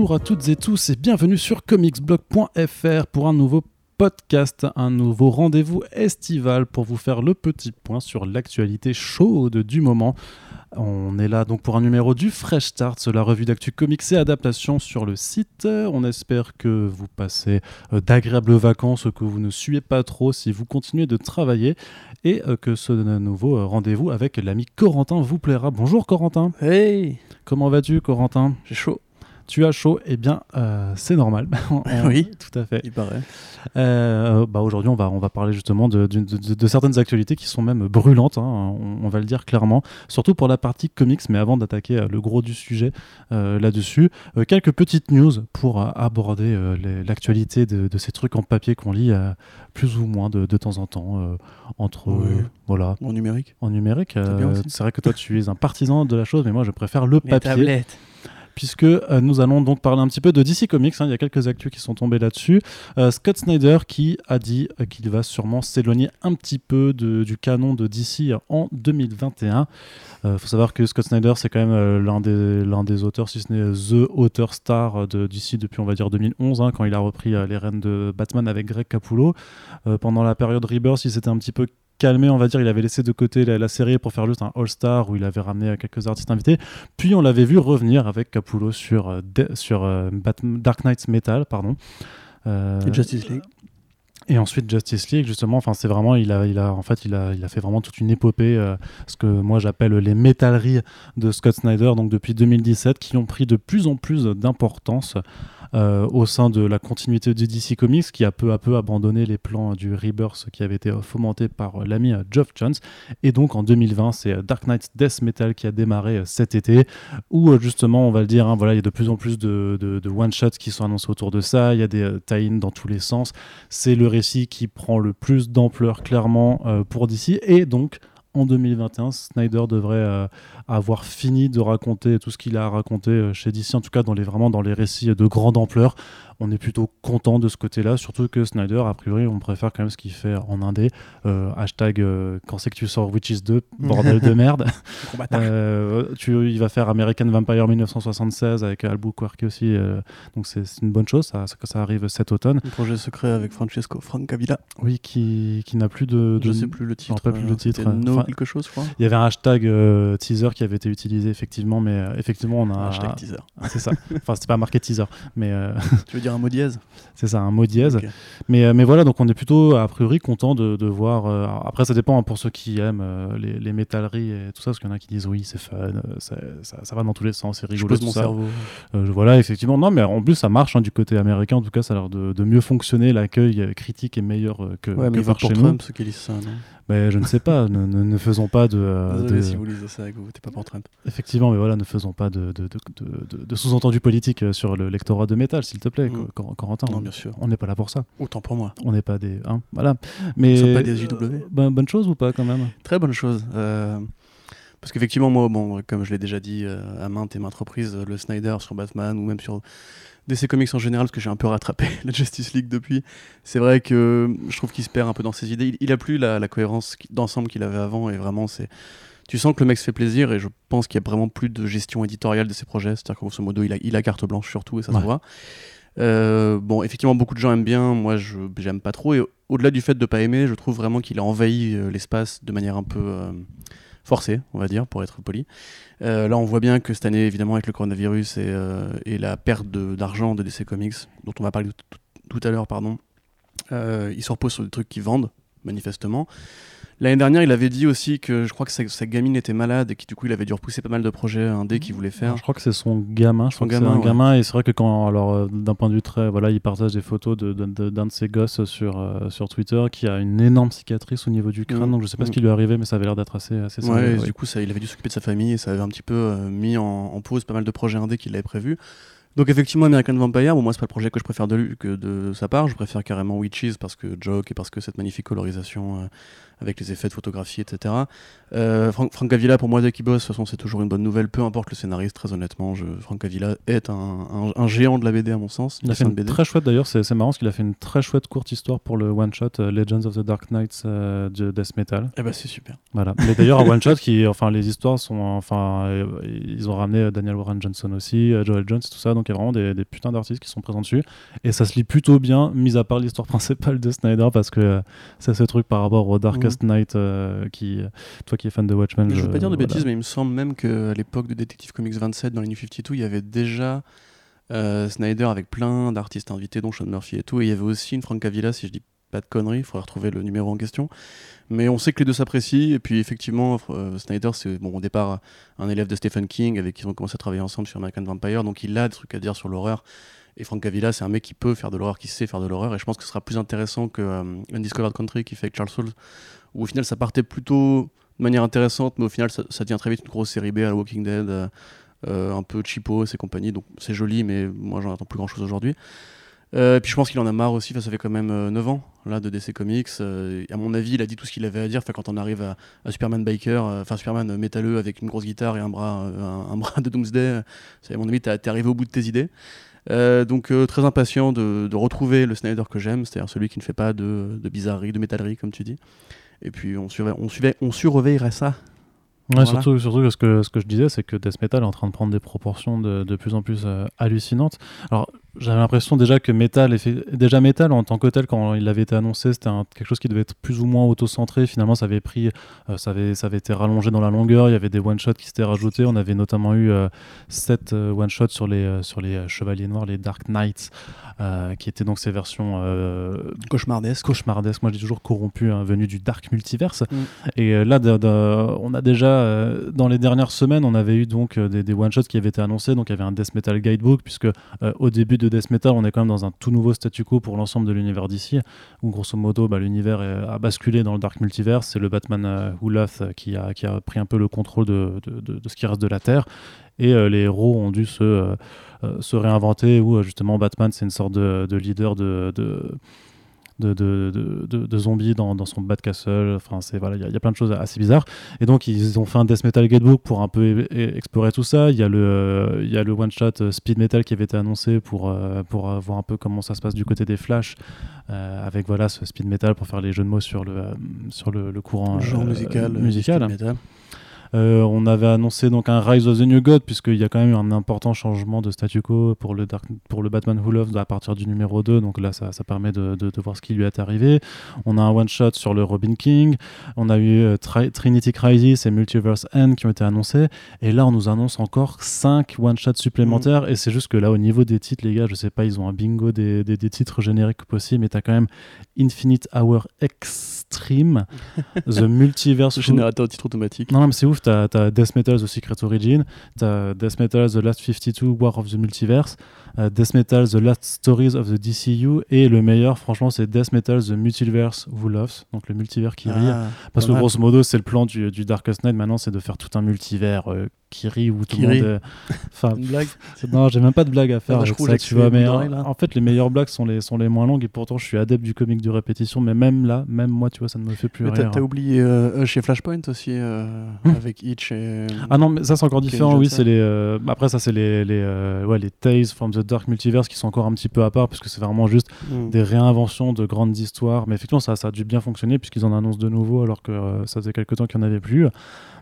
Bonjour à toutes et tous et bienvenue sur comicsblog.fr pour un nouveau podcast, un nouveau rendez-vous estival pour vous faire le petit point sur l'actualité chaude du moment. On est là donc pour un numéro du Fresh Start, la revue d'actu comics et adaptations sur le site. On espère que vous passez euh, d'agréables vacances, que vous ne suivez pas trop si vous continuez de travailler et euh, que ce nouveau euh, rendez-vous avec l'ami Corentin vous plaira. Bonjour Corentin. Hey Comment vas-tu Corentin? J'ai chaud. Tu as chaud, eh bien, euh, c'est normal. oui, tout à fait. Il paraît. Euh, bah aujourd'hui, on va, on va parler justement de, de, de, de, certaines actualités qui sont même brûlantes, hein, on, on, va le dire clairement, surtout pour la partie comics. Mais avant d'attaquer euh, le gros du sujet euh, là-dessus, quelques petites news pour aborder l'actualité de, ces trucs en papier qu'on lit plus ou moins de, temps en temps, entre oui. voilà. En numérique. En numérique, c'est vrai que toi, tu es un partisan de la chose, mais moi, je préfère le Mes papier. Tablettes puisque euh, nous allons donc parler un petit peu de DC Comics. Hein, il y a quelques actus qui sont tombés là-dessus. Euh, Scott Snyder qui a dit euh, qu'il va sûrement s'éloigner un petit peu du canon de DC en 2021. Il faut savoir que Scott Snyder, c'est quand même l'un des, auteurs, si ce n'est The Author Star de DC depuis, on va dire, 2011, hein, quand il a repris les rênes de Batman avec Greg Capullo. pendant la période Rebirth, il s'était un petit peu calmé, on va dire. Il avait laissé de côté la, la série pour faire juste un All-Star où il avait ramené quelques artistes invités. Puis on l'avait vu revenir avec Capullo sur, euh, sur euh, Dark Knights Metal, pardon. Euh, Et Justice League. Et ensuite Justice League, justement, enfin c'est vraiment, il a, il a, en fait, il a, il a fait vraiment toute une épopée, euh, ce que moi j'appelle les métalleries de Scott Snyder, donc depuis 2017, qui ont pris de plus en plus d'importance au sein de la continuité du DC Comics, qui a peu à peu abandonné les plans du Rebirth qui avait été fomenté par l'ami Geoff Johns. Et donc en 2020, c'est Dark Knight Death Metal qui a démarré cet été, où justement, on va le dire, hein, voilà, il y a de plus en plus de, de, de one-shots qui sont annoncés autour de ça, il y a des euh, tie dans tous les sens. C'est le récit qui prend le plus d'ampleur clairement euh, pour DC, et donc en 2021, Snyder devrait euh, avoir fini de raconter tout ce qu'il a raconté euh, chez DC, en tout cas dans les, vraiment dans les récits de grande ampleur. On est plutôt content de ce côté-là, surtout que Snyder, a priori, on préfère quand même ce qu'il fait en indé. Euh, hashtag euh, quand c'est que tu sors Witches 2, bordel de merde. Euh, tu, il va faire American Vampire 1976 avec Albuquerque aussi, donc c'est une bonne chose, ça, ça, arrive cet automne. Un projet secret avec Francesco Francavilla. Oui, qui, qui n'a plus de, de, Je sais plus le titre. Plus le titre. No enfin, quelque chose, je crois. Il y avait un hashtag teaser qui avait été utilisé effectivement, mais effectivement on a hashtag teaser. C'est ça. enfin, c'était pas marqué teaser, mais. tu veux dire un mot dièse? C'est ça, un mot dièse. Okay. Mais, mais voilà, donc on est plutôt a priori content de, de voir. Euh, après, ça dépend hein, pour ceux qui aiment euh, les, les, métalleries et tout ça, parce qu'il y en a qui disent oui, c'est fun, euh, ça, ça, va dans tous les sens, c'est rigolo. Je mon ça. cerveau. voilà, effectivement. Non, mais en plus, ça marche hein, du côté américain. En tout cas, ça a l'air de, de, mieux fonctionner. L'accueil critique est meilleur que, ouais, que mais par chez nous. Trump, ceux qui lisent ça, non? Mais je ne sais pas, ne, ne, ne, faisons pas de. Euh, Désolé de... si vous lisez ça et que vous votez pas pour Trump. Effectivement, mais voilà, ne faisons pas de, de, de sous-entendus politiques sur le lectorat de métal, s'il te plaît, Mm. Cor Corentin. Non, bien sûr. On n'est pas là pour ça. Autant pour moi. On n'est pas des. Hein, voilà. Mais. Nous sommes pas des JW. Ben, bonne chose ou pas, quand même? Très bonne chose. Euh... Parce qu'effectivement, moi, bon, comme je l'ai déjà dit euh, à maintes et maintes reprises, le Snyder sur Batman ou même sur DC Comics en général, parce que j'ai un peu rattrapé la Justice League depuis, c'est vrai que je trouve qu'il se perd un peu dans ses idées. Il, il a plus la, la cohérence d'ensemble qu'il avait avant, et vraiment, c'est. Tu sens que le mec se fait plaisir, et je pense qu'il y a vraiment plus de gestion éditoriale de ses projets. C'est-à-dire qu'en grosso modo, il a, il a carte blanche sur tout, et ça Ouais. se voit. Euh, bon, effectivement, beaucoup de gens aiment bien. Moi, je j'aime pas trop. Et au-delà du fait de pas aimer, je trouve vraiment qu'il a envahi euh, l'espace de manière un peu euh, forcée, on va dire, pour être poli. Là, on voit bien que cette année, évidemment, avec le coronavirus et, et la perte d'argent de, de, DC Comics, dont on va parler tout à l'heure, pardon, euh, il se repose sur des trucs qui vendent, manifestement. L'année dernière, il avait dit aussi que je crois que sa, sa, gamine était malade et que du coup, il avait dû repousser pas mal de projets indés qu'il voulait faire. Je crois que c'est son gamin. Je son crois gamin, que c'est un ouais. gamin et c'est vrai que quand, alors, euh, d'un point de vue très, voilà, il partage des photos d'un de, de, de, de, ses gosses sur euh, sur Twitter qui a une énorme cicatrice au niveau du crâne. Mmh. Donc je sais pas mmh. ce qui lui est arrivé, mais ça avait l'air d'être assez assez. Ouais, sérieux, ouais. du coup, ça, il avait dû s'occuper de sa famille et ça avait un petit peu euh, mis en, en, pause pas mal de projets indés qu'il avait prévus. Donc effectivement, American Vampire, bon moi c'est pas le projet que je préfère de lui que de sa part, je préfère carrément Witches parce que Joke et parce que cette magnifique colorisation avec les effets de photographie, etc. Euh, Frank, Frank Avila, pour moi, dès qu'il bosse, de toute façon c'est toujours une bonne nouvelle, peu importe le scénariste, très honnêtement, je, Frank Avila est un, un, un, géant de la BD à mon sens. Il a fait une BD. très chouette d'ailleurs, c'est marrant parce qu'il a fait une très chouette courte histoire pour le one shot uh, Legends of the Dark Knights uh, de Death Metal. Eh ben c'est super. Voilà. Mais d'ailleurs un one shot qui, enfin les histoires sont, enfin euh, ils ont ramené Daniel Warren Johnson aussi, euh, Joel Jones, tout ça. Donc il y a vraiment des, des putains d'artistes qui sont présents dessus. Et ça se lit plutôt bien, mis à part l'histoire principale de Snyder, parce que euh, c'est ce truc par rapport au Darkest Night, euh, qui, toi qui es fan de Watchmen. Je ne veux pas dire de bêtises, mais il me semble même qu'à l'époque de Detective Comics 27, dans les New 52, il y avait déjà Snyder avec plein d'artistes invités, dont Sean Murphy et tout. Et il y avait aussi une Frank Avila, si je dis pas de conneries, il faudrait retrouver le numéro en question. Mais on sait que les deux s'apprécient. Et puis effectivement, euh, Snyder, c'est bon, au départ un élève de Stephen King avec qui ils ont commencé à travailler ensemble sur American Vampire. Donc il a des trucs à dire sur l'horreur. Et Frank Avila, c'est un mec qui peut faire de l'horreur, qui sait faire de l'horreur. Et je pense que ce sera plus intéressant que euh, Undiscovered Country qui fait avec Charles Soules, où au final ça partait plutôt de manière intéressante, mais au final ça, devient très vite une grosse série B à Walking Dead, euh, un peu cheapo et compagnie. Donc c'est joli, mais moi j'en attends plus grand chose aujourd'hui. Euh, et puis je pense qu'il en a marre aussi, ça fait quand même 9 euh, ans là, de DC Comics. Euh, à mon avis, il a dit tout ce qu'il avait à dire. quand on arrive à, Superman Biker, enfin Superman métalleux avec une grosse guitare et un bras, un, bras de Doomsday, à mon avis, t'es arrivé au bout de tes idées. donc très impatient de, retrouver le Snyder que j'aime, c'est-à-dire celui qui ne fait pas de, de bizarrerie, de métallerie, comme tu dis. Et puis on, on, on surveillerait ça Ouais, surtout, surtout que ce, que ce que je disais, c'est que Death Metal est en train de prendre des proportions de, de plus en plus hallucinantes. Alors, j'avais l'impression déjà que Metal, déjà Metal en tant que tel, quand il avait été annoncé, c'était quelque chose qui devait être plus ou moins auto-centré. Finalement, ça avait pris, euh, ça, avait, ça avait été rallongé dans la longueur. Il y avait des one-shots qui s'étaient rajoutés. On avait notamment eu 7 euh, euh, one-shots sur les, sur les Chevaliers Noirs, les Dark Knights, qui étaient donc ces versions cauchemardesques. Cauchemardesques. Moi, je dis toujours corrompues, hein, venues du Dark Multiverse. Mm. Et là, on a déjà, dans les dernières semaines, on avait eu donc des, des one-shots qui avaient été annoncés. Donc, il y avait un Death Metal Guidebook, puisque au début de death metal, on est quand même dans un tout nouveau statu quo pour l'ensemble de l'univers d'ici, où grosso modo, bah, l'univers a basculé dans le Dark Multiverse. C'est le Batman euh, euh, qui a, pris un peu le contrôle de, de, ce qui reste de la Terre. Et euh, les héros ont dû se, euh, se réinventer, où justement Batman, c'est une sorte de, leader de de, de, de, zombies dans, dans son Batcastle. Enfin, c'est voilà, il y, a plein de choses assez bizarres. Et donc, ils ont fait un Death Metal Guidebook pour un peu explorer tout ça. Il y a le, il y a le one shot euh, Speed Metal qui avait été annoncé pour euh, pour voir un peu comment ça se passe du côté des Flash, euh, avec voilà ce Speed Metal pour faire les jeux de mots sur le sur le, courant genre musical. musical. Euh, on avait annoncé donc un Rise of the New God, puisqu'il y a quand même eu un important changement de statu quo pour le, Dark, pour le Batman Who Loves à partir du numéro 2. Donc là, ça, permet de, voir ce qui lui est arrivé. On a un one-shot sur le Robin King. On a eu euh, Trinity Crisis et Multiverse End qui ont été annoncés. Et là, on nous annonce encore 5 one-shots supplémentaires. Mm. Et c'est juste que là, au niveau des titres, les gars, je sais pas, ils ont un bingo des, des, titres génériques possibles. Mais tu as quand même Infinite Hour Extreme, The Multiverse. Générateur de titre automatique. Non, mais c'est ouf t'as as Death Metal The Secret Origin, t'as Death Metal The Last 52 War of the Multiverse, euh, Death Metal The Last Stories of the DCU, et le meilleur, franchement, c'est Death Metal The Multiverse Who Loves, donc le multivers qui rit. Ah, Parce que grosso modo, c'est le plan du, du, Darkest Night maintenant, c'est de faire tout un multivers euh, qui rit ou tout le monde. Enfin, une blague Non, j'ai même pas de blague à faire. avec ça, tu vois, mais en, fait, les meilleures blagues sont les, sont les moins longues et pourtant, je suis adepte du comique de répétition, mais même là, même moi, tu vois, ça ne me fait plus rire. T'as oublié euh, chez Flashpoint aussi, euh, hmm. avec Hitch et. Ah non, mais ça, c'est encore différent, oui. c'est les, euh, Après, ça, c'est les, les, ouais, les Tales from the Dark Multiverse qui sont encore un petit peu à part parce que c'est vraiment juste hmm. des réinventions de grandes histoires. Mais effectivement, ça, ça a dû bien fonctionner puisqu'ils en annoncent de nouveau alors que ça faisait quelques temps qu'il n'y en avait plus.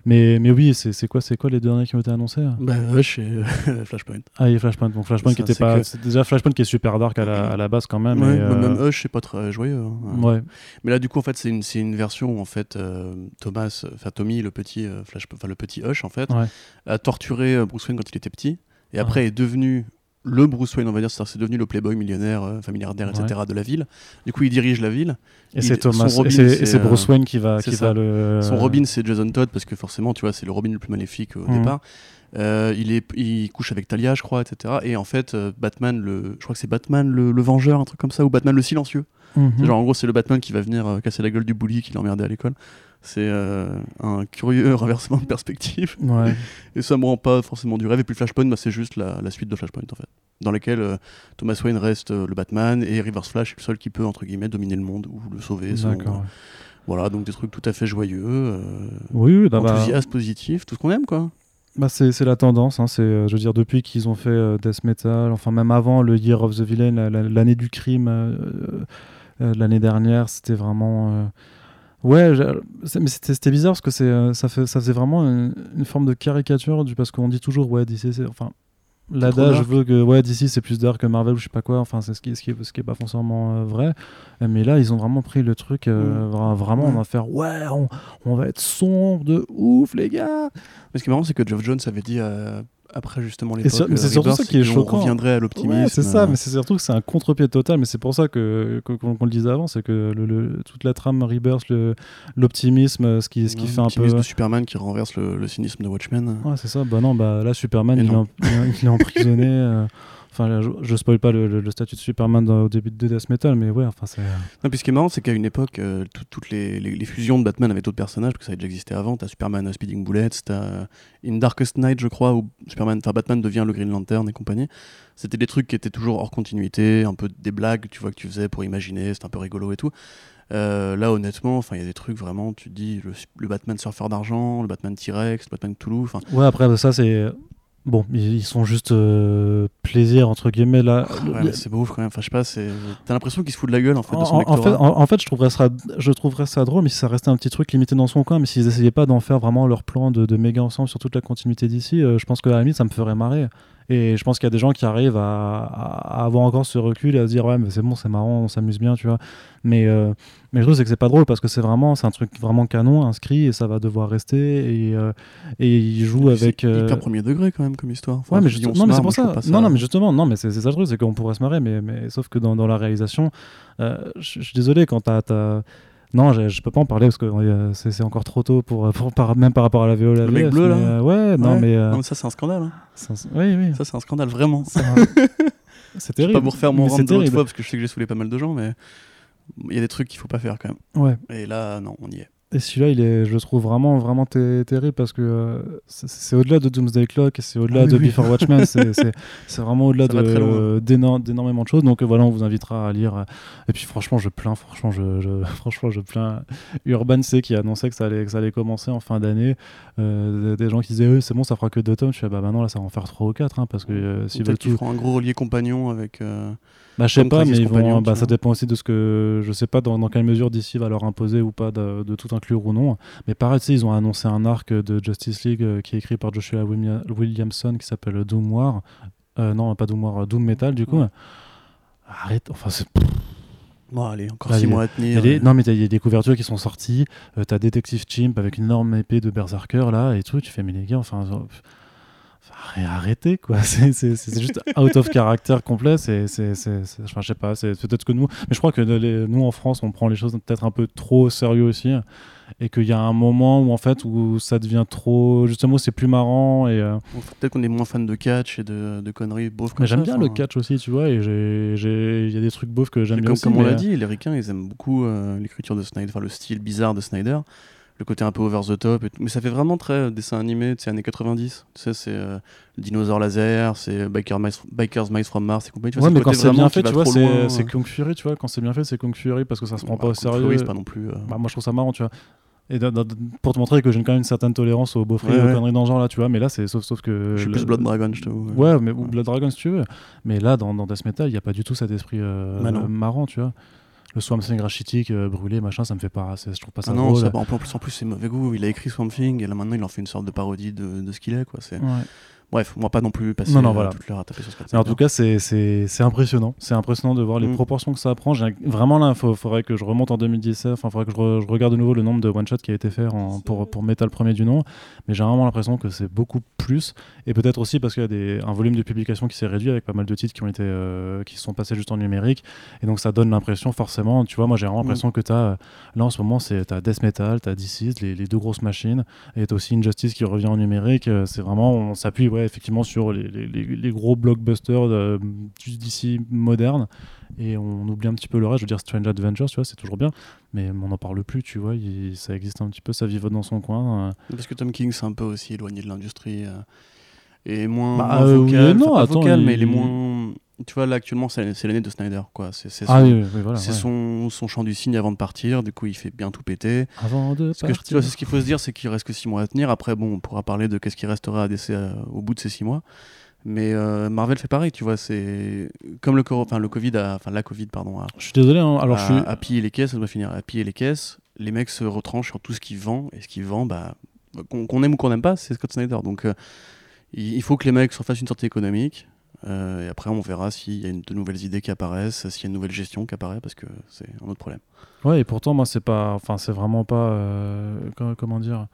Mais, mais oui, c'est quoi, quoi les derniers qui ont été annoncés bah, Rush et Flashpoint. Ah, et Flashpoint. Donc Flashpoint qui était pas. Déjà Flashpoint qui est super dark à la, à la base quand même. Ouais, Même Hush, c'est pas très joyeux. Hein. Ouais. Mais là, du coup, en fait, c'est une, une version où en fait, euh, Thomas, enfin Tommy, le petit, euh, Flash, le petit Hush, en fait, a torturé euh, Bruce Wayne quand il était petit. Et après est devenu le Bruce Wayne, on va dire, c'est devenu le playboy millionnaire, euh, enfin milliardaire, etc. de la ville. Du coup, il dirige la ville. Et c'est Thomas, et c'est Bruce Wayne qui va, qui va le. Son Robin, c'est Jason Todd parce que forcément, tu vois, c'est le Robin le plus maléfique au mhm. départ. Euh, il, est, il couche avec Talia, je crois, etc. Et en fait, euh, Batman, le, je crois que c'est Batman le, Vengeur, un truc comme ça, ou Batman le Silencieux. Mhm. Genre, en gros, c'est le Batman qui va venir casser la gueule du bully qui l'emmerdait à l'école. C'est euh, un curieux renversement de perspective. et ça me rend pas forcément du rêve. Et puis Flashpoint, bah, c'est juste la, suite de Flashpoint en fait. Dans laquelle euh, Thomas Wayne reste euh, le Batman et Reverse Flash est le seul qui peut, entre guillemets, dominer le monde ou le sauver. Voilà, donc des trucs tout à fait joyeux. oui, oui bah, enthousiasme, positif, tout ce qu'on aime quoi. Bah c'est la tendance, hein, c'est, je veux dire, depuis qu'ils ont fait Death Metal, enfin même avant le Year of the Villain, l'année du crime, l'année dernière, c'était vraiment Ouais, mais c'était bizarre parce que c'est euh, ça, fait, ça faisait vraiment une, forme de caricature du parce qu'on dit toujours ouais DC c'est enfin l'adage veut que ouais d'ici c'est plus dark que Marvel ou je sais pas quoi enfin c'est ce qui ce qui est, ce qui est pas forcément euh, vrai. Mais là ils ont vraiment pris le truc euh, mm. vraiment on va faire ouais on, on, va être sombre de ouf les gars. Mais ce qui est marrant c'est que Geoff Jones avait dit après justement les c'est surtout ça qui est choquant on reviendrait à l'optimisme. C'est ça mais c'est surtout que c'est un contre-pied total mais c'est pour ça que qu'on le disait avant c'est que le, toute la trame Rebirth l'optimisme ce qui ce qui fait un peu de Superman qui renverse le, cynisme de Watchmen. Ouais c'est ça bah non bah là Superman il est, il est, emprisonné euh, Enfin, je, je spoil pas le, statut de Superman au début de Death Metal, mais ouais, enfin c'est. Non, puis ce qui est marrant, c'est qu'à une époque, euh, toutes les, les, fusions de Batman avec d'autres personnages, parce que ça avait déjà existé avant. T'as Superman uh, Speeding Bullets, t'as euh, In Darkest Night, je crois, où Superman, enfin Batman devient le Green Lantern et compagnie. C'était des trucs qui étaient toujours hors continuité, un peu des blagues, tu vois, que tu faisais pour imaginer, c'était un peu rigolo et tout. Euh, là, honnêtement, il y a des trucs vraiment, tu te dis, le, Batman surfeur d'argent, le Batman T-Rex, le Batman Toulouse. Ouais, après, ça, c'est Bon, ils sont juste euh, plaisir entre guillemets là. Ouais, c'est beau quand même. Enfin, je sais pas, c'est... t'as l'impression qu'il se fout de la gueule en fait. En, fait, en, fait, je trouverais ça, je trouverais ça drôle, mais si ça restait un petit truc limité dans son coin, mais s'ils essayaient pas d'en faire vraiment leur plan de, méga ensemble sur toute la continuité d'ici, euh, je pense que à la limite ça me ferait marrer. Et je pense qu'il y a des gens qui arrivent à, avoir encore ce recul et à se dire ouais mais c'est bon, c'est marrant, on s'amuse bien, tu vois. Mais euh, mais je trouve que c'est pas drôle parce que c'est vraiment c'est un truc vraiment canon inscrit et ça va devoir rester et euh, et il joue avec euh... hyper premier degré quand même comme histoire ouais mais, non, mais c'est pour ça. non non mais justement non mais c'est ça le truc c'est qu'on pourrait se marrer mais mais sauf que dans, dans la réalisation euh, je suis désolé quand t'as non, je, je, peux pas en parler parce que euh, c'est encore trop tôt pour, pour par, même par rapport à la VO. Le mec bleu là. Euh, ouais, non mais. Euh, non, mais ça c'est un scandale. Hein. Oui, oui. Ça c'est un scandale vraiment. c'est terrible. Je vais pas vous refaire mon rendre de fois parce que je sais que j'ai saoulé pas mal de gens, mais il y a des trucs qu'il faut pas faire quand même. Ouais. Et là, non, on y est. Et celui-là, il est, je le trouve vraiment, vraiment terrible parce que euh, c'est au-delà de Doomsday Clock c'est au-delà ah de Before Watchmen. c'est vraiment au-delà d'énormément de, choses. Donc voilà, on vous invitera à lire. Et puis franchement, je plains, franchement, je, je franchement, je plains Urban C qui annonçait que ça allait, que ça allait commencer en fin d'année. Euh, des gens qui disaient, c'est bon, ça fera que deux tomes. Je suis bah maintenant, là, ça va en faire trois ou quatre. Hein, parce que euh, veulent tout. un gros relié compagnon avec. Bah, je sais pas, mais ils vont, bah, ça dépend aussi de ce que. Je sais pas dans, dans quelle mesure DC va leur imposer ou pas de, de, tout inclure ou non. Mais pareil, ils ont annoncé un arc de Justice League euh, qui est écrit par Joshua Williamson qui s'appelle Doom War. Euh, non, pas Doom War, Doom Metal du coup. Arrête, enfin c'est. Bon, allez, encore 6 mois à tenir. Non, mais il y a des couvertures qui sont sorties. Euh, t'as Detective Chimp avec une énorme épée de Berserker là et tout. Tu fais, mais les gars, enfin arrêtez quoi. C'est juste out of character complet c'est je sais pas c'est peut-être que nous mais je crois que nous en France on prend les choses peut-être un peu trop au sérieux aussi. Et qu'il y a un moment où en fait où ça devient trop justement c'est plus marrant et euh, peut-être qu'on est moins fan de catch et de, de conneries beaufs comme j'aime bien le catch aussi tu vois et il y a des trucs beaufs que j'aime bien comme, aussi, comme on l'a dit les ricains ils aiment beaucoup euh, l'écriture de Snyder enfin le style bizarre de Snyder le côté un peu over the top. Mais ça fait vraiment très euh, dessin animé, c'est années 90. Tu sais, c'est euh, le dinosaure laser, c'est Biker Bikers Mice from Mars et compagnie. Tu vois, ouais, mais quand c'est bien fait, tu vois, c'est Kung Fury, tu vois. Quand c'est bien fait, c'est Kung Fury parce que ça se prend pas au sérieux. Fury, pas non plus. Euh, bah, moi, je trouve ça marrant, tu vois. Et pour te montrer que j'ai quand même une certaine tolérance aux beaufries et aux conneries dans genre là, tu vois. Mais là, c'est sauf, sauf que. Je suis plus Blood Dragon, je te Ouais, mais ou Blood Dragon si tu veux. Mais là, dans, dans Death Metal, il n'y a pas du tout cet esprit bah marrant, tu vois le Swamp Thing rachitique euh, brûlé machin ça me fait pas je trouve pas ça ah non en plus en plus c'est mauvais goût. Il a écrit Swamp Thing et là maintenant il en fait une sorte de parodie de, de ce qu'il est quoi. C'est Bref, on va pas non plus passer non, non, euh, voilà. toute l'heure à taper sur ce En tout cas, c'est impressionnant. C'est impressionnant de voir les mm. proportions que ça prend. Vraiment, là, il faudrait que je remonte en 2017. Enfin, il faudrait que je, regarde de nouveau le nombre de one-shots qui a été fait en, pour, pour Metal premier du nom. Mais j'ai vraiment l'impression que c'est beaucoup plus. Et peut-être aussi parce qu'il y a des, un volume de publication qui s'est réduit avec pas mal de titres qui, ont été, euh, qui sont passés juste en numérique. Et donc, ça donne l'impression, forcément. Tu vois, moi, j'ai vraiment mm. l'impression que tu as. Là, en ce moment, tu as Death Metal, tu as DC, les, les, deux grosses machines. Et tu as aussi Injustice qui revient en numérique. C'est vraiment. On s'appuie, ouais, effectivement, sur les, gros blockbusters d'ici modernes et on oublie un petit peu le reste. Je veux dire, Strange Adventures, tu vois, c'est toujours bien, mais on n'en parle plus, tu vois. ça existe un petit peu, ça vivote dans son coin. Euh. Parce que Tom King, c'est un peu aussi éloigné de l'industrie euh, et moins, bah, euh, vocal, non, attends, mais il est moins tu vois, là actuellement, c'est l'année de Snyder. quoi. C'est son, ah son, son, chant du cygne avant de partir. Du coup, il fait bien tout péter. Avant de partir. C'est ce qu'il faut se dire, c'est qu'il reste que 6 mois à tenir. Après, bon, on pourra parler de qu'est-ce qui restera à DC euh, au bout de ces 6 mois. Mais euh, Marvel fait pareil, tu vois. C'est comme le, enfin, le Covid, a, enfin la Covid, pardon. je suis désolé. Hein, alors, à, je suis... à piller les caisses, ça doit finir à piller les caisses. Les mecs se retranchent sur tout ce qu'ils vendent. Et ce qu'ils vendent, bah, qu'on aime ou qu'on n'aime pas, c'est Scott Snyder. Donc. Euh, il faut que les mecs s'en fassent une sortie économique. euh, et après, on verra s'il y a une- de nouvelles idées qui apparaissent, s'il y a une nouvelle gestion qui apparaît, parce que c'est un autre problème. Ouais, et pourtant, moi, c'est pas. Enfin, c'est vraiment pas. euh, co- comment dire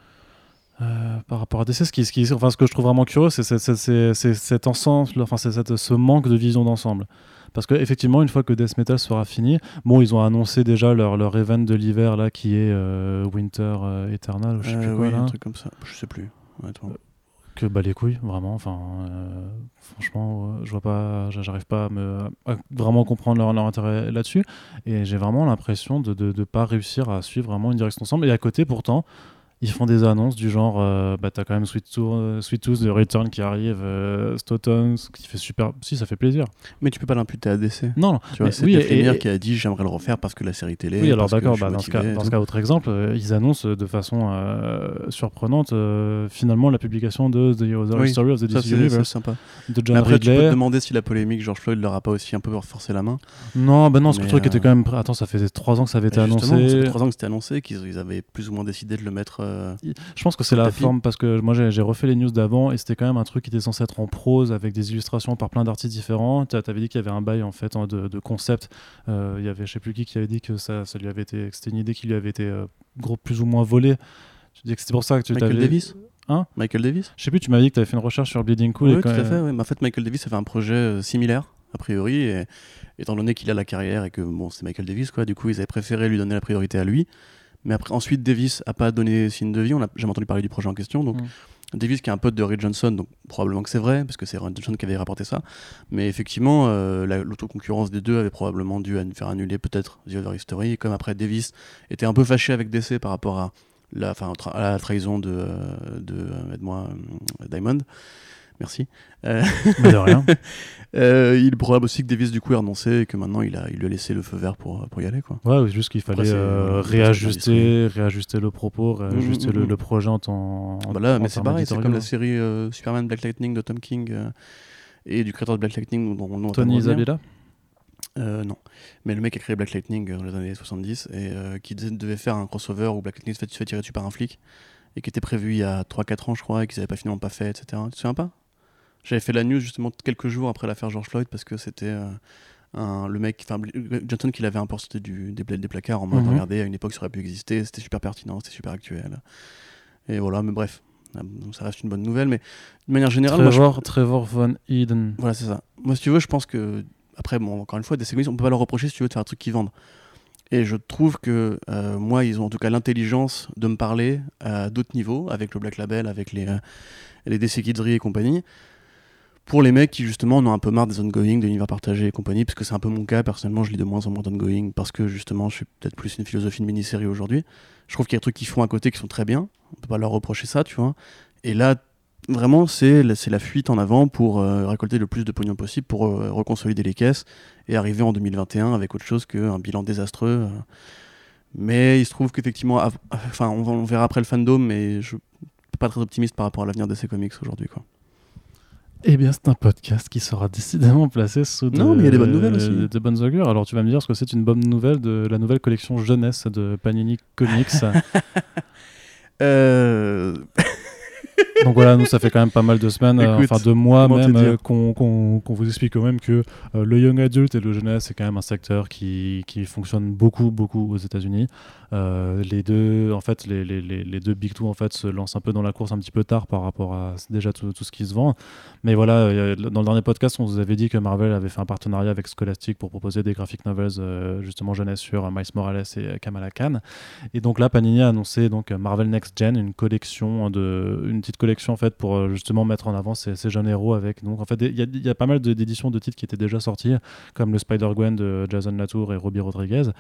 euh, par rapport à DC, ce, qui, ce, qui- enfin, ce que je trouve vraiment curieux, c'est cet ensemble, enfin, c'est ce manque de vision d'ensemble. Parce qu'effectivement, une fois que Death Metal sera fini, bon, ils ont annoncé déjà leur, leur event de l'hiver, là, qui est Winter Eternal, ou je sais plus quoi, oui, là. un truc comme ça. Je sais plus. honnêtement. Que bah les couilles vraiment. Enfin euh, franchement euh, je vois pas j'a- j'arrive pas à me vraiment comprendre leur, leur intérêt là-dessus. Et j'ai vraiment l'impression de, de pas réussir à suivre vraiment une direction ensemble. Et à côté pourtant ils font des annonces du genre euh, bah t'as quand même Sweet Tooth, euh, Sweet Tooth de Return qui arrive euh, Stotons qui fait super si ça fait plaisir Mais tu peux pas l'imputer à DC. non non Tu vois, Mais c'est oui, et- qui a dit j'aimerais le refaire parce que la série télé. Oui, alors d'accord, bah, dans, ce cas, dans ce cas, autre exemple, euh, ils annoncent euh, de façon surprenante finalement la publication de The Other Oui, Story of the DC Universe sympa. de Mais John après, tu peux te demander si la polémique George Floyd leur a pas aussi un peu forcé la main. Non, bah non, Mais, le truc était quand même. Attends, ça faisait trois ans que ça avait été Bah, justement, annoncé. Ça fait trois ans que c'était annoncé, qu'ils ils avaient plus ou moins décidé de le mettre. Euh, Je pense que c'est la tapis. forme parce que moi j'ai refait les news d'avant et c'était quand même un truc qui était censé être en prose avec des illustrations par plein d'artistes différents. T'a- T'avais dit qu'il y avait un bail en fait hein, de, de concept. Euh, Il y avait je sais plus qui qui avait dit que ça, ça lui avait été, c'était une idée qui lui avait été euh, gros plus ou moins volée. Tu dis que c'était pour ça que tu Michael Davis Hein Michael Davis Je sais plus, tu m'avais dit que tu avais fait une recherche sur Bleeding Cool. et Oui, tout à fait. Mais en fait, Michael Davis avait un projet similaire, a priori, et étant donné qu'il a la carrière et que bon, c'est Michael Davis, quoi, du coup, ils avaient préféré lui donner la priorité à lui. Mais après, ensuite, Davis a pas donné signe de vie. On a jamais entendu parler du projet en question. Donc, Mm. Davis, qui est un pote de Ray Johnson, donc probablement que c'est vrai, parce que c'est Ray Johnson qui avait rapporté ça. Mais effectivement, euh, la- l'autoconcurrence des deux avait probablement dû an- faire annuler peut-être The Other History. Comme après, Davis était un peu fâché avec DC par rapport à la, tra- à la trahison de, euh, de euh, aide-moi, euh, Diamond. Merci. Euh, Mais de rien. euh, il est probable aussi que Davis du coup ait renoncé et que maintenant il a, il lui a laissé le feu vert pour, pour y aller quoi. Ouais, juste qu'il fallait Après, euh, voilà, réajuster, réajuster le propos, réajuster Mm, mm, le, le projet en temps. en- Bah mais c'est pareil, c'est comme la série euh, Superman Black Lightning de Tom King et du créateur de Black Lightning dont on on Tony. Isabella Euh, non. Mais le mec a créé Black Lightning euh, dans les années 70 et euh, qui devait- devait faire un crossover où Black Lightning se fait, se fait tirer dessus par un flic et qui était prévu il y a 3-4 ans, je crois, et qu'ils n'avaient pas finalement pas fait, etc. Tu te souviens pas? J'avais fait la news justement quelques jours après l'affaire George Floyd parce que c'était euh, un- le mec, enfin Johnson qui l'avait importé du, des, pla- des placards en mode Mhm. regardez, à une époque ça aurait pu exister, c'était super pertinent, c'était super actuel. Et voilà, mais bref, euh, ça reste une bonne nouvelle, mais de manière générale, moi, je- Trevor, Trevor Von Eden. voilà, c'est ça. Moi, si tu veux, je pense que. Après, bon, encore une fois, des séquences, on peut pas leur reprocher si tu veux de faire un truc qui vendent. Et je trouve que euh, moi, ils ont en tout cas l'intelligence de me parler à d'autres niveaux, avec le Black Label, avec les, euh, les DC Kidsery et compagnie, pour les mecs qui justement en ont un peu marre des ongoing, de l'univers partagé et compagnie, parce que c'est un peu mon cas, personnellement, je lis de moins en moins d'ongoing, parce que justement, je suis peut-être plus une philosophie de mini-série aujourd'hui. Je trouve qu'il y a des trucs qu'ils font à côté qui sont très bien, on peut pas leur reprocher ça, tu vois. Et là, vraiment, c'est la, la fuite en avant pour euh, récolter le plus de pognon possible, pour euh, reconsolider les caisses et arriver en 2021 avec autre chose qu'un bilan désastreux. euh. Mais il se trouve qu'effectivement, enfin, on verra après le fandom, mais je suis pas très optimiste par rapport à l'avenir de ces comics aujourd'hui. Quoi. Eh bien, c'est un podcast qui sera décidément placé sous de, Non, mais il y a des bonnes nouvelles aussi. de, de bonnes augures. Alors, tu vas me dire ce que c'est une bonne nouvelle de la nouvelle collection jeunesse de Panini Comics. Euh, Donc voilà, nous, ça fait quand même pas mal de semaines, euh, enfin de mois même, euh, qu'on vous explique quand même que euh, le young adult et le jeunesse, c'est quand même un secteur qui, qui fonctionne beaucoup, beaucoup aux États-Unis. Euh, les deux, en fait, les, deux big two en fait se lancent un peu dans la course un petit peu tard par rapport à déjà tout, ce qui se vend. Mais voilà, dans le dernier podcast, on vous avait dit que Marvel avait fait un partenariat avec Scholastic pour proposer des graphic novels euh, justement jeunesse sur euh, Miles Morales et Kamala Khan. Et donc là, Panini a annoncé donc Marvel Next Gen, une collection de, une petite collection en fait pour justement mettre en avant ces, jeunes héros avec. Donc en fait, il y, a- pas mal d'éditions de titres qui étaient déjà sortis, comme le Spider Gwen de Jason Latour et Robbie Rodriguez.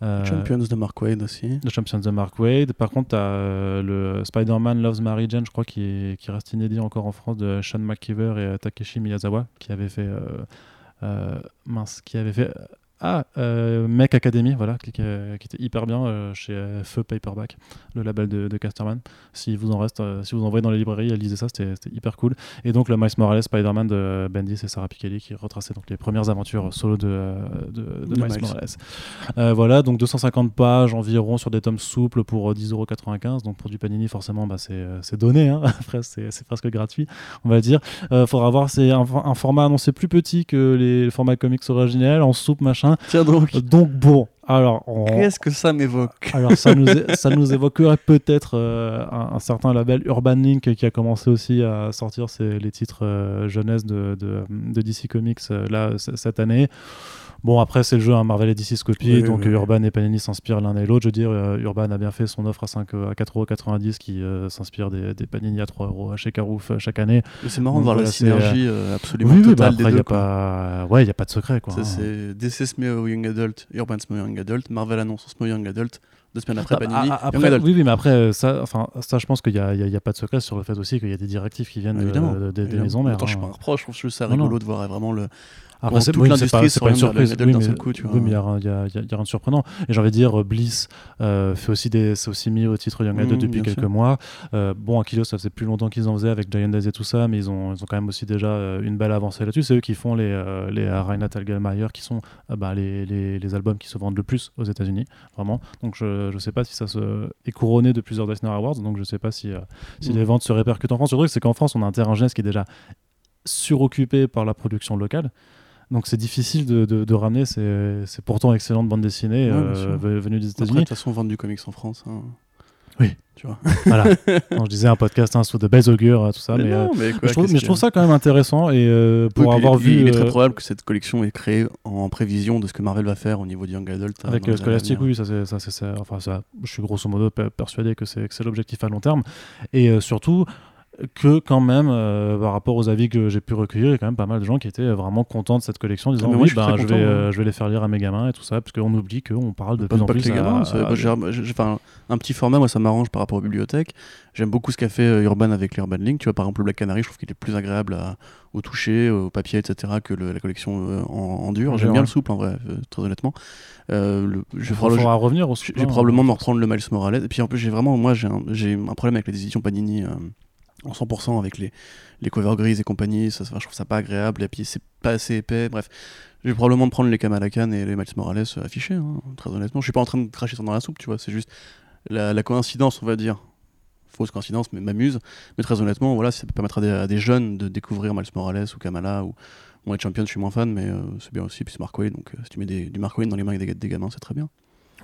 Champions de Mark Wade aussi. The de Mark Wade. Par contre, tu as le Spider-Man Loves Mary Jane, je crois, qui, est- qui reste inédit encore en France, de Sean McKeever et euh, Takeshi Miyazawa, qui avait fait. euh, euh, mince, qui avait fait. Ah, euh, Mech Academy, voilà, qui, qui était hyper bien euh, chez euh, Feu Paperback, le label de, de Casterman. Si vous en reste, euh, si vous en voyez dans les librairies, lisez ça, c'était hyper cool. Et donc le Miles Morales Spider-Man de Bendis et Sarah Pichelli qui retraçait donc les premières aventures solo de, euh, de, de De Miles Miles. Morales. Euh, voilà, donc 250 pages environ sur des tomes souples pour euh, 10,95€. Donc pour du Panini, forcément, bah, c'est euh, donné. Hein. Après, c'est presque gratuit, on va dire. Euh, faudra voir, c'est un, un format annoncé plus petit que les, les formats comics originels, en soupe, machin. Tiens donc, Donc bon, alors, on- qu'est-ce que ça m'évoque? alors ça, nous é- ça nous évoquerait peut-être euh, un, un certain label Urban Link qui a commencé aussi à sortir ses- les titres euh, jeunesse de, de, de DC Comics euh, là cette année. Bon après c'est le jeu, hein, Marvel et DC se copient, Oui, donc oui, oui. Urban et Panini s'inspirent l'un et l'autre. Je veux dire, euh, Urban a bien fait son offre à, 5, euh, à 4,90€ qui euh, s'inspire des, des Panini à 3€ chez Carouf chaque année. C'est marrant Donc de voir voilà, la c'est, synergie euh, absolument Oui, oui, bah totale après des il deux. n'y a, quoi. pas... ouais, y a pas de secret. Quoi, Ça, hein. c'est DC Smeo Young Adult, Urban Smeo Young Adult, Marvel annonce Smeo Young Adult, deux semaines après Ah, Panini, ah, Young après, oui, oui, mais après, ça, enfin, ça, je pense qu'il n'y a, il y a- il y a pas de secret sur le fait aussi qu'il y a des directives qui viennent de- Évidemment. de- des- des évidemment. maisons mères. Attends, je suis hein. pas un reproche, je trouve juste ça Non, non. rigolo de voir vraiment le. Après, c'est toute oui, pas, pas une surprise. Oui, mais, seul coup, tu vois. oui, mais il n'y a, rien- il y a- y y rien de surprenant. Et j'ai envie de dire, euh, Bliss euh, fait aussi des, c'est aussi mis au titre Young Adult Mhm, depuis quelques sûr. mois. Euh, bon, Akilos, ça faisait plus longtemps qu'ils en faisaient avec Giant Days et tout ça, mais ils ont, ils ont quand même aussi déjà euh, une belle avancée là-dessus. C'est eux qui font les, euh, les euh, Reinhard qui sont bah, les, les, les albums qui se vendent le plus aux États-Unis, vraiment. Donc je ne sais pas si ça se est couronné de plusieurs Eisner Awards, donc je sais pas si, si Mhm. les ventes se répercutent en France. Le truc, c'est qu'en France, on a un terrain jeunesse qui est déjà suroccupé par la production locale. Donc c'est difficile de, de- de ramener ces, ces pourtant excellentes bandes dessinées Ouais, euh, venues des Après, de États-Unis. toute façon, vendre du comics en France. hein. Oui. Tu vois. voilà. Non, je disais un podcast hein, sous de belles augures, euh, tout ça, mais, mais euh, non, mais, mais quoi, je trouve, je ça quand même intéressant et euh, pour Oui, avoir il, vu il est très probable que cette collection est créée en prévision de ce que Marvel va faire au niveau du Young Adult. euh, avec à Scholastic, oui, ça c'est, ça, ça- enfin ça, je suis grosso modo per- persuadé que c'est, que c'est l'objectif à long terme et euh, surtout que quand même euh, par rapport aux avis que j'ai pu recueillir, il y a quand même pas mal de gens qui étaient vraiment contents de cette collection, en disant Ah, oui, je très je, content, vais, hein. euh, je vais les faire lire à mes gamins et tout ça, parce qu'on oublie qu'on parle de Pas, plus en pas plus que les à- gamins, à- j'ai- j'ai- j'ai- enfin, un petit format, moi ça m'arrange par rapport aux bibliothèques. J'aime beaucoup ce qu'a fait euh, Urban avec l'Urban Link. Tu vois, par exemple, le Black Canary, je trouve qu'il est plus agréable à- au toucher, au papier, etc., que le- la collection en, en dur. En J'aime bien le souple, en vrai, très honnêtement. Euh, le- je vais revenir soutien, vais probablement hein. me reprendre le Miles Morales. Et puis en plus, j'ai vraiment, moi, j'ai un, j'ai un problème avec les éditions Panini euh, en 100% avec les, les covers grises et compagnie. Ça, je trouve ça pas agréable. Et puis c'est pas assez épais. Bref, je vais probablement me prendre les Kamala Khan et les Miles Morales euh, affichés. hein, très honnêtement, je suis pas en train de cracher ça dans la soupe, tu vois. C'est juste la, la coïncidence, on va dire. Fausse coïncidence, mais m'amuse. Mais très honnêtement, voilà, ça peut à des, jeunes de découvrir Miles Morales ou Kamala ou moi, les Champions, je suis moins fan, mais euh, c'est bien aussi. Puis c'est Mark Waid, donc euh, si tu mets des- du Mark Waid dans les mains des, des gamins, c'est très bien.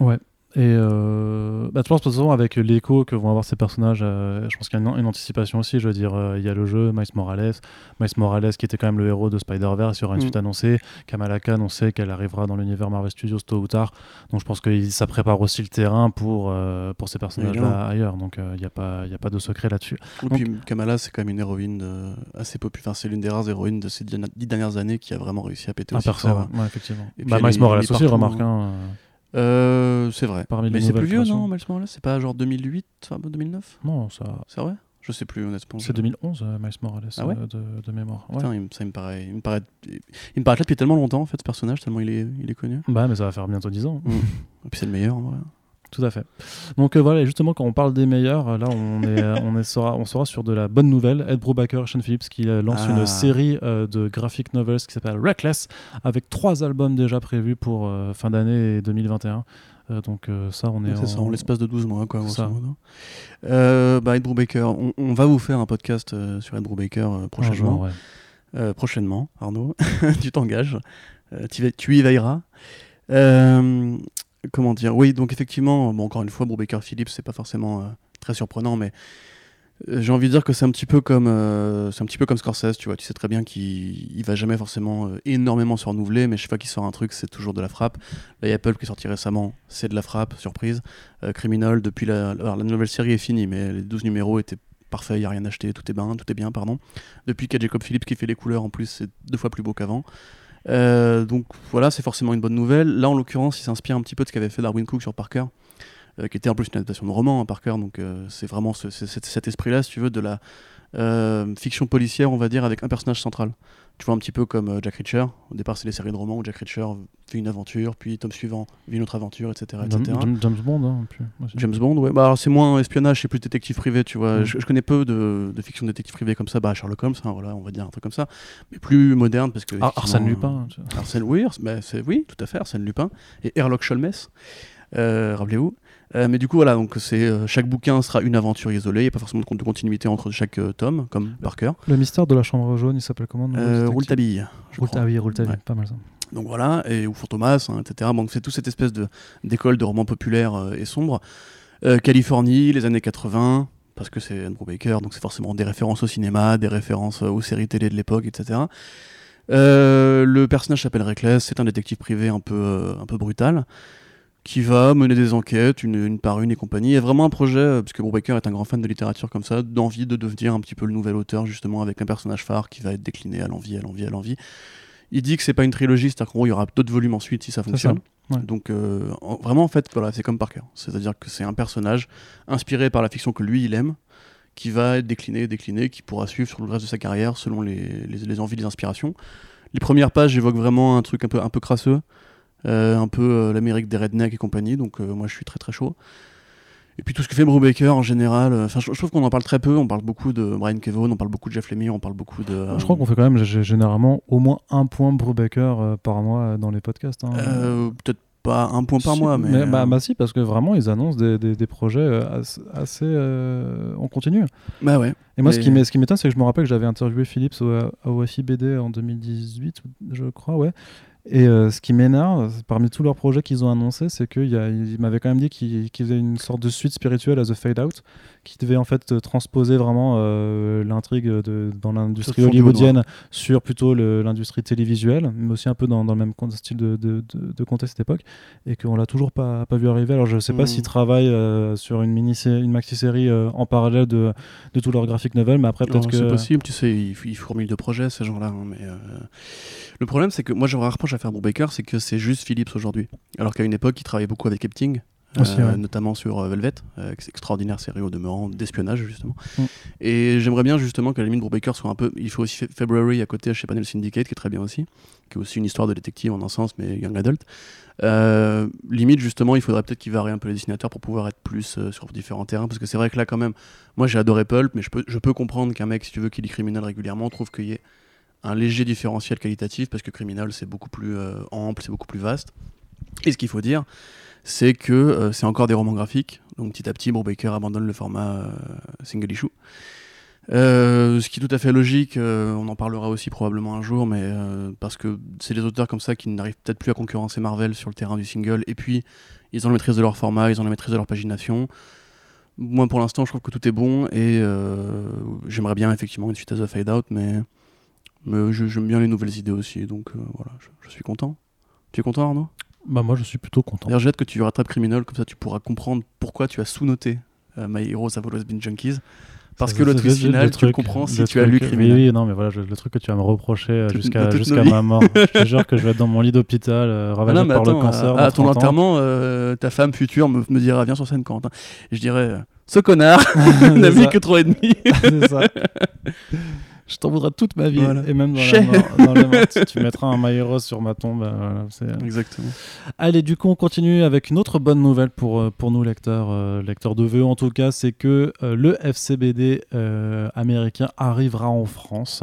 Ouais. Et euh, bah, je pense de toute façon avec l'écho que vont avoir ces personnages, euh, je pense qu'il y a une, une anticipation aussi. Je veux dire, euh, il y a le jeu Miles Morales, Miles Morales qui était quand même le héros de Spider-Verse, il y aura une Mm. suite annoncée. Kamala Khan, on sait qu'elle arrivera dans l'univers Marvel Studios tôt ou tard. Donc je pense que ça prépare aussi le terrain pour, euh, pour ces personnages-là ailleurs. Donc il n'y a, pas- y a pas de secret là-dessus. Donc- puis Kamala, c'est quand même une héroïne de- assez populaire. Enfin, c'est l'une des rares héroïnes de ces dix dernières années qui a vraiment réussi à péter Un aussi fort. ouais, ouais, effectivement. Et puis Bah, Miles Morales aussi, partout, remarque. hein. Euh, c'est vrai. Parmi les Mais c'est plus vieux, non, Miles Morales C'est pas genre 2008, enfin, 2009 Non, ça, C'est vrai? Je sais plus, honnêtement. c'est 2011, euh, Miles Morales, Ah ouais? euh, de, de mémoire. Ouais. Il, ça, il me paraît, il me paraît, il me paraît là depuis tellement longtemps en fait ce personnage, tellement il est, il est connu. Bah, mais ça va faire bientôt 10 ans. Et puis c'est le meilleur en vrai. Tout à fait. Donc euh, voilà, justement, quand on parle des meilleurs, euh, là, on, est, euh, on, est, sera, on sera sur de la bonne nouvelle. Ed Brubaker Sean Phillips qui euh, lance Ah. une série euh, de graphic novels qui s'appelle Reckless, avec trois albums déjà prévus pour fin d'année et 2021. Euh, donc euh, ça, on est C'est ça, en- en l'espace de 12 mois, quoi, ça. Euh, bah, Ed Brubaker, on, on va vous faire un podcast sur Ed Brubaker prochainement. ouais. Prochainement, Arnaud. tu t'engages. Tu, tu y veilleras. Comment dire Oui, donc effectivement, bon, encore une fois, Brubaker Phillips, c'est pas forcément euh, très surprenant, mais euh, j'ai envie de dire que c'est un petit peu comme euh, comme Scorsese, tu vois. Tu sais très bien qu'il il va jamais forcément énormément se renouveler, mais chaque fois qu'il sort un truc, c'est toujours de la frappe. Là, il qui est sorti récemment, c'est de la frappe, surprise. Criminal, depuis la, la nouvelle série est finie, mais les 12 numéros étaient parfaits, il n'y a rien acheté, tout est bien, tout est bien, pardon. Depuis qu'il y a Jacob Phillips qui fait les couleurs, en plus, c'est deux fois plus beau qu'avant. Euh, donc voilà, c'est forcément une bonne nouvelle. Là, en l'occurrence, il s'inspire un petit peu de ce qu'avait fait Darwin Cook sur Parker, euh, qui était en plus une adaptation de roman, hein, Parker. Donc euh, c'est vraiment ce- ce- cet, cet esprit-là, si tu veux, de la fiction policière, on va dire, avec un personnage central. Tu vois, un petit peu comme euh, Jack Reacher. Au départ, c'est les séries de romans où Jack Reacher fait une aventure, puis tome suivant vit une autre aventure, etc. James, Bond, hein, James Bond, ouais. Bah, c'est moins espionnage, c'est plus détective privé, tu vois. Mm. Je, connais peu de, de fiction détective privé comme ça. Bah, Sherlock Holmes, hein, voilà, on va dire un truc comme ça. Mais plus moderne, parce que. Ah, Arsène Lupin. Arsène, oui, oui, tout à fait, Arsène Lupin. Et Herlock Sholmes, euh, rappelez-vous. Euh, mais du coup, voilà, donc c'est euh, chaque bouquin sera une aventure isolée. Il n'y a pas forcément de, de continuité entre chaque euh, tome, comme Parker. Le mystère de la chambre jaune, il s'appelle comment Rouletabille. Rouletabille, Rouletabille, pas mal ça. Donc voilà, et ou Fantomas, hein, etc. Donc c'est toute cette espèce de d'école de romans populaires et sombres. Californie, les années 80, parce que c'est Andrew Baker, donc c'est forcément des références au cinéma, des références aux séries télé de l'époque, etc. le personnage s'appelle Reckless, c'est un détective privé un peu, un peu brutal qui va mener des enquêtes une, par une et compagnie. Il y a vraiment un projet, euh, puisque Brubaker est un grand fan de littérature comme ça, d'envie de devenir un petit peu le nouvel auteur, justement, avec un personnage phare qui va être décliné à l'envie, à l'envie, à l'envie. Il dit que c'est pas une trilogie, c'est-à-dire qu'en gros, il y aura d'autres volumes ensuite si ça fonctionne. Donc, euh, vraiment, en fait, voilà, c'est comme Parker. C'est-à-dire que c'est un personnage inspiré par la fiction que lui, il aime, qui va être décliné, décliné, qui pourra suivre sur le reste de sa carrière selon les, les, les envies, les inspirations. Les premières pages évoquent vraiment un truc un peu, un peu crasseux. Euh, un peu euh, l'Amérique des rednecks et compagnie, donc euh, moi je suis très très chaud. Et puis tout ce que fait Brubaker en général, enfin je, trouve qu'on en parle très peu, on parle beaucoup de Brian Kevon, on parle beaucoup de Jeff Lemire, on parle beaucoup de... Je crois qu'on fait quand même généralement au moins un point Brubaker par mois dans les podcasts. Hein. Peut-être pas un point par mois, mais... bah, bah, si, parce que vraiment ils annoncent des, des, projets assez... en continu. Bah ouais. Et moi ce qui m'étonne c'est que je me rappelle que j'avais interviewé Philips au, au BD en 2018, je crois, ouais. Et euh, ce qui m'énerve, parmi tous leurs projets qu'ils ont annoncés, c'est qu'ils m'avaient quand même dit qu'ils faisaient une sorte de suite spirituelle à The Fade Out, qui devait en fait transposer vraiment euh, l'intrigue dans l'industrie hollywoodienne sur plutôt l'industrie télévisuelle, mais aussi un peu dans, le même style de, de, de, à cette époque, et qu'on l'a toujours pas, pas vu arriver. Alors je sais pas s'ils hmm. travaillent euh, sur une mini une maxi-série en parallèle de, de tout leur graphic novel, mais après peut-être que... C'est possible, tu sais, ils, ils fourmillent de projets ces gens-là, hein, mais... Le problème, c'est que moi, j'aurais un reproche à faire pour Baker, c'est que c'est juste Philips aujourd'hui. Alors qu'à une époque, il travaillait beaucoup avec Epting. Euh, notamment sur euh, Velvet, euh, extraordinaire série au demeurant d'espionnage justement. Mm. Et j'aimerais bien justement que la limite Baker soit un peu. Il faut aussi February à côté chez Panel Syndicate qui est très bien aussi, qui est aussi une histoire de détective en un sens mais young adult. limite justement, il faudrait peut-être qu'il varie un peu les dessinateurs pour pouvoir être plus sur différents terrains parce que c'est vrai que là quand même, moi j'ai adoré Pulp, mais je peux, je peux comprendre qu'un mec si tu veux qui lit criminel régulièrement trouve qu'il y ait un léger différentiel qualitatif parce que Criminal c'est beaucoup plus euh, ample, c'est beaucoup plus vaste. Et ce qu'il faut dire, c'est que euh, c'est encore des romans graphiques, donc petit à petit, Baker abandonne le format euh, single issue. ce qui est tout à fait logique, on en parlera aussi probablement un jour, mais parce que c'est des auteurs comme ça qui n'arrivent peut-être plus à concurrencer Marvel sur le terrain du single, et puis ils ont la maîtrise de leur format, ils ont la maîtrise de leur pagination. Moi pour l'instant je trouve que tout est bon, et j'aimerais bien effectivement une suite à The Fade Out, mais j'aime bien les nouvelles idées aussi, donc euh, voilà, je, suis content. Tu es content Arnaud? Bah moi je suis plutôt content. D'ailleurs j'ai hâte que tu rattrapes Criminal, comme ça tu pourras comprendre pourquoi tu as sous-noté euh, My Heroes Have Always Been Junkies. Parce que le twist final, tu le comprends si tu as lu Criminal. Oui, non, mais voilà, le truc que tu vas me reprocher euh, jusqu'à jusqu'à ma mort. je te jure que je vais être dans mon lit d'hôpital, ravagé ah par le cancer. À, ton enterrement, ta femme future me, me dira Viens sur scène, Quentin. Et je dirais Ce connard n'a vu que trois et demi. C'est ça. Je t'en voudrais toute ma vie. Et même dans la, mort, tu mettras un Maïros sur ma tombe. Euh, Exactement. Allez, du coup, on continue avec une autre bonne nouvelle pour, euh, pour nous, lecteurs, euh, lecteurs de VE en tout cas, c'est que le FCBD américain arrivera en France.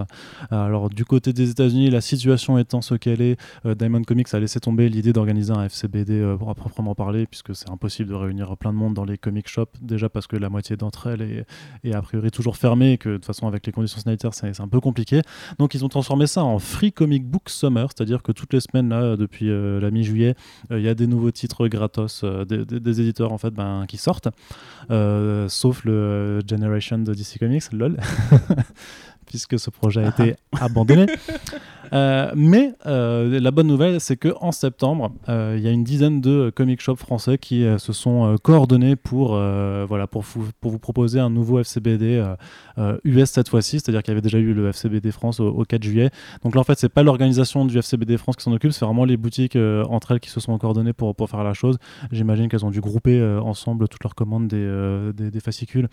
Alors, du côté des États-Unis, la situation étant ce qu'elle est, Diamond Comics a laissé tomber l'idée d'organiser un FCBD à proprement parler, puisque c'est impossible de réunir plein de monde dans les comic shops, déjà parce que la moitié d'entre elles est, est, a priori toujours fermée et que de toute façon, avec les conditions sanitaires, c'est c'est un peu compliqué. Donc ils ont transformé ça en Free Comic Book Summer, c'est-à-dire que toutes les semaines, là, depuis euh, la mi-juillet, euh, il y a des nouveaux titres gratos euh, des, éditeurs en fait, ben, qui sortent, sauf le Generation de DC Comics, lol. puisque ce projet a été abandonné. Euh, mais euh, la bonne nouvelle, c'est que en septembre, euh, il y a une dizaine de comic shops français qui se sont coordonnés pour, voilà, pour, pour vous proposer un nouveau FCBD US cette fois-ci. C'est-à-dire qu'il y avait déjà eu le FCBD France au, au 4 juillet. Donc là, en fait, c'est pas l'organisation du FCBD France qui s'en occupe, c'est vraiment les boutiques entre elles qui se sont coordonnées pour, pour faire la chose. J'imagine qu'elles ont dû grouper ensemble toutes leurs commandes des, des, fascicules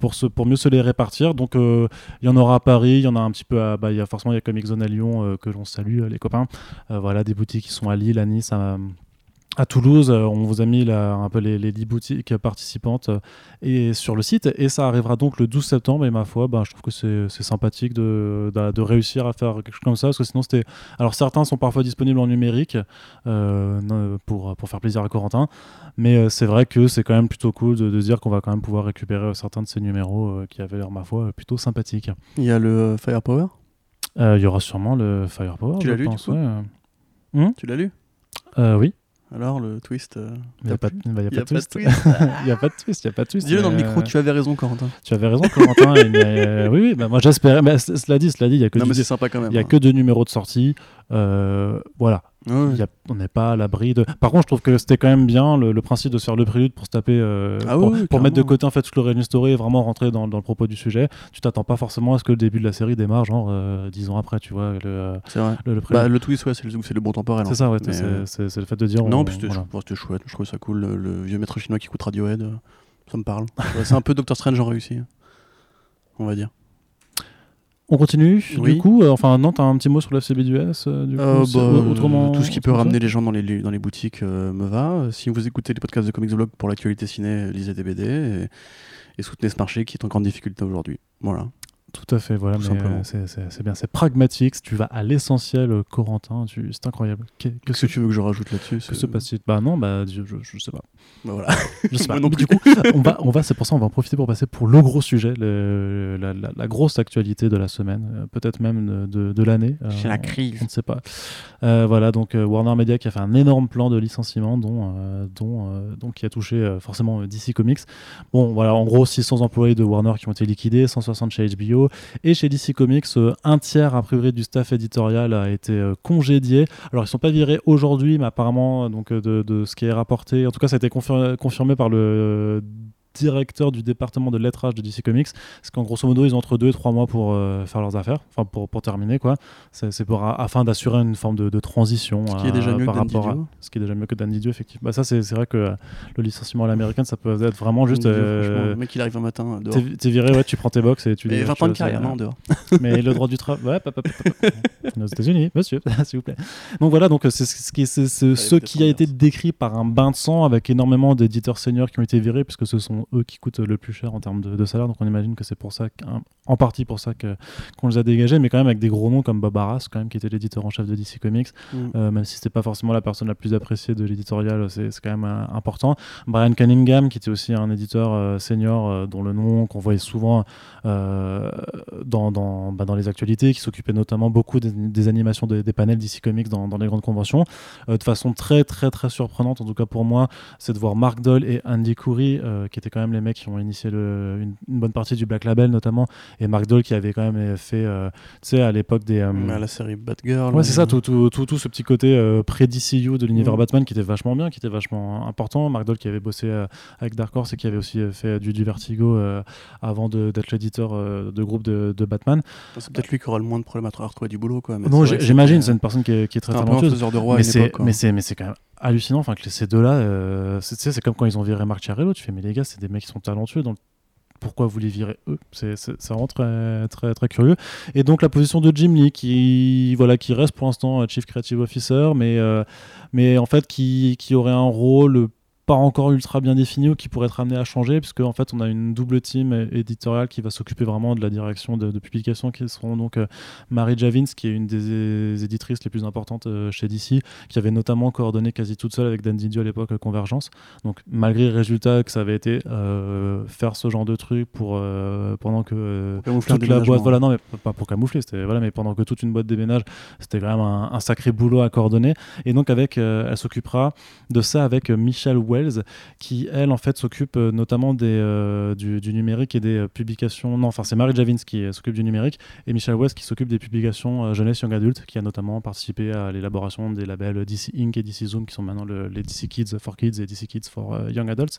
pour, se, pour mieux se les répartir. Donc il y en aura à Paris, il y en a un petit peu à. Bah, y a forcément il y a Comic Zone à Lyon que l'on salue, euh, les copains. Euh, voilà, des boutiques qui sont à Lille, à Nice, à, Toulouse. Euh, on vous a mis un peu les, les 10 boutiques participantes euh, et sur le site. Et ça arrivera donc le 12 septembre. Et ma foi, bah, je trouve que c'est sympathique de, réussir à faire quelque chose comme ça. Parce que sinon, c'était. Alors certains sont parfois disponibles en numérique euh, pour, faire plaisir à Corentin. Mais euh, c'est vrai que c'est quand même plutôt cool de, de dire qu'on va quand même pouvoir récupérer euh, certains de ces numéros euh, qui avaient l'air, ma foi, plutôt sympathiques. Il y a le euh, Euh, Il y aura sûrement le Firepower. Tu je l'as lu, du pense, coup ouais. Tu l'as lu? Euh, Oui. Alors, le twist. euh, Il n'y a, pas de- bah, twist. Il n'y a pas de twist. Il a pas de twist. Dis-le dans le mais, micro, tu avais raison, Corentin. Tu avais raison, Corentin. euh, oui, oui, bah, moi j'espérais. mais c- cela dit, cela dit, il y a que Non, du- mais c'est sympa quand même. il y a hein. que deux numéros de sortie. Euh, voilà. Ouais, Il y a- on n'est pas à l'abri de. Par contre, je trouve que c'était quand même bien le, le principe de se faire le prélude pour se taper, euh, Ah pour, oui, pour mettre de côté en fait toute l'origin story et vraiment rentrer dans, dans le propos du sujet. Tu t'attends pas forcément à ce que le début de la série démarre genre euh, dix ans après, tu vois, le, euh, vrai. le, le. Bah, le twist, ouais, c'est le, bon temporel. c'est hein. ça, ouais, Mais, c'est le fait de dire. Non, on- puis c'était voilà. ouais, chouette. Je trouvais ça cool. Le, vieux maître chinois qui écoute Radiohead, ça me parle. Ouais, c'est un peu Doctor Strange en réussi. On va dire. On continue Oui. du coup. euh, enfin, non, t'as un petit mot sur le FCB du S euh, du coup, Euh, bah, autrement, tout ce qui peut ramener les gens dans les, dans les boutiques me va. Si vous écoutez les podcasts de Comics Blog pour l'actualité ciné, lisez des BD et, et soutenez ce marché qui est en grande difficulté aujourd'hui. Voilà. Tout à fait, voilà, euh, c'est- bien, c'est pragmatique. Tu vas à l'essentiel, euh, Corentin. C'est incroyable. Que, que Qu'est-ce que tu veux que je rajoute là-dessus que se passe-t-il Bah non, bah je, je, je sais pas. Bah, voilà. Je sais pas. Non plus. du coup, on va, on va, c'est pour ça, on va en profiter pour passer pour le gros sujet, le- la, la- la grosse actualité de la semaine, euh, peut-être même de, de l'année. euh, C'est la crise. On ne sait pas. Euh, voilà, donc euh, Warner Media qui a fait un énorme plan de licenciement, dont, euh, dont, euh, donc qui a touché euh, forcément DC Comics. Bon, voilà, en gros, 600 employés de Warner qui ont été liquidés, 160 chez HBO, et chez DC Comics, euh, un tiers a priori du staff éditorial a été euh, congédié. Alors, ils sont pas virés aujourd'hui, mais apparemment, euh, donc de, ce qui est rapporté, en tout cas, ça a été confir- confirmé par le directeur du département de lettrage de DC Comics, c'est qu'en grosso modo ils ont entre deux et trois mois pour euh, faire leurs affaires, enfin pour, pour terminer quoi. C'est pour afin d'assurer une forme de, de transition. Ce qui est déjà euh, mieux par rapport à ce qui est déjà mieux que Dan Didio effectivement. Bah, ça c'est vrai que euh, le licenciement à l'américaine ça peut être vraiment juste. Franchement, euh, Le mec, il arrive un matin dehors. T'es viré, ouais, tu prends tes box et tu Mais les 20 tu ans de carrière, non, dehors. mais le droit du travail, ouais, papa, papa, papa. Aux États-Unis, monsieur, s'il vous plaît. Donc voilà, donc c'est ce qui, ce, ce qui a été décrit par un bain de sang avec énormément d'éditeurs seniors qui ont été virés, puisque ce sont eux qui coûtent le plus cher en termes de, de salaire. Donc on imagine que c'est pour ça, en partie pour ça que- qu'on les a dégagés, mais quand même avec des gros noms comme Bob Arras, quand même, qui était l'éditeur en chef de DC Comics, Mm. euh, même si c'était pas forcément la personne la plus appréciée de l'éditorial, c'est quand même euh, important. Brian Cunningham, qui était aussi un éditeur euh, senior dont le nom qu'on voyait souvent dans, dans, bah, dans les actualités, qui s'occupait notamment beaucoup des, des animations des, des panels DC Comics dans, dans les grandes conventions. De façon très très très surprenante, en tout cas pour moi, c'est de voir Mark Doll et Andy Coury, qui étaient quand même les mecs qui ont initié le- une, une bonne partie du Black Label notamment, et Mark Doll qui avait quand même fait, euh, tu sais, à l'époque des... euh, la série Batgirl. Ouais, c'est euh, ça, tout, tout, tout, tout ce petit côté euh, pré-DCU de l'univers Mm. Batman qui était vachement bien, qui était vachement important. Mark Doll qui avait bossé euh, avec Dark Horse et qui avait aussi euh, fait du, du Vertigo euh, avant d'être l'éditeur euh, de groupe de, de Batman. C'est peut-être lui qui aura le moins de problèmes à retrouver du boulot. Quoi. mais non, j'imagine, c'est une personne qui est, qui est très talentueuse. mais c'est quand même hallucinant. Enfin, que ces deux-là, euh, c'est, comme quand ils ont viré Marc Chiarello. Tu fais, mais les gars, c'est des mecs qui sont talentueux. Donc, pourquoi vous les virez eux? C'est, c'est vraiment très, très, très curieux. Et donc, la position de Jim Lee, qui, voilà, qui reste pour l'instant euh, Chief Creative Officer, mais, euh, mais en fait, qui, qui aurait un rôle pas encore ultra bien défini ou qui pourrait être amené à changer puisque en fait on a une double team éditoriale qui va s'occuper vraiment de la direction de, de publication qui seront donc euh, Marie Javins qui est une des éditrices les plus importantes euh, chez DC qui avait notamment coordonné quasi toute seule avec Dan Didio à l'époque euh, Convergence. Donc malgré le résultat que ça avait été euh, faire ce genre de truc pour pendant que toute la boîte voilà non mais pas pour camoufler c'était voilà mais pendant que toute une boîte déménage c'était quand même un, un sacré boulot à coordonner. Et donc avec elle s'occupera de ça avec Michel Qui elle en fait s'occupe notamment des, du, du, numérique et des publications. Non, enfin c'est Marie Javins qui s'occupe du numérique et Michel Wells qui s'occupe des publications jeunesse young adulte, qui a notamment participé à l'élaboration des labels DC Inc et DC Zoom, qui sont maintenant les DC Kids for Kids et DC Kids for Young Adults.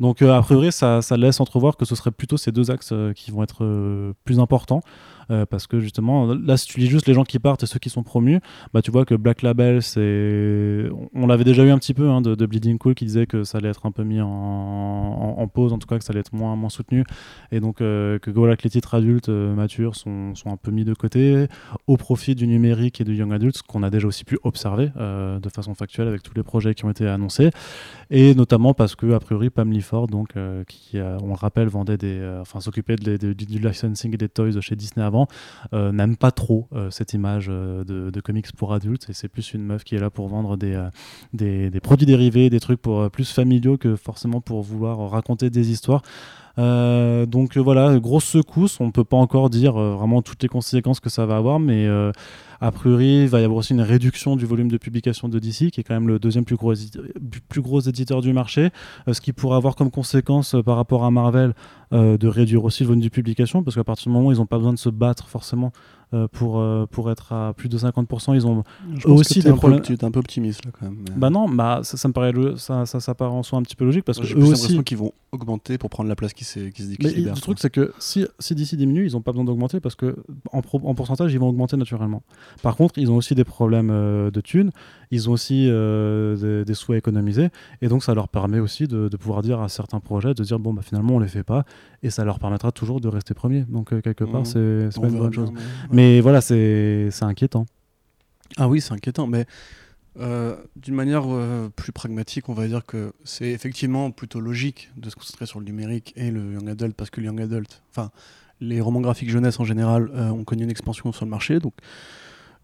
Donc a priori ça laisse entrevoir que ce serait plutôt ces deux axes qui vont être plus importants. Euh, parce que justement, là, si tu lis juste les gens qui partent et ceux qui sont promus, bah, tu vois que Black Label, c'est. On l'avait déjà eu un petit peu hein, de, Bleeding Cool qui disait que ça allait être un peu mis en, pause, en tout cas que ça allait être moins, moins soutenu, et donc euh, que voilà, que les titres adultes euh, matures sont, sont, un peu mis de côté au profit du numérique et du young adult, qu'on a déjà aussi pu observer de façon factuelle avec tous les projets qui ont été annoncés, et notamment parce que, a priori, Pam Ford, donc, qui, on le rappelle, vendait des. enfin, s'occupait de, du licensing des toys chez Disney avant, euh, n'aime pas trop euh, cette image euh, de, comics pour adultes et c'est plus une meuf qui est là pour vendre des, des, produits dérivés, des trucs pour plus familiaux que forcément pour vouloir raconter des histoires. Donc voilà, grosse secousse. On ne peut pas encore dire vraiment toutes les conséquences que ça va avoir, mais a priori, il va y avoir aussi une réduction du volume de publication de DC, qui est quand même le deuxième plus gros, plus gros éditeur du marché, ce qui pourrait avoir comme conséquence par rapport à Marvel euh, de réduire aussi le volume de publication, parce qu'à partir du moment où ils n'ont pas besoin de se battre forcément euh, pour, euh, pour être à plus de 50%, ils ont aussi des problèmes. Tu es un peu optimiste là quand même. Bah non, bah, ça, me paraît ça, ça, ça, paraît en soi un petit peu logique parce que j'ai l'impression qu'ils vont augmenter pour prendre la place qui, qui se dit Mais Le truc c'est que si, si d'ici diminue, ils n'ont pas besoin d'augmenter parce que en, en, pourcentage ils vont augmenter naturellement. Par contre, ils ont aussi des problèmes de thunes, ils ont aussi des, des, souhaits économisés et donc ça leur permet aussi de, de, pouvoir dire à certains projets de dire bon bah finalement on les fait pas et ça leur permettra toujours de rester premier. Donc euh, quelque part, mmh. c'est pas une bonne chose. Mais, voilà, c'est inquiétant. Ah oui, c'est inquiétant, mais euh, d'une manière euh, plus pragmatique, on va dire que c'est effectivement plutôt logique de se concentrer sur le numérique et le young adult, parce que le young adult, enfin, les romans graphiques jeunesse en général ont connu une expansion sur le marché, donc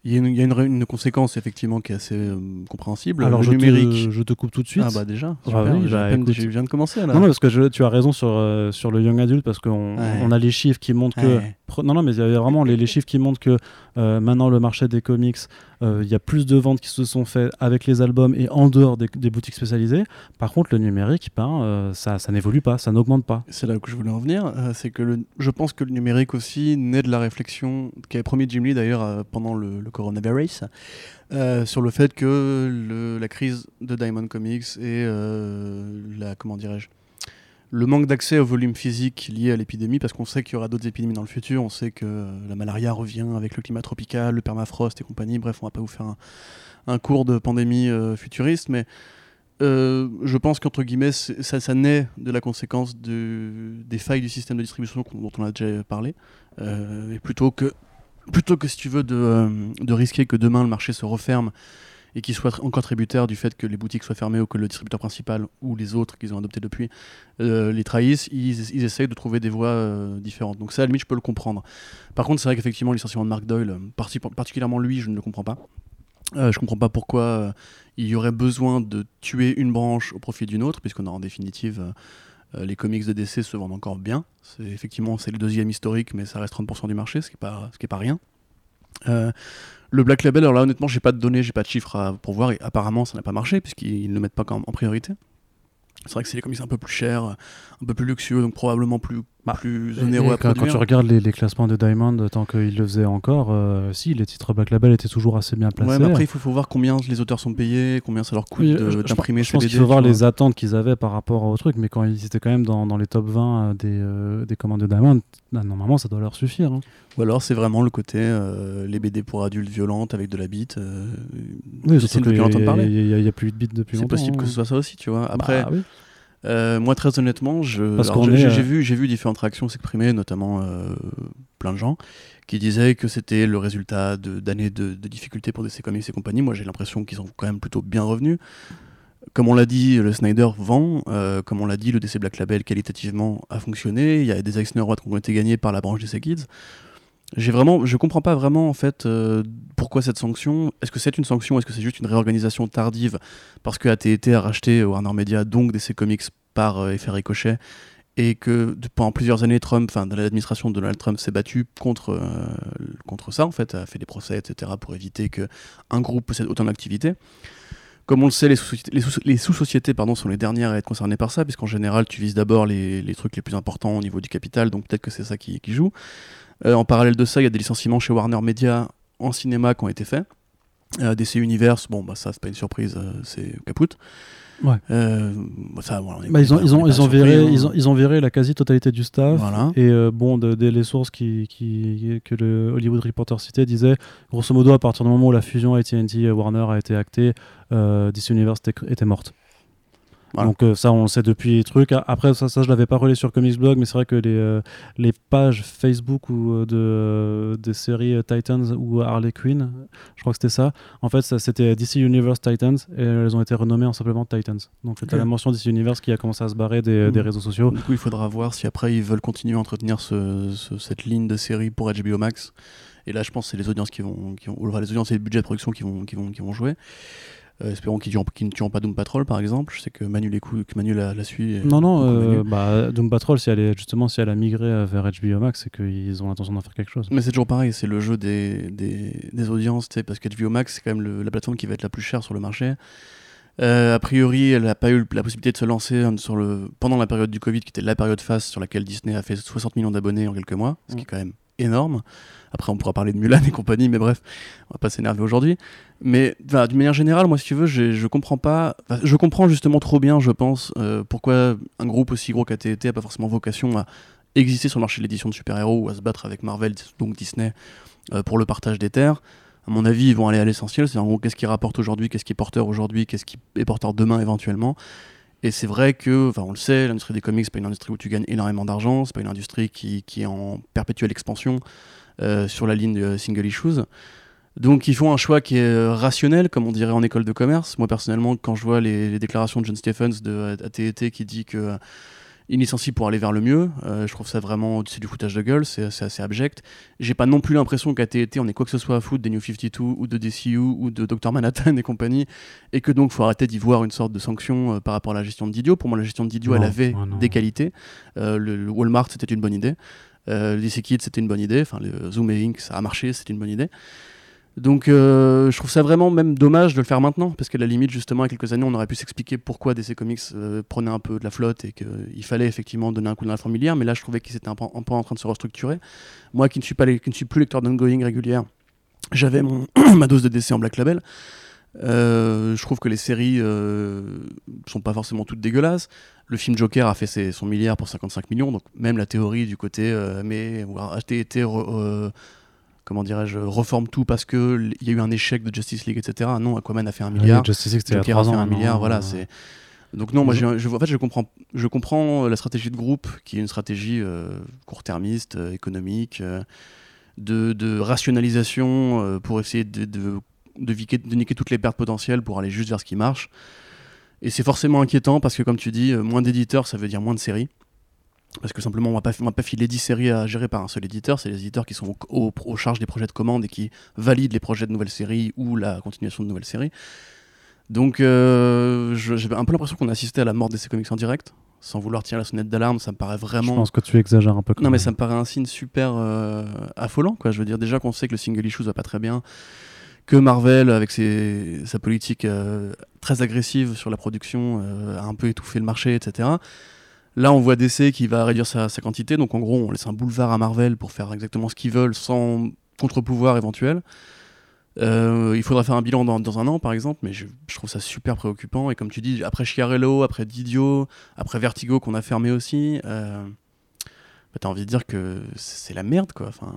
il y a, une, une, conséquence effectivement qui est assez euh, compréhensible. Alors le je numérique. Te, je te coupe tout de suite. Ah bah déjà. Ah oui, bah, je viens de commencer là. Non, parce que tu as raison sur, euh, sur le young adult parce qu'on on a les chiffres qui montrent que. Non, non, mais il y a vraiment les, les chiffres qui montrent que euh, maintenant le marché des comics il y a plus de ventes qui se sont faites avec les albums et en dehors des, boutiques spécialisées. Par contre, le numérique, ben, euh, ça, ça n'évolue pas, ça n'augmente pas. C'est là que je voulais en venir. C'est que le, je pense que le numérique aussi naît de la réflexion qu'avait promis Jim Lee d'ailleurs pendant le, le coronavirus. sur le fait que la crise de Diamond Comics et la comment dirais-je le manque d'accès au volume physique lié à l'épidémie, parce qu'on sait qu'il y aura d'autres épidémies dans le futur, on sait que la malaria revient avec le climat tropical, le permafrost et compagnie, bref, on va pas vous faire un, cours de pandémie euh, futuriste, mais euh, je pense qu'entre guillemets, ça, naît de la conséquence des failles du système de distribution dont on a déjà parlé, euh, et plutôt que, plutôt que si tu veux, de, de risquer que demain le marché se referme et qui soient encore tributaires du fait que les boutiques soient fermées ou que le distributeur principal ou les autres qu'ils ont adoptés depuis euh, les trahissent, ils, essayent de trouver des voies euh, différentes. Donc ça, à la limite, je peux le comprendre. Par contre, c'est vrai qu'effectivement, le licenciement de Mark Doyle, particulièrement lui, je ne le comprends pas. Euh, je comprends pas pourquoi euh, il y aurait besoin de tuer une branche au profit d'une autre, puisqu'on a en définitive les comics de DC se vendent encore bien. Effectivement c'est le deuxième historique, mais ça reste 30% du marché, ce qui n'est pas, rien. Le Black Label, alors là honnêtement, j'ai pas de données, j'ai pas de chiffres pour voir, et apparemment ça n'a pas marché puisqu'ils ne le mettent pas en priorité. C'est vrai que c'est des comics un peu plus chers, un peu plus luxueux, donc probablement plus, bah, plus onéreux à quand, quand, tu regardes les, classements de Diamond, tant qu'ils le faisaient encore, euh, si, les titres Black Label étaient toujours assez bien placés. Ouais, mais après, il faut, faut, voir combien les auteurs sont payés, combien ça leur coûte d'imprimer ces Je pense qu'il faut voir les attentes qu'ils avaient par rapport au truc, mais quand ils étaient quand même dans, dans les top 20 euh, des, euh, des commandes de Diamond, bah, normalement, ça doit leur suffire. Hein. Ou alors, c'est vraiment le côté les BD pour adultes violentes avec de la bite. oui, c'est. Il n'y a, plus de bite depuis longtemps. C'est possible que hein. ce soit ça aussi, tu vois. Après. Bah euh, moi, très honnêtement, je, j'ai, euh, vu, j'ai vu différentes réactions s'exprimer, notamment euh, plein de gens qui disaient que c'était le résultat d'années de, difficultés pour DC Comics et compagnie. Moi, j'ai l'impression qu'ils sont quand même plutôt bien revenus. Comme on l'a dit, le Snyder vend. comme on l'a dit, le DC Black Label qualitativement a fonctionné. Il y a des Eisner Awards qui ont été gagnés par la branche DC Kids. J'ai vraiment, je comprends pas vraiment en fait pourquoi cette sanction. Est-ce que c'est une sanction Est-ce que c'est juste une réorganisation tardive parce que AT&T a racheté Warner Media, donc DC Comics par euh, effet ricochet et que pendant plusieurs années, Trump, enfin, l'administration de Donald Trump, s'est battu contre, euh, contre ça, en fait, a fait des procès, etc., pour éviter qu'un groupe possède autant d'activités. Comme on le sait, les sous-sociétés sont les dernières à être concernées par ça, puisqu'en général, tu vises d'abord les, trucs les plus importants au niveau du capital, donc peut-être que c'est ça qui, joue. Euh, en parallèle de ça, il y a des licenciements chez Warner Media en cinéma qui ont été faits. Euh, DC Universe, bon, bah, ça, c'est pas une surprise, euh, c'est caput. Ouais. Euh, ça, bah, ils, ont, ils, ont, ils, ont viré, hein. ils, ont, ils ont viré la quasi-totalité du staff. Voilà. Et euh, bon, de, les sources qui, qui, que le Hollywood Reporter citait disaient, grosso modo, à partir du moment où la fusion AT&T Warner a été actée, euh, DC Universe était morte. Donc euh, ça, on le sait depuis les trucs. Après, ça, ça je l'avais pas relé sur Comics Blog, mais c'est vrai que les, euh, les pages Facebook ou euh, de des séries Titans ou Harley Quinn, je crois que c'était ça. En fait, ça, c'était DC Universe Titans et elles ont été renommées en simplement Titans. Donc tu as la mention DC Universe qui a commencé à se barrer des, des, réseaux sociaux. Du coup, il faudra voir si après ils veulent continuer à entretenir ce, cette ligne de série pour HBO Max. Et là, je pense que c'est les audiences qui vont, qui vont, les audiences et les budgets de production qui vont, qui vont, qui vont jouer. Euh, espérons qu'ils ne tueront pas Doom Patrol par exemple. Je sais que Manu, les que Manu la, suit. Non, non, euh, bah, Doom Patrol, si elle est, justement, si elle a migré vers HBO Max, c'est qu'ils ont l'intention d'en faire quelque chose. Mais c'est toujours pareil, c'est le jeu des, des, des audiences, parce que HBO Max, c'est quand même la plateforme qui va être la plus chère sur le marché. Euh, a priori, elle n'a pas eu la possibilité de se lancer sur le, pendant la période du Covid, qui était la période face sur laquelle Disney a fait 60 millions d'abonnés en quelques mois, ce qui est mm. quand même énorme. Après, on pourra parler de Mulan et compagnie, mais bref, on va pas s'énerver aujourd'hui. Mais d'une manière générale, moi, si tu veux, je comprends pas. Je comprends justement trop bien, je pense, euh, pourquoi un groupe aussi gros qu'AT&T a pas forcément vocation à exister sur le marché de l'édition de super-héros ou à se battre avec Marvel, donc Disney, euh, pour le partage des terres. À mon avis, ils vont aller à l'essentiel. C'est en gros, qu'est-ce qui rapporte aujourd'hui, qu'est-ce qui est porteur aujourd'hui, qu'est-ce qui est porteur demain éventuellement. Et c'est vrai que, enfin, on le sait, l'industrie des comics, c'est pas une industrie où tu gagnes énormément d'argent, c'est pas une industrie qui, est en perpétuelle expansion euh, sur la ligne de single issues. Donc ils font un choix qui est rationnel, comme on dirait en école de commerce. Moi personnellement, quand je vois les, déclarations de John Stephens de AT&T qui dit que il licencie pour aller vers le mieux. Euh, je trouve ça vraiment, c'est du foutage de gueule, c'est assez abject. J'ai pas non plus l'impression qu'à TET on ait quoi que ce soit à foutre des New 52 ou de DCU ou de Dr Manhattan et compagnie, et que donc faut arrêter d'y voir une sorte de sanction euh, par rapport à la gestion de Didio. Pour moi, la gestion de Didio, elle avait des qualités. Euh, le, Walmart, c'était une bonne idée. le DC Kids, c'était une bonne idée. Enfin, le Zoom et Inc, ça a marché, c'était une bonne idée. Donc euh, je trouve ça vraiment même dommage de le faire maintenant, parce qu'à la limite, justement, il y a quelques années, on aurait pu s'expliquer pourquoi DC Comics euh, prenait un peu de la flotte et qu'il fallait effectivement donner un coup dans la fourmilière, mais là je trouvais qu'ils étaient un peu, en train de se restructurer. Moi qui ne suis, pas qui ne suis plus lecteur d'ongoing régulière, j'avais ma dose de DC en Black Label. Euh, je trouve que les séries sont pas forcément toutes dégueulasses. Le film Joker a fait ses, son milliard pour 55 millions, donc même la théorie du côté mais a été comment dirais-je, reforme tout parce qu'il y a eu un échec de Justice League, etc. Non, Aquaman a fait un milliard. Justice League, c'était a fait un milliard, voilà. c'est donc non, moi, je, en fait, je comprends, je comprends la stratégie de groupe, qui est une stratégie euh, court-termiste, euh, économique, euh, de, de, rationalisation pour essayer de, de, de, niquer toutes les pertes potentielles pour aller juste vers ce qui marche. Et c'est forcément inquiétant parce que, comme tu dis, moins d'éditeurs, ça veut dire moins de séries. Parce que simplement, on va pas, va pas filer 10 séries à gérer par un seul éditeur. C'est les éditeurs qui sont au, au, charge des projets de commande et qui valident les projets de nouvelles séries ou la continuation de nouvelles séries. Donc, euh, j'ai un peu l'impression qu'on a assisté à la mort des comics en direct. Sans vouloir tirer la sonnette d'alarme, ça me paraît vraiment. Je pense que tu exagères un peu. non, mais ça me paraît un signe super euh, affolant. Quoi. Je veux dire, déjà qu'on sait que le single issue va pas très bien, que Marvel, avec ses, sa politique euh, très agressive sur la production, a un peu étouffé le marché, etc. Là, on voit DC qui va réduire sa, quantité, donc en gros, on laisse un boulevard à Marvel pour faire exactement ce qu'ils veulent sans contre-pouvoir éventuel. Euh, il faudra faire un bilan dans, un an, par exemple, mais je, trouve ça super préoccupant. Et comme tu dis, après Chiarello, après Didio, après Vertigo qu'on a fermé aussi, euh, bah, t'as envie de dire que c'est la merde, quoi. Enfin,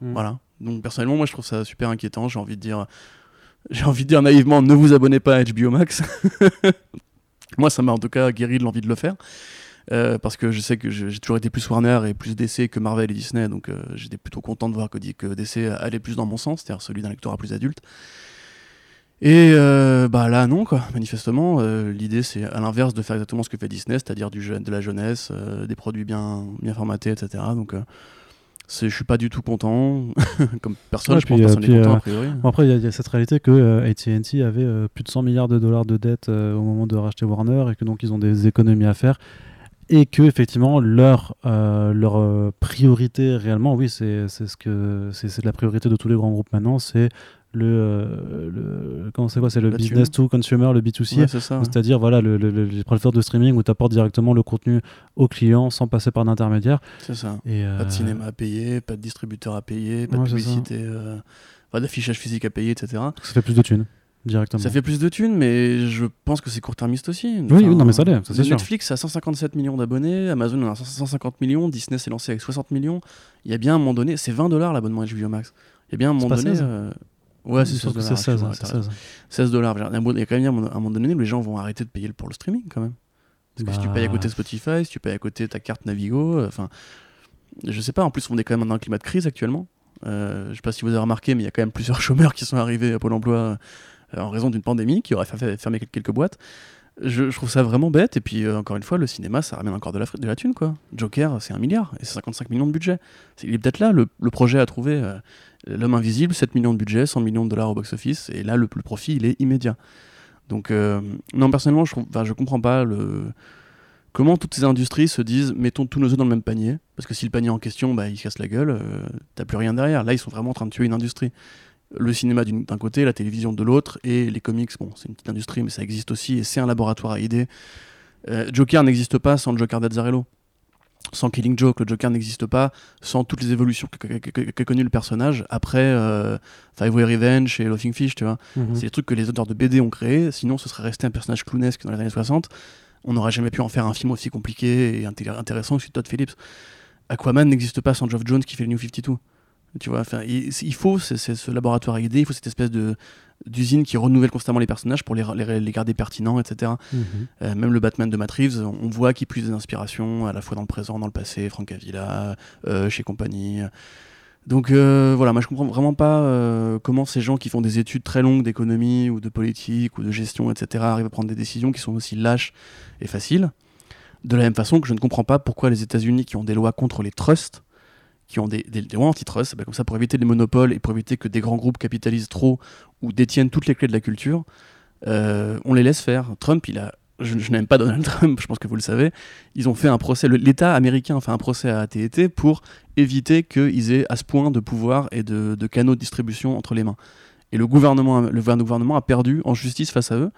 mm. voilà. Donc personnellement, moi, je trouve ça super inquiétant. J'ai envie de dire, j'ai envie de dire naïvement, ne vous abonnez pas à HBO Max. moi, ça m'a en tout cas guéri de l'envie de le faire. Euh, parce que je sais que j'ai toujours été plus Warner et plus DC que Marvel et Disney, donc euh, j'étais plutôt content de voir que, que, DC allait plus dans mon sens, c'est-à-dire celui d'un lectorat plus adulte. Et euh, bah là non quoi, manifestement l'idée c'est à l'inverse de faire exactement ce que fait Disney, c'est-à-dire du de la jeunesse, des produits bien bien formatés, etc. Donc je suis pas du tout content, comme personne, je pense personne n'est content a priori. Après il y, a cette réalité que AT&T avait plus de 100 milliards de dollars de dettes au moment de racheter Warner et que donc ils ont des économies à faire et que effectivement leur leur priorité réellement, oui, c'est ce que c'est la priorité de tous les grands groupes maintenant, c'est le, le comment c'est quoi c'est le business to consumer le B2C c'est-à-dire voilà le, les plateformes de streaming où tu apportes directement le contenu au client sans passer par d'intermédiaire c'est ça. Et pas de cinéma à payer pas de distributeur à payer pas de publicité pas d'affichage physique à payer etc ça fait plus de thunes directement ça fait plus de thunes mais je pense que c'est court-termiste aussi oui, non mais ça l'est Netflix a 157 millions d'abonnés Amazon en a 150 millions Disney s'est lancé avec 60 millions il y a bien un moment donné c'est 20 dollars l'abonnement HBO Max il y a bien un moment donné Ouais, c'est 16 dollars. 16, 16 dollars. Il y a quand même un moment donné où les gens vont arrêter de payer pour le streaming quand même. Parce que si tu payes à côté bah. Spotify, si tu payes à côté ta carte Navigo, euh, enfin, je sais pas. En plus, on est quand même dans un climat de crise actuellement. Euh, je sais pas si vous avez remarqué, mais il y a quand même plusieurs chômeurs qui sont arrivés à Pôle emploi euh, en raison d'une pandémie qui aurait fait fermer quelques boîtes. Je, trouve ça vraiment bête. Et puis, encore une fois, le cinéma, ça ramène encore de la, de la thune, quoi. Joker, c'est un milliard et c'est 55 millions de budget. il est peut-être là le, projet à trouver. L'homme invisible, 7 millions de budget, 100 millions de dollars au box-office, et là, le, profit, il est immédiat. Donc, euh, non, personnellement, je, enfin, je comprends pas le... comment toutes ces industries se disent mettons tous nos œufs dans le même panier, parce que si le panier en question, bah, il casse la gueule, euh, t'as plus rien derrière. Là, ils sont vraiment en train de tuer une industrie. Le cinéma d'un côté, la télévision de l'autre, et les comics, bon, c'est une petite industrie, mais ça existe aussi, et c'est un laboratoire à idées. Euh, Joker n'existe pas sans le Joker d'Azzarello sans Killing Joke, le Joker n'existe pas, sans toutes les évolutions qu'a connu le personnage après euh, Five Way Revenge et Laughing Fish, tu vois. Mhm. C'est des trucs que les auteurs de BD ont créés, sinon ce serait resté un personnage clownesque dans les années 60. On n'aurait jamais pu en faire un film aussi compliqué et intéressant que Todd Phillips. Aquaman n'existe pas sans Geoff Jones qui fait le New 52. Tu vois, il, il faut ce laboratoire à idées, il faut cette espèce de, d'usines qui renouvellent constamment les personnages pour les, les, garder pertinents, etc. Mhm. Euh, même le Batman de Matt Reeves, on voit qu'il puise des inspirations à la fois dans le présent, dans le passé, Frank Avila, euh, chez compagnie. Donc euh, voilà, moi je comprends vraiment pas comment ces gens qui font des études très longues d'économie ou de politique ou de gestion, etc., arrivent à prendre des décisions qui sont aussi lâches et faciles. De la même façon que je ne comprends pas pourquoi les États-Unis, qui ont des lois contre les trusts, qui ont des, des, des lois antitrust, bah, comme ça pour éviter les monopoles et pour éviter que des grands groupes capitalisent trop ou détiennent toutes les clés de la culture, euh, on les laisse faire. Trump, il a, je, n'aime pas Donald Trump, je pense que vous le savez, ils ont fait un procès, l'État américain a fait un procès à AT&T pour éviter qu'ils aient à ce point de pouvoir et de, canaux de distribution entre les mains. Et le gouvernement, le gouvernement a perdu en justice face à eux.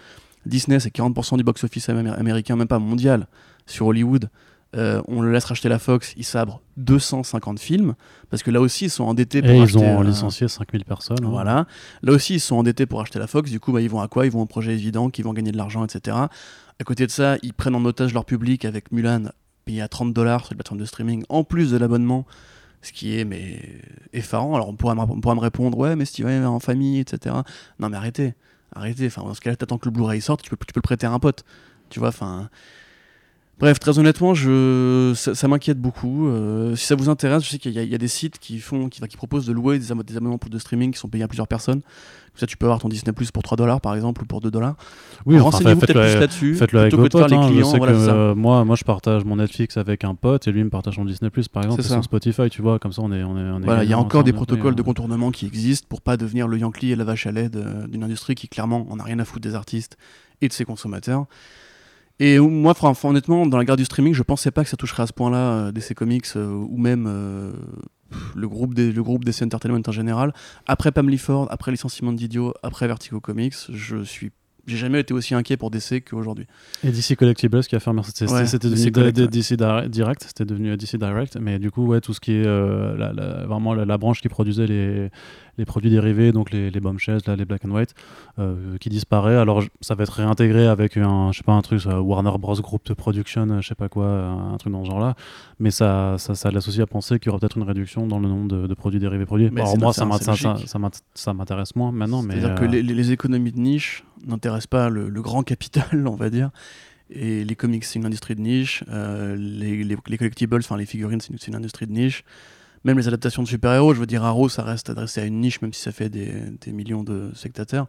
Disney, c'est 40% du box-office américain, même pas mondial, sur Hollywood. Euh, on le laisse racheter la Fox, ils sabrent 250 films, parce que là aussi ils sont endettés pour Et ils ont licencié 5000 personnes. Hein. Voilà. Là aussi ils sont endettés pour acheter la Fox, du coup bah, ils vont à quoi? Ils vont au projet évident, qui vont gagner de l'argent, etc. À côté de ça, ils prennent en otage leur public avec Mulan, payé à 30 dollars sur la plateforme de streaming, en plus de l'abonnement, ce qui est mais effarant. Alors on pourra, me, répondre, ouais mais si tu vas en famille, etc. Non mais arrêtez, arrêtez. Enfin, dans ce cas-là, t'attends que le Blu-ray sorte, tu peux, tu peux le prêter à un pote. Tu vois, enfin Bref, très honnêtement, je, ça, m'inquiète beaucoup. Euh, si ça vous intéresse, je sais qu'il y, a des sites qui font, qui, qui proposent de louer des, abonnements de streaming qui sont payés à plusieurs personnes. Comme ça, tu peux avoir ton Disney Plus pour 3 dollars par exemple ou pour 2 dollars. Oui, renseignez-vous peut-être plus là-dessus. Faites-le avec vos potes. Hein, que, euh, moi, moi, je partage mon Netflix avec un pote et lui me partage son Disney Plus par exemple. C'est son Spotify, tu vois. Comme ça, on est. On est, voilà, il y a encore des protocoles de contournement qui existent pour pas devenir le Yankee et la vache à lait d'une industrie qui clairement en a rien à foutre des artistes et de ses consommateurs. Et moi, honnêtement, dans la guerre du streaming, je pensais pas que ça toucherait à ce point-là euh, DC Comics euh, ou même euh, le, groupe des, le groupe DC Entertainment en général. Après Pam Ford, après licenciement d'Idiot, après Vertigo Comics, je suis j'ai jamais été aussi inquiet pour DC qu'aujourd'hui. Et DC Collectibles qui a fermé, c'était devenu DC, Direct, c'était devenu DC Direct, mais du coup, ouais, tout ce qui est la, vraiment la, branche qui produisait les, les produits dérivés, donc les, les bombshells, là, les black and white, euh, qui disparaît. Alors ça va être réintégré avec un, je sais pas, un truc, Warner Bros. Group de Production, je sais pas quoi, un truc dans ce genre-là. Mais ça, ça, ça l'associe à penser qu'il y aura peut-être une réduction dans le nombre de, produits dérivés produits. Alors moi, ça, ça, m'intéresse moins maintenant. C'est-à-dire que euh, les, économies de niche n'intéressent pas le, grand capital, on va dire. Et les comics, c'est une industrie de niche. Euh, les, les, collectibles, enfin les figurines, c'est une, une, industrie de niche même les adaptations de super-héros, je veux dire, Arrow, ça reste adressé à une niche, même si ça fait des, millions de spectateurs.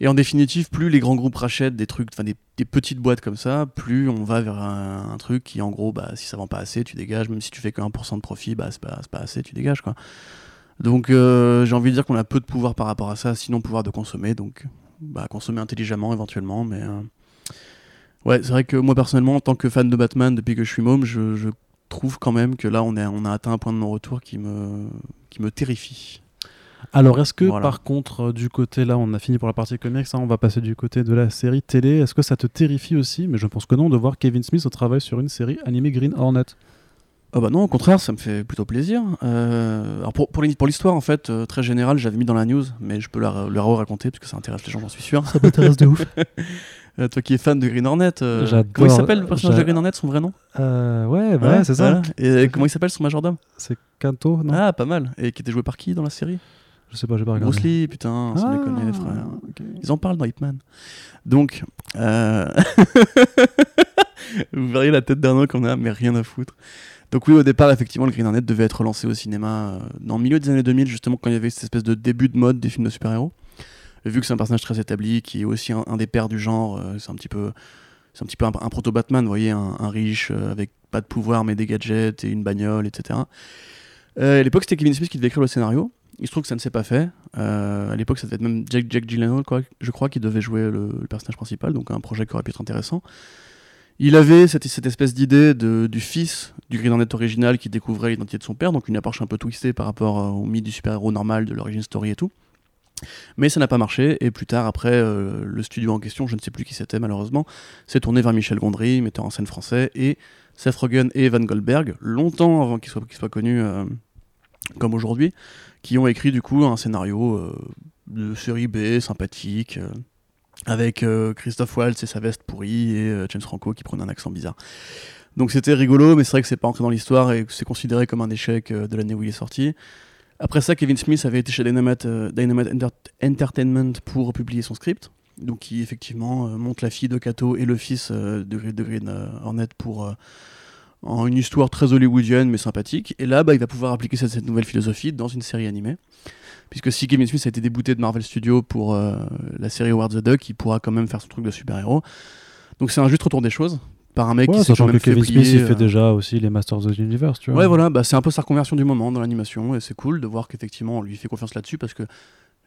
Et en définitive, plus les grands groupes rachètent des trucs, enfin des, petites boîtes comme ça, plus on va vers un, truc qui, en gros, bah, si ça vend pas assez, tu dégages. Même si tu fais que 1% de profit, bah, c'est pas, pas, assez, tu dégages. Quoi. Donc euh, j'ai envie de dire qu'on a peu de pouvoir par rapport à ça, sinon pouvoir de consommer. Donc bah, consommer intelligemment éventuellement, mais. Euh, Ouais, c'est vrai que moi personnellement, en tant que fan de Batman depuis que je suis môme, je trouve quand même que là, on, est, on a atteint un point de non-retour qui me, qui me terrifie. Alors, est-ce que Voilà. par contre, euh, du côté là, on a fini pour la partie comics, hein, on va passer du côté de la série télé. Est-ce que ça te terrifie aussi, mais je pense que non, de voir Kevin Smith au travail sur une série animée Green Hornet Ah bah non, au contraire, ça me fait plutôt plaisir. Euh, alors pour, pour l'hi- pour l'histoire, en fait, euh, très générale, j'avais mis dans la news, mais je peux la, la raconter parce que ça intéresse les gens, j'en suis sûr. Ça m'intéresse de ouf. Euh, toi qui es fan de Green Hornet, euh, comment il s'appelle le personnage de Green Hornet, son vrai nom? Euh, ouais, bah ouais, c'est ça. voilà. Et comment il s'appelle son majordome? C'est Kanto, non? Ah, pas mal. Et qui était joué par qui dans la série? Je sais pas, j'ai pas regardé. Bruce Lee, putain, sans Ah, déconner, frère. ok. Ils en parlent dans Hitman. Donc, euh... vous verriez la tête d'Arnaud qu'on a, mais rien à foutre. Donc oui, au départ, effectivement, le Green Hornet devait être lancé au cinéma euh, dans le milieu des années 2000, justement quand il y avait cette espèce de début de mode des films de super-héros. Vu que c'est un personnage très établi, qui est aussi un, des pères du genre, euh, c'est un petit peu, c'est un petit peu un, un proto-Batman, vous voyez, un, riche euh, avec pas de pouvoir mais des gadgets et une bagnole, etc. Euh, à l'époque, c'était Kevin Smith qui devait écrire le scénario. Il se trouve que ça ne s'est pas fait. À l'époque, ça devait être même Jack, Jack Gyllenhaal, je crois, qui devait jouer le, personnage principal, donc un projet qui aurait pu être intéressant. Il avait cette, espèce d'idée du fils du Green Hornet original qui découvrait l'identité de son père, donc une approche un peu twistée par rapport au mythe du super-héros normal, de l'origine story et tout. Mais ça n'a pas marché, et plus tard, après, euh, le studio en question, je ne sais plus qui c'était malheureusement, s'est tourné vers Michel Gondry, metteur en scène français, et Seth Rogen et Evan Goldberg, longtemps avant qu'ils soient, qu'ils soient connus euh, comme aujourd'hui, qui ont écrit du coup un scénario euh, de série B, sympathique, avec Christophe Waltz et sa veste pourrie, et James Franco qui prenait un accent bizarre. Donc c'était rigolo, mais c'est vrai que c'est pas entré dans l'histoire et c'est considéré comme un échec de l'année où il est sorti. Après ça, Kevin Smith avait été chez Dynamite, euh, Entertainment pour publier son script, donc qui effectivement euh, monte la fille de Kato et le fils euh, de, Gre- de Green euh, Hornet pour euh, en une histoire très hollywoodienne mais sympathique. Et là, bah, il va pouvoir appliquer cette, cette nouvelle philosophie dans une série animée. Puisque si Kevin Smith a été débouté de Marvel Studios pour euh, la série Howard the Duck, il pourra quand même faire son truc de super-héros. Donc c'est un juste retour des choses par un mec Ouais, qui sachant que Kevin Smith, il fait euh, déjà aussi les Masters of the Universe, tu vois. Ouais, voilà, bah, c'est un peu sa reconversion du moment dans l'animation et c'est cool de voir qu'effectivement on lui fait confiance là-dessus parce que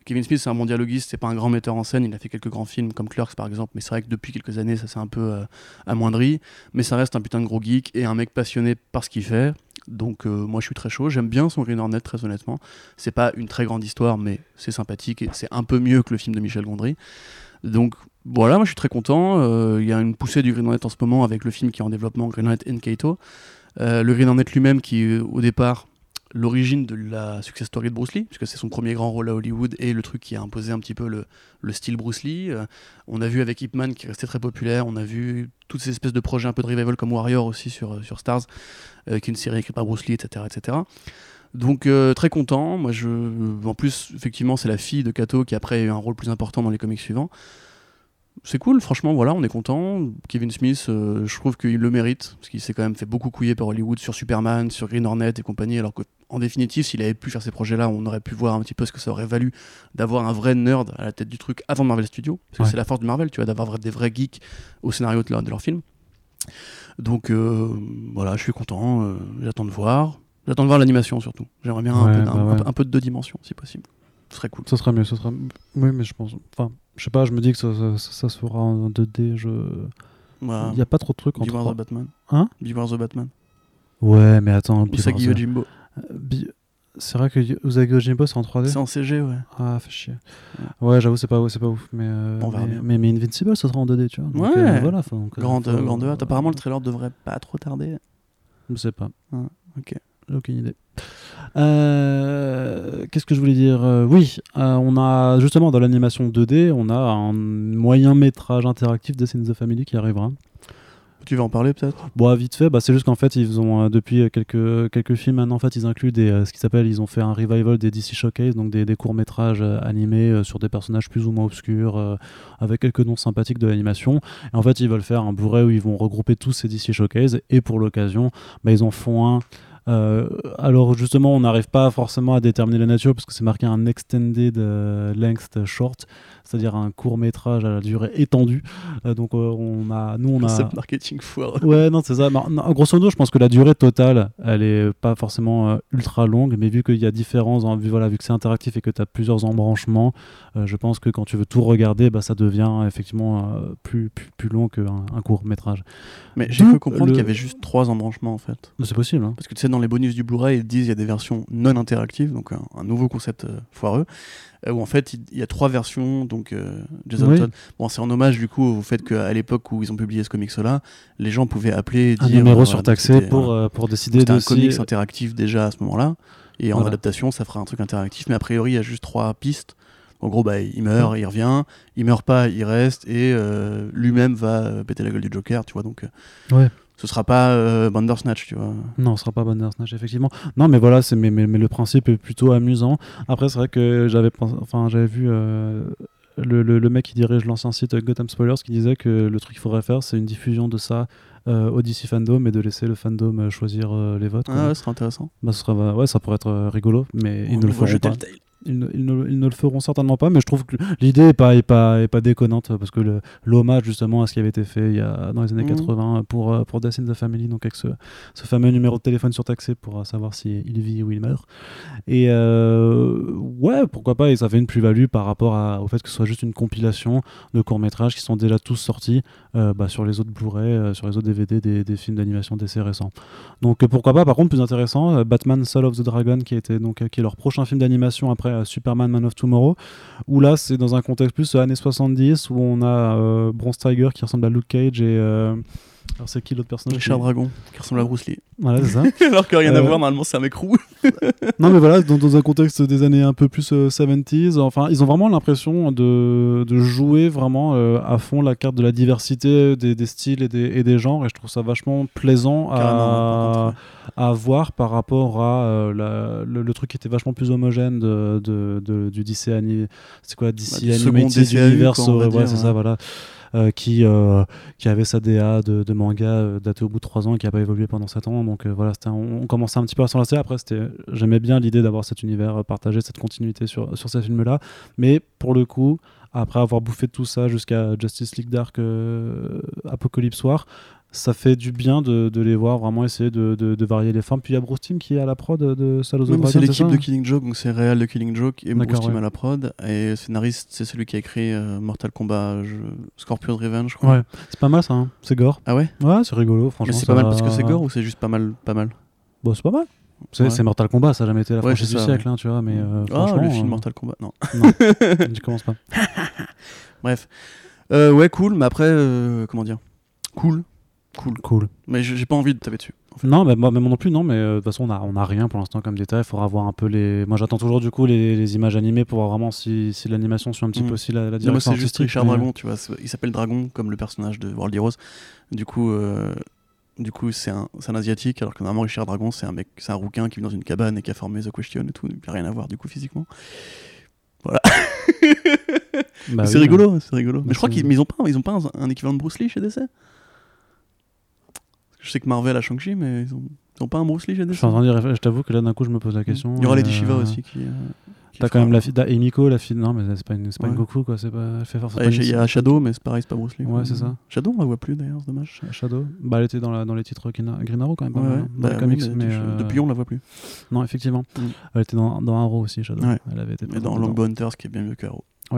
Kevin Smith c'est un bon dialoguiste, c'est pas un grand metteur en scène, il a fait quelques grands films comme Clerks par exemple, mais c'est vrai que depuis quelques années ça s'est un peu euh, amoindri, mais ça reste un putain de gros geek et un mec passionné par ce qu'il fait. Donc euh, moi je suis très chaud, j'aime bien son Green Hornet très honnêtement. C'est pas une très grande histoire mais c'est sympathique et c'est un peu mieux que le film de Michel Gondry. Donc voilà, moi je suis très content. Euh, Il y a une poussée du Green Hornet en ce moment avec le film qui est en développement, Green Hornet and Kato. Euh, le Green Hornet lui-même qui est au départ l'origine de la success story de Bruce Lee, puisque c'est son premier grand rôle à Hollywood et le truc qui a imposé un petit peu le, le style Bruce Lee. Euh, on a vu avec Ip Man qui est resté très populaire, on a vu toutes ces espèces de projets un peu de revival comme Warrior aussi sur, euh, sur Stars, euh, qui est une série écrite par Bruce Lee, etc. etc. Donc euh, très content, moi je... En plus, effectivement, c'est la fille de Kato qui après a eu un rôle plus important dans les comics suivants. C'est cool, franchement, voilà, on est content. Kevin Smith, euh, je trouve qu'il le mérite, parce qu'il s'est quand même fait beaucoup couiller par Hollywood sur Superman, sur Green Hornet et compagnie, alors qu'en définitive, s'il avait pu faire ces projets-là, on aurait pu voir un petit peu ce que ça aurait valu d'avoir un vrai nerd à la tête du truc avant Marvel Studios, parce que c'est la force de Marvel, tu vois, d'avoir des vrais geeks au scénario de, leur- de leurs films. Donc euh, voilà, je suis content, j'attends de voir. J'attends de voir l'animation surtout. J'aimerais bien un, Ouais, peu, bah un- ouais. un peu- de deux dimensions, si possible. Ce serait cool. Ce serait mieux, ce serait. Oui, mais je pense. Enfin, je sais pas, je me dis que ça, ça, ça- ça se fera en 2D. Je... Il n'y a pas trop de trucs en Beware 3 the Batman. Hein? Beware the Batman. Ouais, mais attends. Usagi Yojimbo. Euh, Bi- C'est vrai que Usagi Yojimbo c'est en 3D C'est en CG, ouais. Ah, fait chier. Ouais, j'avoue, c'est pas, pas ouf. Mais, euh, On verra mais, bien. mais, mais Invincible, ça sera en 2D, tu vois. Donc, Ouais. euh, voilà, donc, euh, Grande, grande hâte. Apparemment, le trailer devrait pas trop tarder. Je sais pas. Ah, ok. J'ai aucune idée. Euh, Qu'est-ce que je voulais dire? Euh, Oui, euh, on a justement dans l'animation 2D, on a un moyen métrage interactif de Sins the Family qui arrivera. Tu vas en parler peut-être? Bon, vite fait, bah, c'est juste qu'en fait, ils ont depuis quelques, quelques films maintenant, en fait, ils incluent des, ce qui s'appelle, ils ont fait un revival des DC Showcase, donc des, des courts métrages animés sur des personnages plus ou moins obscurs, avec quelques noms sympathiques de l'animation. Et en fait, ils veulent faire un Blu-ray où ils vont regrouper tous ces DC Showcase, et pour l'occasion, bah, ils en font un Euh, alors justement, on n'arrive pas forcément à déterminer la nature parce que c'est marqué un extended euh, length short, c'est-à-dire un court métrage à la durée étendue. Euh, donc euh, on a, nous on a. Concept marketing foireux. Ouais, non, c'est ça. Non, non, grosso modo, je pense que la durée totale, elle est pas forcément ultra longue, mais vu qu'il y a différents, en- vu, voilà, vu que c'est interactif et que tu as plusieurs embranchements, je pense que quand tu veux tout regarder, bah, ça devient effectivement plus, plus, plus long qu'un un court métrage. Mais j'ai cru comprendre le- qu'il y avait juste trois embranchements en fait. C'est possible. Hein. Parce que tu sais, dans les bonus du Blu-ray, ils disent qu'il y a des versions non interactives, donc un, un nouveau concept euh, foireux, euh, où en fait il il y a trois versions. Donc euh, Jason Oui. Todd, bon, c'est en hommage du coup au fait qu'à l'époque où ils ont publié ce comics-là, les gens pouvaient appeler et Un dire. numéro surtaxé pour, pour décider de un si- comics interactif déjà à ce moment-là, et en Voilà. adaptation, ça fera un truc interactif, mais a priori, il y a juste trois pistes. En gros, bah, il meurt, il revient, il meurt pas, il reste, et lui-même va péter la gueule du Joker, tu vois. Donc, Ouais. Ce sera pas euh, Bandersnatch, tu vois. Non, ce sera pas Bandersnatch, effectivement. Non, mais voilà, c'est mais, mais, mais le principe est plutôt amusant. Après, c'est vrai que j'avais enfin, j'avais vu euh, le, le, le mec qui dirige l'ancien site Gotham Spoilers qui disait que le truc qu'il faudrait faire, c'est une diffusion de ça euh, au DC Fandom et de laisser le fandom choisir les votes. Ah ouais, ce sera intéressant. Bah, ce serait, ouais, ça pourrait être rigolo, mais ils On ne le feront pas. le tail. Ils ne, ils ne- ils ne le feront certainement pas, mais je trouve que l'idée est pas, est pas, est pas déconnante parce que l'hommage justement à ce qui avait été fait il y a, dans les années Mhm. 80 pour, euh, pour Death in the Family, donc avec ce, ce fameux numéro de téléphone surtaxé pour euh, savoir si il vit ou il meurt. Et euh, ouais, pourquoi pas, et ça fait une plus-value par rapport à- au fait que ce soit juste une compilation de courts-métrages qui sont déjà tous sortis euh, bah, sur les autres Blu-ray, sur les autres DVD des, des films d'animation d'essai récents. Donc pourquoi pas, par contre, plus intéressant, Batman Soul of the Dragon, qui, était, donc, qui est leur prochain film d'animation après euh, Superman Man of Tomorrow, où là c'est dans un contexte plus euh, années 70, où on a euh, Bronze Tiger qui ressemble à Luke Cage et. Alors c'est qui l'autre personnage Richard Dragon, qui ressemble à Bruce Lee. Voilà, c'est ça. Alors que rien à Euh, voir, normalement, c'est un mec roux. non mais voilà, dans, dans un contexte des années un peu plus euh, 70s, enfin ils ont vraiment l'impression de, de jouer vraiment euh, à fond la carte de la diversité des, des styles et des, et des genres et je trouve ça vachement plaisant à, à voir par rapport à euh, la- le, le truc qui était vachement plus homogène de, de- de- du DC ani- c'est quoi DC Bah, Animated Universe ouais, c'est ça voilà euh, qui, euh, qui avait sa DA de, manga euh, datée au bout de 3 ans et qui n'a pas évolué pendant 7 ans. Donc voilà, on, on commençait un petit peu à s'en lasser. Après, j'aimais bien l'idée d'avoir cet univers partagé, cette continuité sur, sur ces films-là. Mais pour le coup, après avoir bouffé tout ça jusqu'à Justice League Dark, Apocalypse War, ça fait du bien de, de les voir vraiment essayer de, de- de varier les formes. Puis il y a Bruce Timm qui est à la prod de Salo the Non, mais Dragon, c'est l'équipe de Killing Joke, donc c'est réel de Killing Joke et Bruce ouais. à la prod. Et scénariste, c'est celui qui a écrit euh, Mortal Kombat, je- Scorpion Revenge, je crois. Ouais, c'est pas mal ça, hein. c'est gore. Ah ouais? Ouais, c'est rigolo, franchement. Mais c'est pas mal parce que c'est gore ou c'est juste pas mal, pas mal? Bon, c'est pas mal. C'est Ouais. Mortal Kombat, ça a jamais été la Ouais, franchise du siècle, hein, tu vois, mais euh, Ah, le film euh, Mortal Kombat, non. Non, tu commences pas. Bref. Ouais, cool, mais après, comment dire? Cool, cool. Cool. Mais j'ai pas envie de taper dessus. en fait. Non, mais moi, non plus, non, mais euh, de toute façon, on a, on a rien pour l'instant comme détail. Il faudra voir un peu les. Moi, j'attends toujours du coup les, les images animées pour voir vraiment si, si l'animation suit un petit Mhm. peu aussi la, la Non, moi, c'est juste. Richard mais- Dragon, tu vois. Il s'appelle Dragon, comme le personnage de World Heroes. Du coup, euh, du coup c'est un, un asiatique, alors que normalement, Richard Dragon, c'est un mec, c'est un rouquin qui vit dans une cabane et qui a formé The Question et tout. Il n'y a rien à voir, du coup, physiquement. Bah Mais c'est oui, rigolo, c'est rigolo. Mais Bah, je crois qu'ils mais ils ont pas, ils ont pas un, un équivalent de Bruce Lee chez DC. Je sais que Marvel a Shang-Chi, mais ils ont, ils ont pas un Bruce Lee chez Je suis en train de dire, je t'avoue que là d'un coup je me pose la question. Il y aura Lady Shiva aussi qui. euh, qui T'as quand même la fille d'Emiko, la fille. Non, mais c'est pas une, c'est pas une. Goku quoi. C'est pas. Elle fait force. Il y a Shadow, mais c'est pareil, c'est pas Bruce Lee. Ouais, c'est ça. Shadow, on la voit plus d'ailleurs, c'est dommage. Shadow. Bah, elle était dans, la, dans les titres Green Green Arrow quand même. pas Ouais, mal, ouais. hein, dans Bah oui, comics, mais euh, Depuis, on la voit plus. Non, effectivement. Mm. Elle était dans, dans Arrow aussi, Shadow. Elle avait été Et dans. Longbow Hunters, qui est bien mieux que Arrow.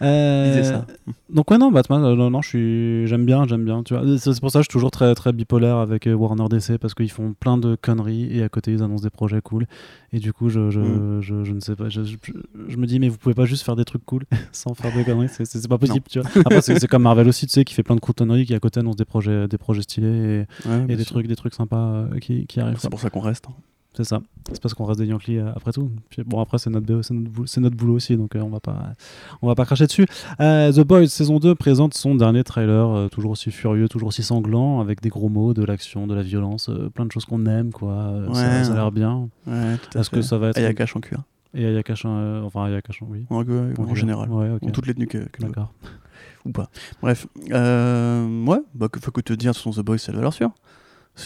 Euh, Disait ça. Donc ouais non Batman euh, non, non je suis j'aime bien j'aime bien tu vois c'est pour ça que je suis toujours très très bipolaire avec euh, Warner DC parce qu'ils font plein de conneries et à côté ils annoncent des projets cool et du coup je je, Mm. je, je ne sais pas je, me dis mais vous pouvez pas juste faire des trucs cool sans faire des conneries c'est- pas possible tu vois après c'est comme Marvel aussi tu sais qui fait plein de conneries qui à côté annonce des projets des projets stylés et, Ouais, et bien des sûr. trucs des trucs sympas euh, qui, qui arrivent C'est pour ça qu'on reste. hein. C'est ça. C'est parce qu'on reste des Yankees euh, après tout. Puis, bon, après, c'est notre, notre, notre boulot aussi, donc euh, on va pas, on va pas cracher dessus. Euh, The Boys saison 2 présente son dernier trailer, euh, toujours aussi furieux, toujours aussi sanglant, avec des gros mots, de l'action, de la violence, plein de choses qu'on aime, quoi. Ça- a l'air bien. Ouais, Est-ce que ça va être. Ayakash en cuir. Et Ayakash, euh, enfin Ayakash, oui. En, en Ok. général. Ouais. En toutes les tenues que, que D'accord. ou pas. Bref, ouais, bah, que faut que te dire, toute façon, The Boys, c'est le valeur sûre.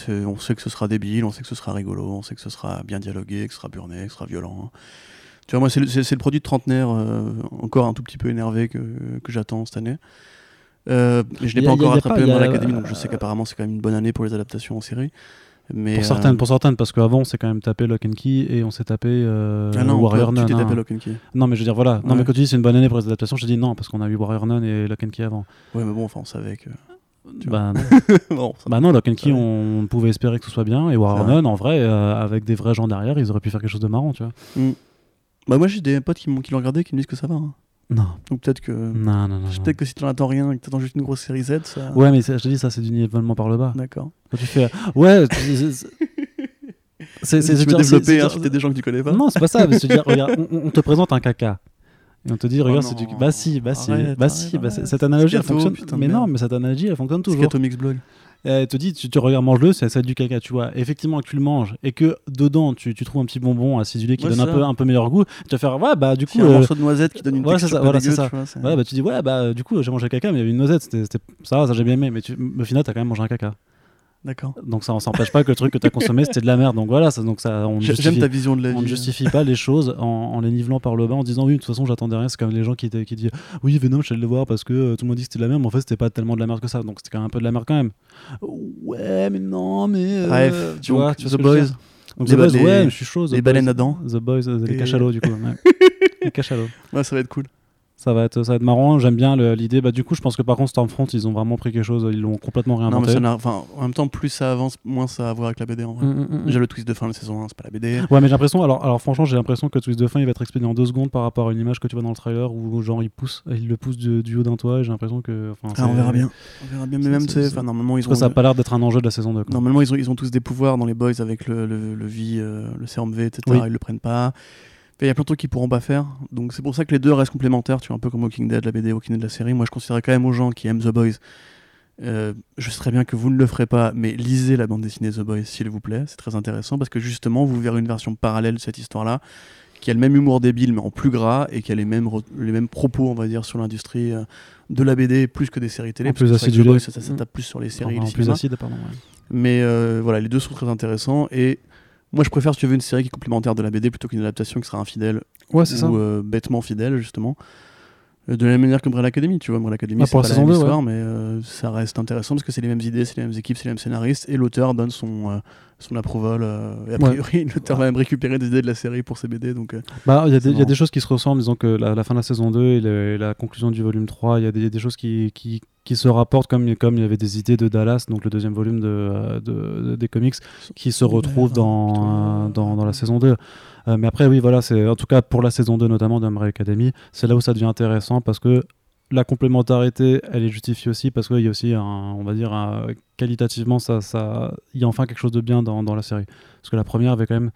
On sait que ce sera débile, on sait que ce sera rigolo, on sait que ce sera bien dialogué, que ce sera burné, que ce sera violent. Tu vois, moi, c'est le, le produit de trentenaire, euh, encore un tout petit peu énervé que, que j'attends cette année. Euh, mais je l'ai a- pas encore y a rattrapé pas- dans l'académie, donc je sais qu'apparemment c'est quand même une bonne année pour les adaptations en série. Mais, Pour euh, certaines, pour certaines, parce qu'avant, on s'est quand même tapé Lock and Key et on s'est tapé euh, ah non, Warrior Nun. hein. tapé Lock and Key. Non, mais je veux dire, voilà. Non, mais quand tu dis c'est une bonne année pour les adaptations, je dis non, parce qu'on a eu Warrior Nun et Lock and Key avant. Ouais, mais bon, enfin, on savait que. Tu Bah, non. ça- bah non, Lock and Key, on pouvait espérer que ce soit bien. Et. Nun, en vrai, euh, avec des vrais gens derrière, ils auraient pu faire quelque chose de marrant, tu vois. Bah, moi, j'ai des potes qui, m'ont- qui l'ont regardé qui me disent que ça va. hein. Non. Donc peut-être que. Non, non, non. non. Peut-être que si tu attends rien et que tu attends juste une grosse série Z, ça. Ouais, mais je te dis, ça, c'est du nivellement par le bas. D'accord. Quand tu fais. Ouais, c'est- développer, inciter des gens que tu connais pas. Non, c'est pas ça. mais c'est-à-dire, regarde, on, on te présente un caca. Et on te dit, regarde, Oh c'est du. non. Bah si, bah si, Arrête, bah arrête, si, bah, arrête. cette analogie, elle fonctionne. putain mais non, merde. mais cette analogie, elle fonctionne toujours. Scato Mix Blog. Elle te dit, tu, tu regardes, mange-le, c'est ça du caca, tu vois. Effectivement, que tu le manges et que dedans, tu, tu trouves un petit bonbon acidulé qui Ouais, donne un ça. peu, un peu meilleur goût, tu vas faire, ouais, bah du coup. Y a un euh, morceau de noisette qui donne une voilà, texture ça, voilà, dégueu, ça. tu vois, bah tu dis, ouais, bah du coup, j'ai mangé caca, mais il y avait une noisette, c'était, ça ça j'ai bien aimé, mais au final, t'as quand même mangé un caca. D'accord. Donc ça, on s'empêche pas que le truc que t'as consommé, c'était de la merde. Donc voilà, ça, donc ça, on justifie, ta vision de la on ne justifie pas les choses en, en les nivelant par le bas, en disant, oui, de toute façon, j'attendais rien. C'est comme les gens qui, étaient- qui disent, oui, Venom, je suis allé le voir parce que euh, tout le monde dit que c'était de la merde, mais en fait, c'était pas tellement de la merde que ça. Donc c'était quand même un peu de la merde quand même. Ouais, mais non, mais. euh, Bref, tu vois, tu The Boys, Donc Les The Boys, ba- ouais, les- je suis chaud. The les Boys. baleines à dents. The Boys, euh, les Et- cachalots, du coup. ouais. les cachalots. Ouais, ça va être cool. Ça va être, ça va être marrant. J'aime bien l'idée. Bah, du coup, je pense que par contre, Stormfront, ils ont vraiment pris quelque chose. Ils l'ont complètement Non, mais réinventé. ça n'a- enfin, en même temps, plus ça avance, moins ça a à voir avec la BD en vrai. Mm, mm, mm. Déjà, le twist de fin de la saison 1, c'est pas la BD. Ouais, mais j'ai l'impression. Alors, alors, franchement, j'ai l'impression que le twist de fin, il va être expédié en deux secondes par rapport à une image que tu vois dans le trailer où genre il pousse, il le pousse du, du haut d'un toit. Et j'ai l'impression que. Ah, on verra bien. On verra bien. Mais même, c'est- enfin, normalement, ils Parce ont. que ça a pas l'air d'être un enjeu de la saison 2. quoi. Normalement, ils ont, ils ont tous des pouvoirs dans les boys avec le, le, le V, euh, le sérum V, etc. Oui. Ils le prennent pas. Il y a plein de trucs qu'ils pourront pas faire. Donc c'est pour ça que les deux restent complémentaires. Tu vois, un peu comme Walking Dead, la BD, Walking Dead, la série. Moi, je considère quand même aux gens qui aiment The Boys. euh, je serais bien que vous ne le ferez pas, mais lisez la bande dessinée The Boys, s'il vous plaît. C'est très intéressant parce que justement, vous verrez une version parallèle de cette histoire-là, qui a le même humour débile, mais en plus gras, et qui a les mêmes, les mêmes propos, on va dire, sur l'industrie euh, de la BD, plus que des séries télé. En plus. Boys, ça, ça, ça tape plus sur les séries les en plus acide, pardon. ouais. Mais euh, voilà, les deux sont très intéressants et moi je préfère si tu veux une série qui est complémentaire de la BD plutôt qu'une adaptation qui sera infidèle Ouais, c'est ça. ou euh, bêtement fidèle justement. Euh, De la même manière que Umbrella Academy, tu vois, Umbrella Academy Ah, c'est pour pas la même saison 2, histoire, mais euh, ça reste intéressant parce que c'est les mêmes idées, c'est les mêmes équipes, c'est les mêmes scénaristes et l'auteur donne son euh, son approval. euh, et a Ouais. priori, l'auteur va même récupérer des idées de la série pour ses BD, donc Bah, il y, a des- choses qui se ressemblent, disons que la, la fin de la saison 2 et, le- et la conclusion du volume 3, il y a des, choses qui, qui, qui se rapportent comme, comme il y avait des idées de Dallas, donc le deuxième volume de, de- de- des comics, qui se retrouvent dans, dans, dans la saison 2. Euh, mais après, oui, voilà, c'est en tout cas pour la saison 2 notamment d'Umbrella Academy, c'est là où ça devient intéressant parce que la complémentarité, elle est justifiée aussi parce qu'il y a aussi, un, on va dire, qualitativement, ça, ça, il y a enfin quelque chose de bien dans la série. Parce que la première avait quand même.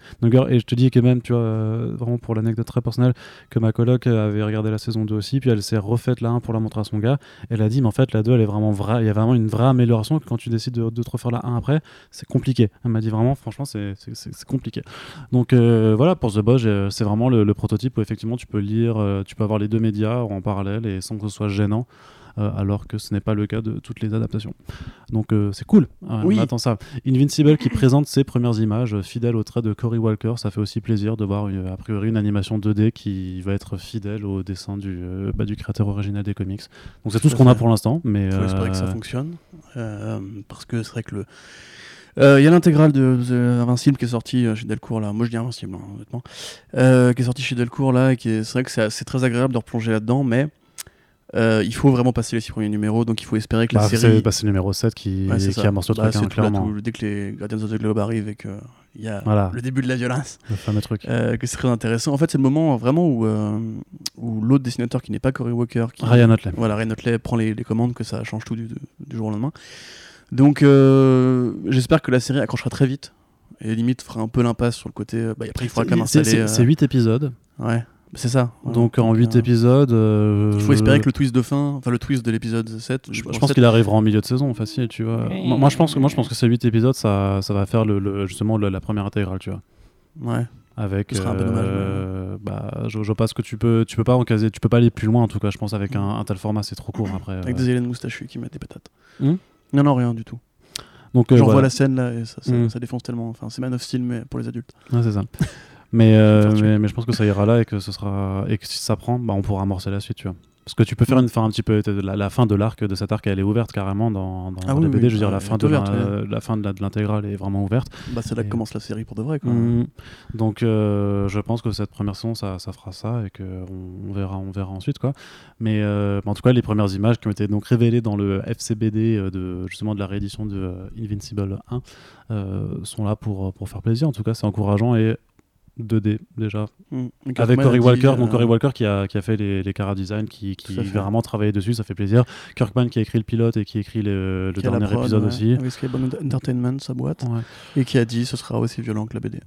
Et je te dis que même, tu euh, vraiment pour l'anecdote très personnelle, que ma coloc avait regardé la saison 2 aussi, puis elle s'est refaite la 1 pour la montrer à son gars. Elle a dit, mais en fait, la 2, elle est vraiment vraie. Il y a vraiment une vraie amélioration que quand tu décides de, te refaire la 1 après, c'est compliqué. Elle m'a dit vraiment, franchement, c'est compliqué. Donc euh, voilà, pour The Boys, euh, c'est vraiment le, prototype où effectivement tu peux lire, euh, tu peux avoir les deux médias en parallèle et sans que ce soit gênant. Euh, alors que ce n'est pas le cas de toutes les adaptations. Donc euh, c'est cool, Oui. on attend ça. Invincible qui présente ses premières images euh, fidèles au trait de Cory Walker, ça fait aussi plaisir de voir a priori une animation 2D qui va être fidèle au dessin du, bah, du créateur original des comics. Donc c'est tout ce qu'on a pour l'instant, mais il faut espérer que ça fonctionne. Parce que c'est vrai que le. Euh, Il y a l'intégrale de, de Invincible qui est sortie chez Delcourt là. Moi je dis Invincible hein, honnêtement. Euh, qui est sortie chez Delcourt là. et qui est- C'est vrai que c'est c'est très agréable de replonger là-dedans, mais euh, il faut vraiment passer les six premiers numéros. Donc il faut espérer que la bah, série. c'est bah, le numéro 7 qui, Ouais, qui amorce le Bah, truc, hein, clairement. tout- dès que les Guardians of the Globe arrivent et qu'il y a Voilà, le début de la violence, le fameux truc. euh, que c'est très intéressant. En fait, c'est le moment vraiment où, euh, où l'autre dessinateur qui n'est pas Cory Walker, qui, Ryan Otley. voilà, Ryan Otley prend les, les commandes, que ça change tout du, du jour au lendemain. Donc, j'espère que la série accrochera très vite et limite fera un peu l'impasse sur le côté. Bah, après, il faudra quand même installer. C'est euh, 8 épisodes, Ouais, c'est ça. Voilà. donc en 8 euh, épisodes. euh, Il faut espérer que le twist de fin, enfin le twist de l'épisode 7. Je, pense 7, qu'il arrivera en milieu de saison, facile, tu vois. Moi, moi, je pense que moi, je pense que ces 8 épisodes, ça, ça va faire le, le- justement le- la première intégrale, tu vois. Ouais. Avec, Ce serait un peu dommage, euh, bah, je, je vois pas ce que tu peux, tu peux pas en caser, tu peux pas aller plus loin en tout cas. Je pense avec un, un tel format, c'est trop court après. Avec euh. des aliens moustachus qui mettent des patates. Hmm non, non, rien du tout. Donc, euh, J'en vois voilà. la scène là et ça, ça, Mm. ça défonce tellement. Enfin, c'est Man of Steel, mais pour les adultes. Ouais, c'est ça. Mais, euh, mais, mais je pense que ça ira là et que ce sera et que si ça prend, bah, on pourra amorcer la suite, tu vois. Parce que tu peux faire une fin un petit peu la, la fin de l'arc de cet arc, elle est ouverte carrément dans, dans Ah oui, BD. oui, je veux dire, ah, la fin de ouverte, la, la fin de l'intégrale est vraiment ouverte. Bah, c'est là que commence la série pour de vrai. Quoi. Mm. Donc, euh, je pense que cette première saison, ça, ça fera ça et que on, verra, on verra ensuite, quoi. Mais euh, en tout cas, les premières images qui ont été donc révélées dans le FCBD euh, de justement de la réédition de euh, Invincible 1 euh, sont là pour pour faire plaisir. En tout cas, c'est encourageant et 2D déjà Mm. Avec a dit, Walker, euh, donc Cory Walker qui a, qui a fait les, les Cara Design, qui, qui à vraiment travailler dessus, ça fait plaisir. Kirkman qui a écrit le pilote et qui écrit le, le qui a dernier prod, épisode ouais, aussi. Avec Skybound Entertainment, sa boîte. Ouais. Et qui a dit ce sera aussi violent que la BD.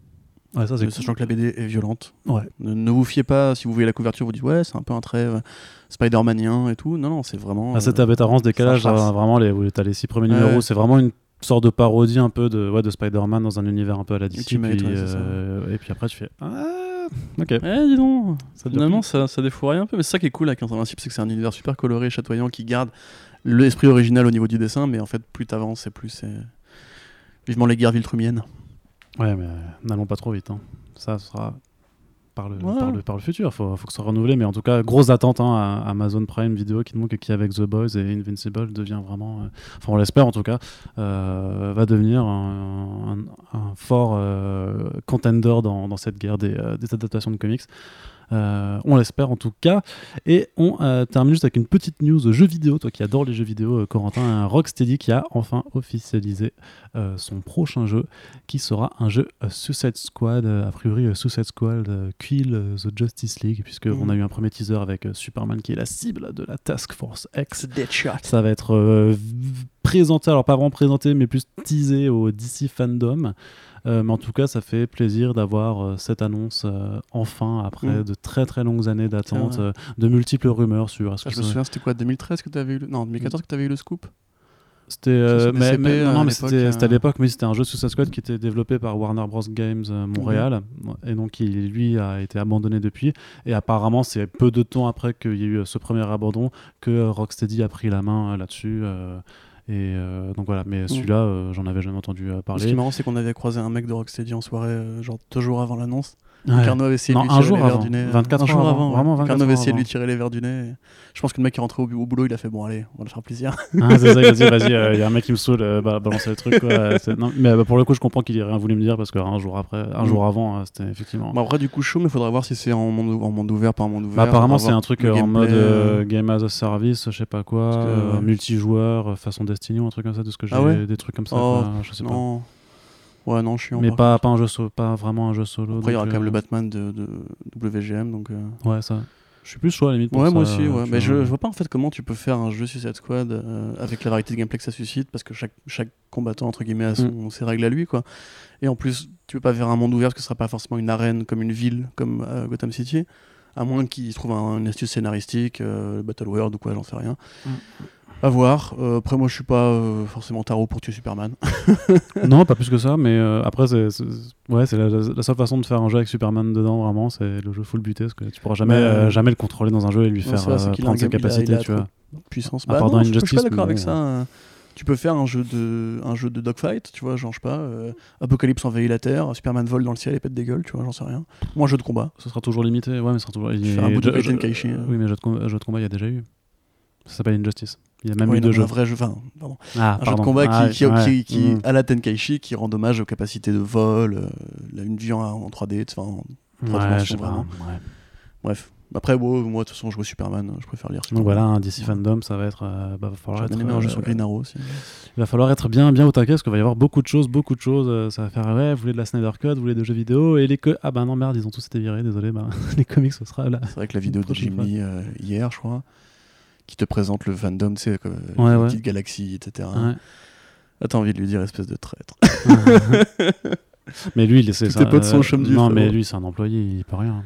Ouais, ça c'est Sachant que la BD est violente. Ouais. Ne, ne vous fiez pas, si vous voyez la couverture, vous dites ouais, c'est un peu un trait euh, Spider-Manien et tout. Non, non, c'est vraiment. Ah, cette euh, aberrance décalage, euh, vraiment, les, où t'as les six premiers Ouais. numéros, c'est vraiment une sorte de parodie un peu de, ouais, de Spider-Man dans un univers un peu à la DC. Ultimate, puis, ouais, euh, et puis après, tu fais Ah, ok. Eh, dis donc Ça Finalement, ça, ça défouraille un peu, mais c'est ça qui est cool avec Invincible, c'est que c'est un univers super coloré, chatoyant, qui garde l'esprit original au niveau du dessin, mais en fait, plus t'avances et plus c'est. Vivement les guerres viltrumiennes. Ouais, mais euh, n'allons pas trop vite. hein. Ça sera par le, Ouais. par le, par le futur. Il faut, faut que ce soit renouvelé. Mais en tout cas, grosse attente hein, à Amazon Prime Video qui montre qui, avec The Boys et Invincible, devient vraiment. euh, Enfin, on l'espère en tout cas, euh, va devenir un, un- un fort euh, contender dans, dans cette guerre des, des adaptations de comics. Euh, on l'espère en tout cas. Et on euh, termine juste avec une petite news jeux vidéo. Toi qui adore les jeux vidéo, euh, Corentin, Rocksteady qui a enfin officialisé son prochain jeu qui sera un jeu Suicide Squad, a priori Suicide Squad Kill the Justice League, puisque Mhm. on a eu un premier teaser avec Superman qui est la cible de la Task Force X. Deadshot. Ça va être présenté, alors pas vraiment présenté, mais plus teasé au DC Fandom. Euh, mais en tout cas, ça fait plaisir d'avoir euh, cette annonce euh, enfin, après Mhm. de très très longues années d'attente, de multiples rumeurs sur. Ah, je me souviens, c'était quoi 2013 que tu avais eu le... Non, 2014 que tu avais eu le scoop? C'était euh, mais, CP, mais- non, à non, mais l'époque, c'était à l'époque, mais c'était un jeu Suicide Squad qui était développé par Warner Bros Games euh, Montréal et donc qui lui a été abandonné depuis. Et apparemment, c'est peu de temps après qu'il y a eu ce premier abandon que Rocksteady a pris la main là-dessus. Et euh, donc voilà, mais celui-là, euh, j'en avais jamais entendu euh, Ce qui parler. est marrant, c'est qu'on avait croisé un mec de Rocksteady en soirée, genre deux jours avant l'annonce. Ouais. Carnot avait essayé de lui un tirer jour les verres avant, du nez. 24 un jour avant, avant, ouais. vraiment 24 Carnot avait essayé de lui tirer les verres du nez. Je pense que le mec est rentré au, au boulot, il a fait bon, allez, on va le faire plaisir. Ah, c'est ça, il a dit, vas-y, il y a un mec qui me saoule, euh, bah, balancer le truc. quoi. Euh, c'est- non, mais euh, pour le coup, je comprends qu'il ait rien voulu me dire parce qu'un jour après, un Mm. jour avant, euh, c'était effectivement. Bon, après, du coup, chaud, mais faudra voir si c'est en monde, en monde ouvert, pas en monde ouvert. Bah, apparemment, On va c'est un truc euh, en mode euh, euh, game as a service, je sais pas quoi, euh, multijoueur, euh, façon Destiny ou un truc comme ça, de ce que j'ai, Ah ouais des trucs comme ça, Oh, je sais Non. Ouais, non, chiant. Mais pas, pas un jeu solo, pas vraiment un jeu solo. Après, il y aura quand même euh, le Batman de, de WGM, donc. euh, Ouais, ça. Je suis plus chaud à la limite. pour Ouais, moi aussi, ouais. Mais je, vois. je vois pas en fait comment tu peux faire un jeu Suicide Squad euh, avec la variété de gameplay que ça suscite, parce que chaque, chaque combattant, entre guillemets, a son, Mm. ses règles à lui, quoi. Et en plus, tu peux pas faire un monde ouvert, parce que ce sera pas forcément une arène comme une ville, comme euh, Gotham City, à moins qu'ils trouvent un, une astuce scénaristique, euh, Battle World ou quoi, j'en sais rien. Mm. À voir. Euh, après, moi, je suis pas euh, forcément tarot pour tuer Superman. Non, pas plus que ça, mais euh, après, c'est ouais, la, la seule façon de faire un jeu avec Superman dedans, vraiment, c'est le jeu full buté, parce que tu pourras jamais, Mais, jamais le contrôler dans un jeu et lui faire vrai, prendre ses game- il a- capacités, il a tu vois. Puissance. À Bah part non, dans je, je suis pas d'accord avec bon, ça. euh. Tu peux faire un jeu de, un jeu de dogfight, tu vois, genre, je sais pas, Apocalypse envahit la Terre, Superman vole dans le ciel et pète des gueules, tu vois, j'en sais rien. Moi, un jeu de combat. Ce sera toujours limité, ouais, mais ce sera toujours. il- Faire un bout de euh. Oui, mais jeu de, com- jeu de combat, il y a déjà eu. Ça s'appelle Injustice. Il y a même Ouais, eu non, deux jeux. Un vrai jeu, enfin, pardon. Ah, un jeu de pardon. combat Ah, qui, qui, ouais. qui, qui- Mm. à la Tenkaichi, qui rend hommage aux capacités de vol, euh, la- une vue en, en 3D, enfin, en- trois Ouais, dimensions, je sais pas, vraiment. ouais. bref. Après, bon, moi, de toute façon, je vois Superman, je préfère lire Donc Superman. voilà, un DC Fandom, ça va être. euh, bah, va falloir être, euh, sur Green Arrow aussi. Il va falloir être bien, bien au taquet parce qu'il va y avoir beaucoup de choses, beaucoup de choses. euh, ça va faire, ouais, vous voulez de la Snyder Cut, vous voulez des jeux vidéo et les que. Ah bah non, merde, ils ont tous été virés, désolé, bah, les comics, ce sera là. C'est vrai que la vidéo de prochaine Jim fois. Lee euh, hier, je crois, qui te présente le fandom, tu sais, comme, Ouais, ouais. petites galaxies, etc. Ouais. Ah, t'as envie de lui dire espèce de traître. mais lui, il c'est tes potes sont euh, au chôme du Non, mais lui, c'est un employé, il peut rien.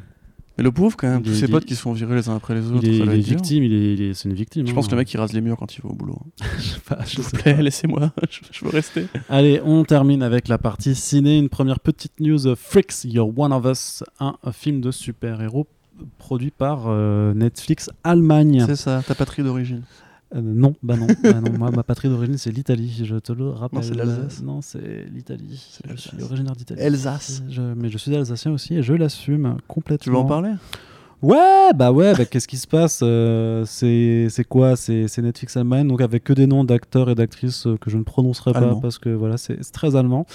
Mais le pauvre, quand même, tous est- ses potes est- qui se font virer les uns après les autres. Il est, il est victime, il est, il est- c'est une victime. Je pense hein. que le mec il rase les murs quand il va au boulot. Je sais pas, je S'il vous plaît, pas. laissez-moi, je, je veux rester. Allez, on termine avec la partie ciné. Une première petite news euh, Freaks, You're One of Us, un, un film de super-héros produit par euh, Netflix Allemagne. C'est ça, ta patrie d'origine. Euh, non, bah non, bah non. Moi, ma patrie d'origine, c'est l'Italie, je te le rappelle. Non, c'est l'Alsace. Non, c'est l'Italie. Je suis originaire d'Italie. Alsace. Je- mais je suis alsacien aussi et je l'assume complètement. Tu veux en parler? Ouais, bah ouais, bah, qu'est-ce qui se passe Euh, C'est quoi? C'est Netflix Allemagne, donc avec que des noms d'acteurs et d'actrices euh, que je ne prononcerai pas parce que voilà, c'est très allemand.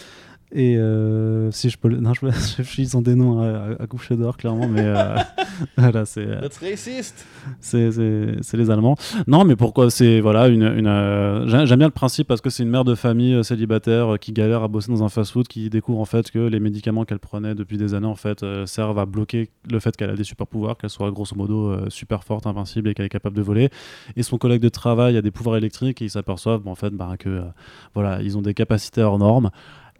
Et euh, si je peux. Non, je, je, ils ont des noms à, à- coucher dehors, clairement, mais euh, voilà, c'est. euh, That's racist c'est les Allemands. Non, mais pourquoi C'est voilà une. une euh, j'ai- J'aime bien le principe parce que c'est une mère de famille célibataire qui galère à bosser dans un fast-food, qui découvre en fait que les médicaments qu'elle prenait depuis des années en fait servent à bloquer le fait qu'elle a des super pouvoirs, qu'elle soit grosso modo super forte, invincible et qu'elle est capable de voler. Et son collègue de travail a des pouvoirs électriques et ils s'aperçoivent bon, en fait bah, que voilà ils ont des capacités hors normes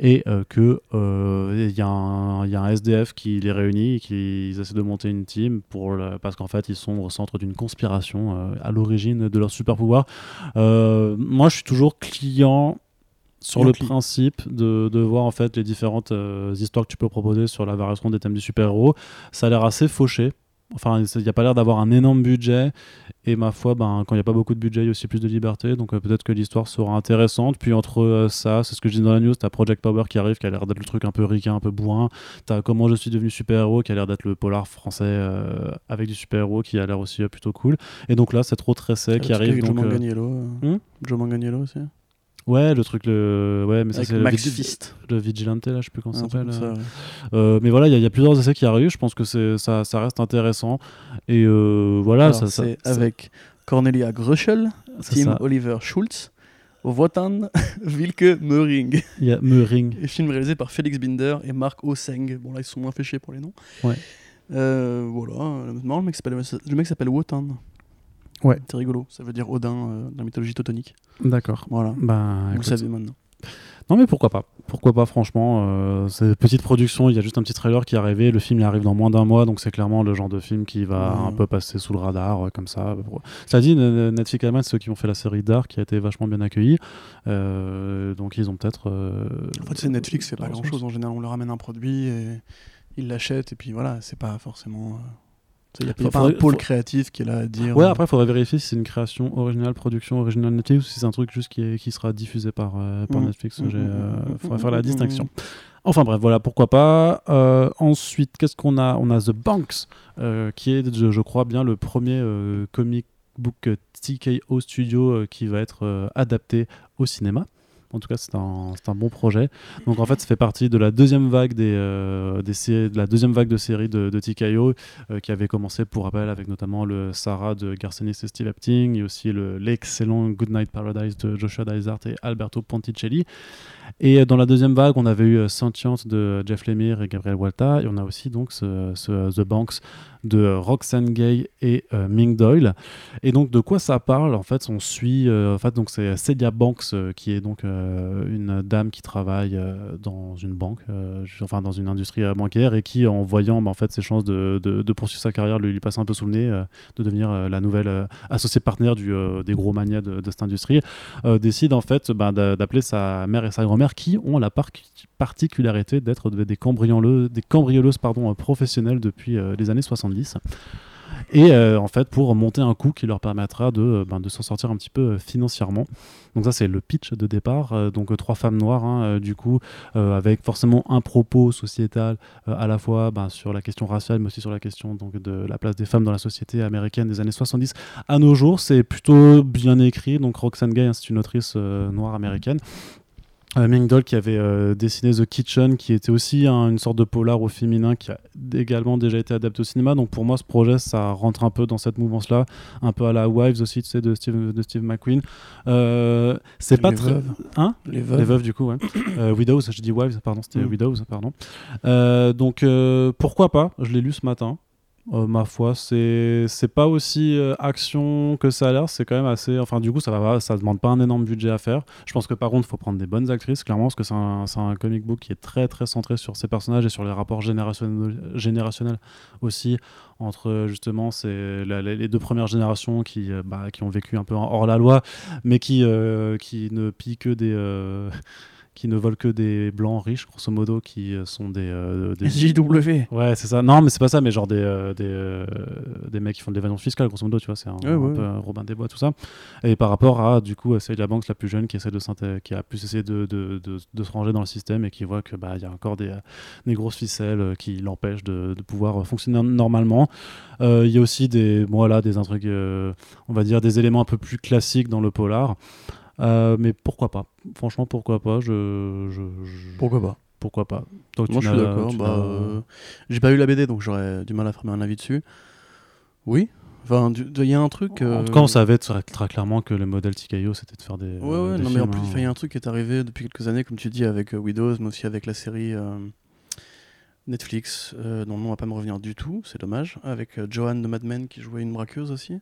et euh, que euh, y, a un- il y a un SDF qui les réunit et qu'ils essaient de monter une team pour le- parce qu'en fait ils sont au centre d'une conspiration euh, à l'origine de leur super pouvoir. Euh, moi je suis toujours client sur le principe de, de voir en fait les différentes histoires que tu peux proposer sur la variation des thèmes du super-héros. Ça a l'air assez fauché. Enfin, il n'y a pas l'air d'avoir un énorme budget. Et ma foi, ben, quand il n'y a pas beaucoup de budget, il y a aussi plus de liberté. Donc euh, peut-être que l'histoire sera intéressante. Puis entre euh, ça, c'est ce que je dis dans la news, t'as Project Power qui arrive, qui a l'air d'être le truc un peu ricain, un peu bourrin. T'as Comment je suis devenu super-héros, qui a l'air d'être le polar français euh, avec du super-héros, qui a l'air aussi plutôt cool. Et donc là, c'est trop tressé qui arrive. Joe Manganiello. euh, hmm? Joe Manganiello aussi? Ouais, le truc, le... ouais, mais ça c'est le, Max Fist. le Vigilante, là, je sais plus comment ça s'appelle. euh. ouais. Euh, mais voilà, il y, a- il y a plusieurs essais qui arrivent. Je pense que ça, ça reste intéressant. Et euh, voilà, Alors, ça, ça- c'est avec Cornelia Gröschel, Tim ça. Oliver Schulz, Wotan Wilke Möhring. Il y a Meuring. Et film réalisé par Félix Binder et Marc Oseng. Bon, là, ils sont moins chier pour les noms. Ouais. Euh, voilà. Non, le mec s'appelle, le mec s'appelle Wotan. Ouais. C'est rigolo. Ça veut dire Odin euh, dans la mythologie teutonique. D'accord. Voilà. Bah, Vous savez maintenant. Non, mais pourquoi pas? Pourquoi pas, franchement. euh, c'est une petite production. Il y a juste un petit trailer qui est arrivé. Le film il arrive dans moins d'un mois. Donc, c'est clairement le genre de film qui va Ouais. un peu passer sous le radar, euh, comme ça. Ça dit, Netflix Allemagne, ceux qui ont fait la série Dark, qui a été vachement bien accueillie. Euh, donc, ils ont peut-être. euh, En fait, c'est Netflix, c'est pas leur grand ressource. chose. En général, on leur ramène un produit et ils l'achètent. Et puis voilà, c'est pas forcément. Il n'y a, pas un pôle faut- créatif qui est là à dire. Ouais, euh, après, il faudrait vérifier si c'est une création originale, production originale Netflix, ou si c'est un truc juste qui, est- qui sera diffusé par, euh, par Mhm. Netflix. Mhm, J'ai, mhm, euh, faudrait faire la distinction. Enfin bref, voilà, pourquoi pas. Euh, ensuite, qu'est-ce qu'on a? On a The Banks, euh, qui est, je, je crois bien, le premier euh, comic book TKO Studio qui va être adapté au cinéma. En tout cas, c'est un, un bon projet. Donc en fait, ça fait partie de la deuxième vague des, euh, de la deuxième vague de séries de, de euh, qui avait commencé pour rappel avec notamment le Sarah de Garcenis et Steve Epting et aussi le l'excellent Goodnight Paradise de Joshua Dysart et Alberto Ponticelli. Et euh, dans la deuxième vague, on avait eu euh, Sentience de Jeff Lemire et Gabriel Walta et on a aussi donc The Banks de euh, Roxane Gay et Ming Doyle. Et donc de quoi ça parle? En fait, on suit en fait donc c'est Celia Banks qui est donc une dame qui travaille dans une banque, enfin dans une industrie bancaire et qui en voyant bah, en fait ses chances de, poursuivre sa carrière lui, passe un peu sous le nez, de devenir la nouvelle associée partenaire des gros manias de, cette industrie, décide en fait bah, d'a- d'appeler sa mère et sa grand-mère qui ont la par- particularité d'être de- des cambrioleuses, pardon, euh, professionnelles depuis euh, les années 70. Et euh, en fait, pour monter un coup qui leur permettra de, ben, s'en sortir un petit peu financièrement. Donc ça, c'est le pitch de départ. Donc trois femmes noires, hein, du coup, avec forcément un propos sociétal à la fois ben, sur la question raciale, mais aussi sur la question donc, de la place des femmes dans la société américaine des années 70 à nos jours. C'est plutôt bien écrit. Donc Roxane Gay, hein, c'est une autrice noire américaine. Euh, Ming Doll qui avait euh, dessiné The Kitchen, qui était aussi hein, une sorte de polar au féminin qui a également déjà été adapté au cinéma. Donc pour moi, ce projet, ça rentre un peu dans cette mouvance-là, un peu à la Wives aussi, tu sais, de Steve, de Steve McQueen. Euh, c'est pas Les très. veuves. Hein Les veuves. les veuves, du coup, ouais. Euh, Widows, je dis Wives, pardon, c'était Mm. Widows, pardon. Donc, pourquoi pas Je l'ai lu ce matin. Euh, ma foi, c'est c'est pas aussi euh, action que ça a l'air. C'est quand même assez. Enfin, du coup, ça va, ça demande pas un énorme budget à faire. Je pense que par contre, il faut prendre des bonnes actrices, clairement, parce que c'est un, un comic book qui est très très centré sur ces personnages et sur les rapports générationnels, générationnels aussi entre justement c'est les deux premières générations qui, euh, bah, qui ont vécu un peu hors la loi, mais qui, qui ne pillent que des. Qui ne volent que des blancs riches, grosso modo, qui euh, sont des. euh, des- JW. Ouais, c'est ça. Non, mais c'est pas ça, mais genre des, euh, des, euh, des mecs qui font de l'évasion fiscale, grosso modo, tu vois, c'est un, Ouais, un ouais. peu Robin des Bois, tout ça. Et par rapport à, du coup, c'est la banque la plus jeune qui essaie de qui a plus essayé de, de, de, de se ranger dans le système et qui voit que bah y a encore des, des grosses ficelles qui l'empêchent de, de pouvoir fonctionner normalement. Il y a aussi des, bon, voilà, des intrigues, on va dire, des éléments un peu plus classiques dans le polar. Euh, mais pourquoi pas Franchement, pourquoi pas je, je, je- Pourquoi pas Pourquoi pas Donc, Moi je suis d'accord. Bah, euh, J'ai pas eu la BD donc j'aurais du mal à former un avis dessus. Oui. Enfin, il y a un truc. En euh, tout cas, on savait très, très clairement que le modèle TKO, c'était de faire des. Ouais, ouais, des non, mais en plus, hein. il y a un truc qui est arrivé depuis quelques années, comme tu dis, avec euh, Widows, mais aussi avec la série Netflix, dont le nom va pas me revenir du tout, c'est dommage, avec Joanne de Mad Men qui jouait une braqueuse aussi.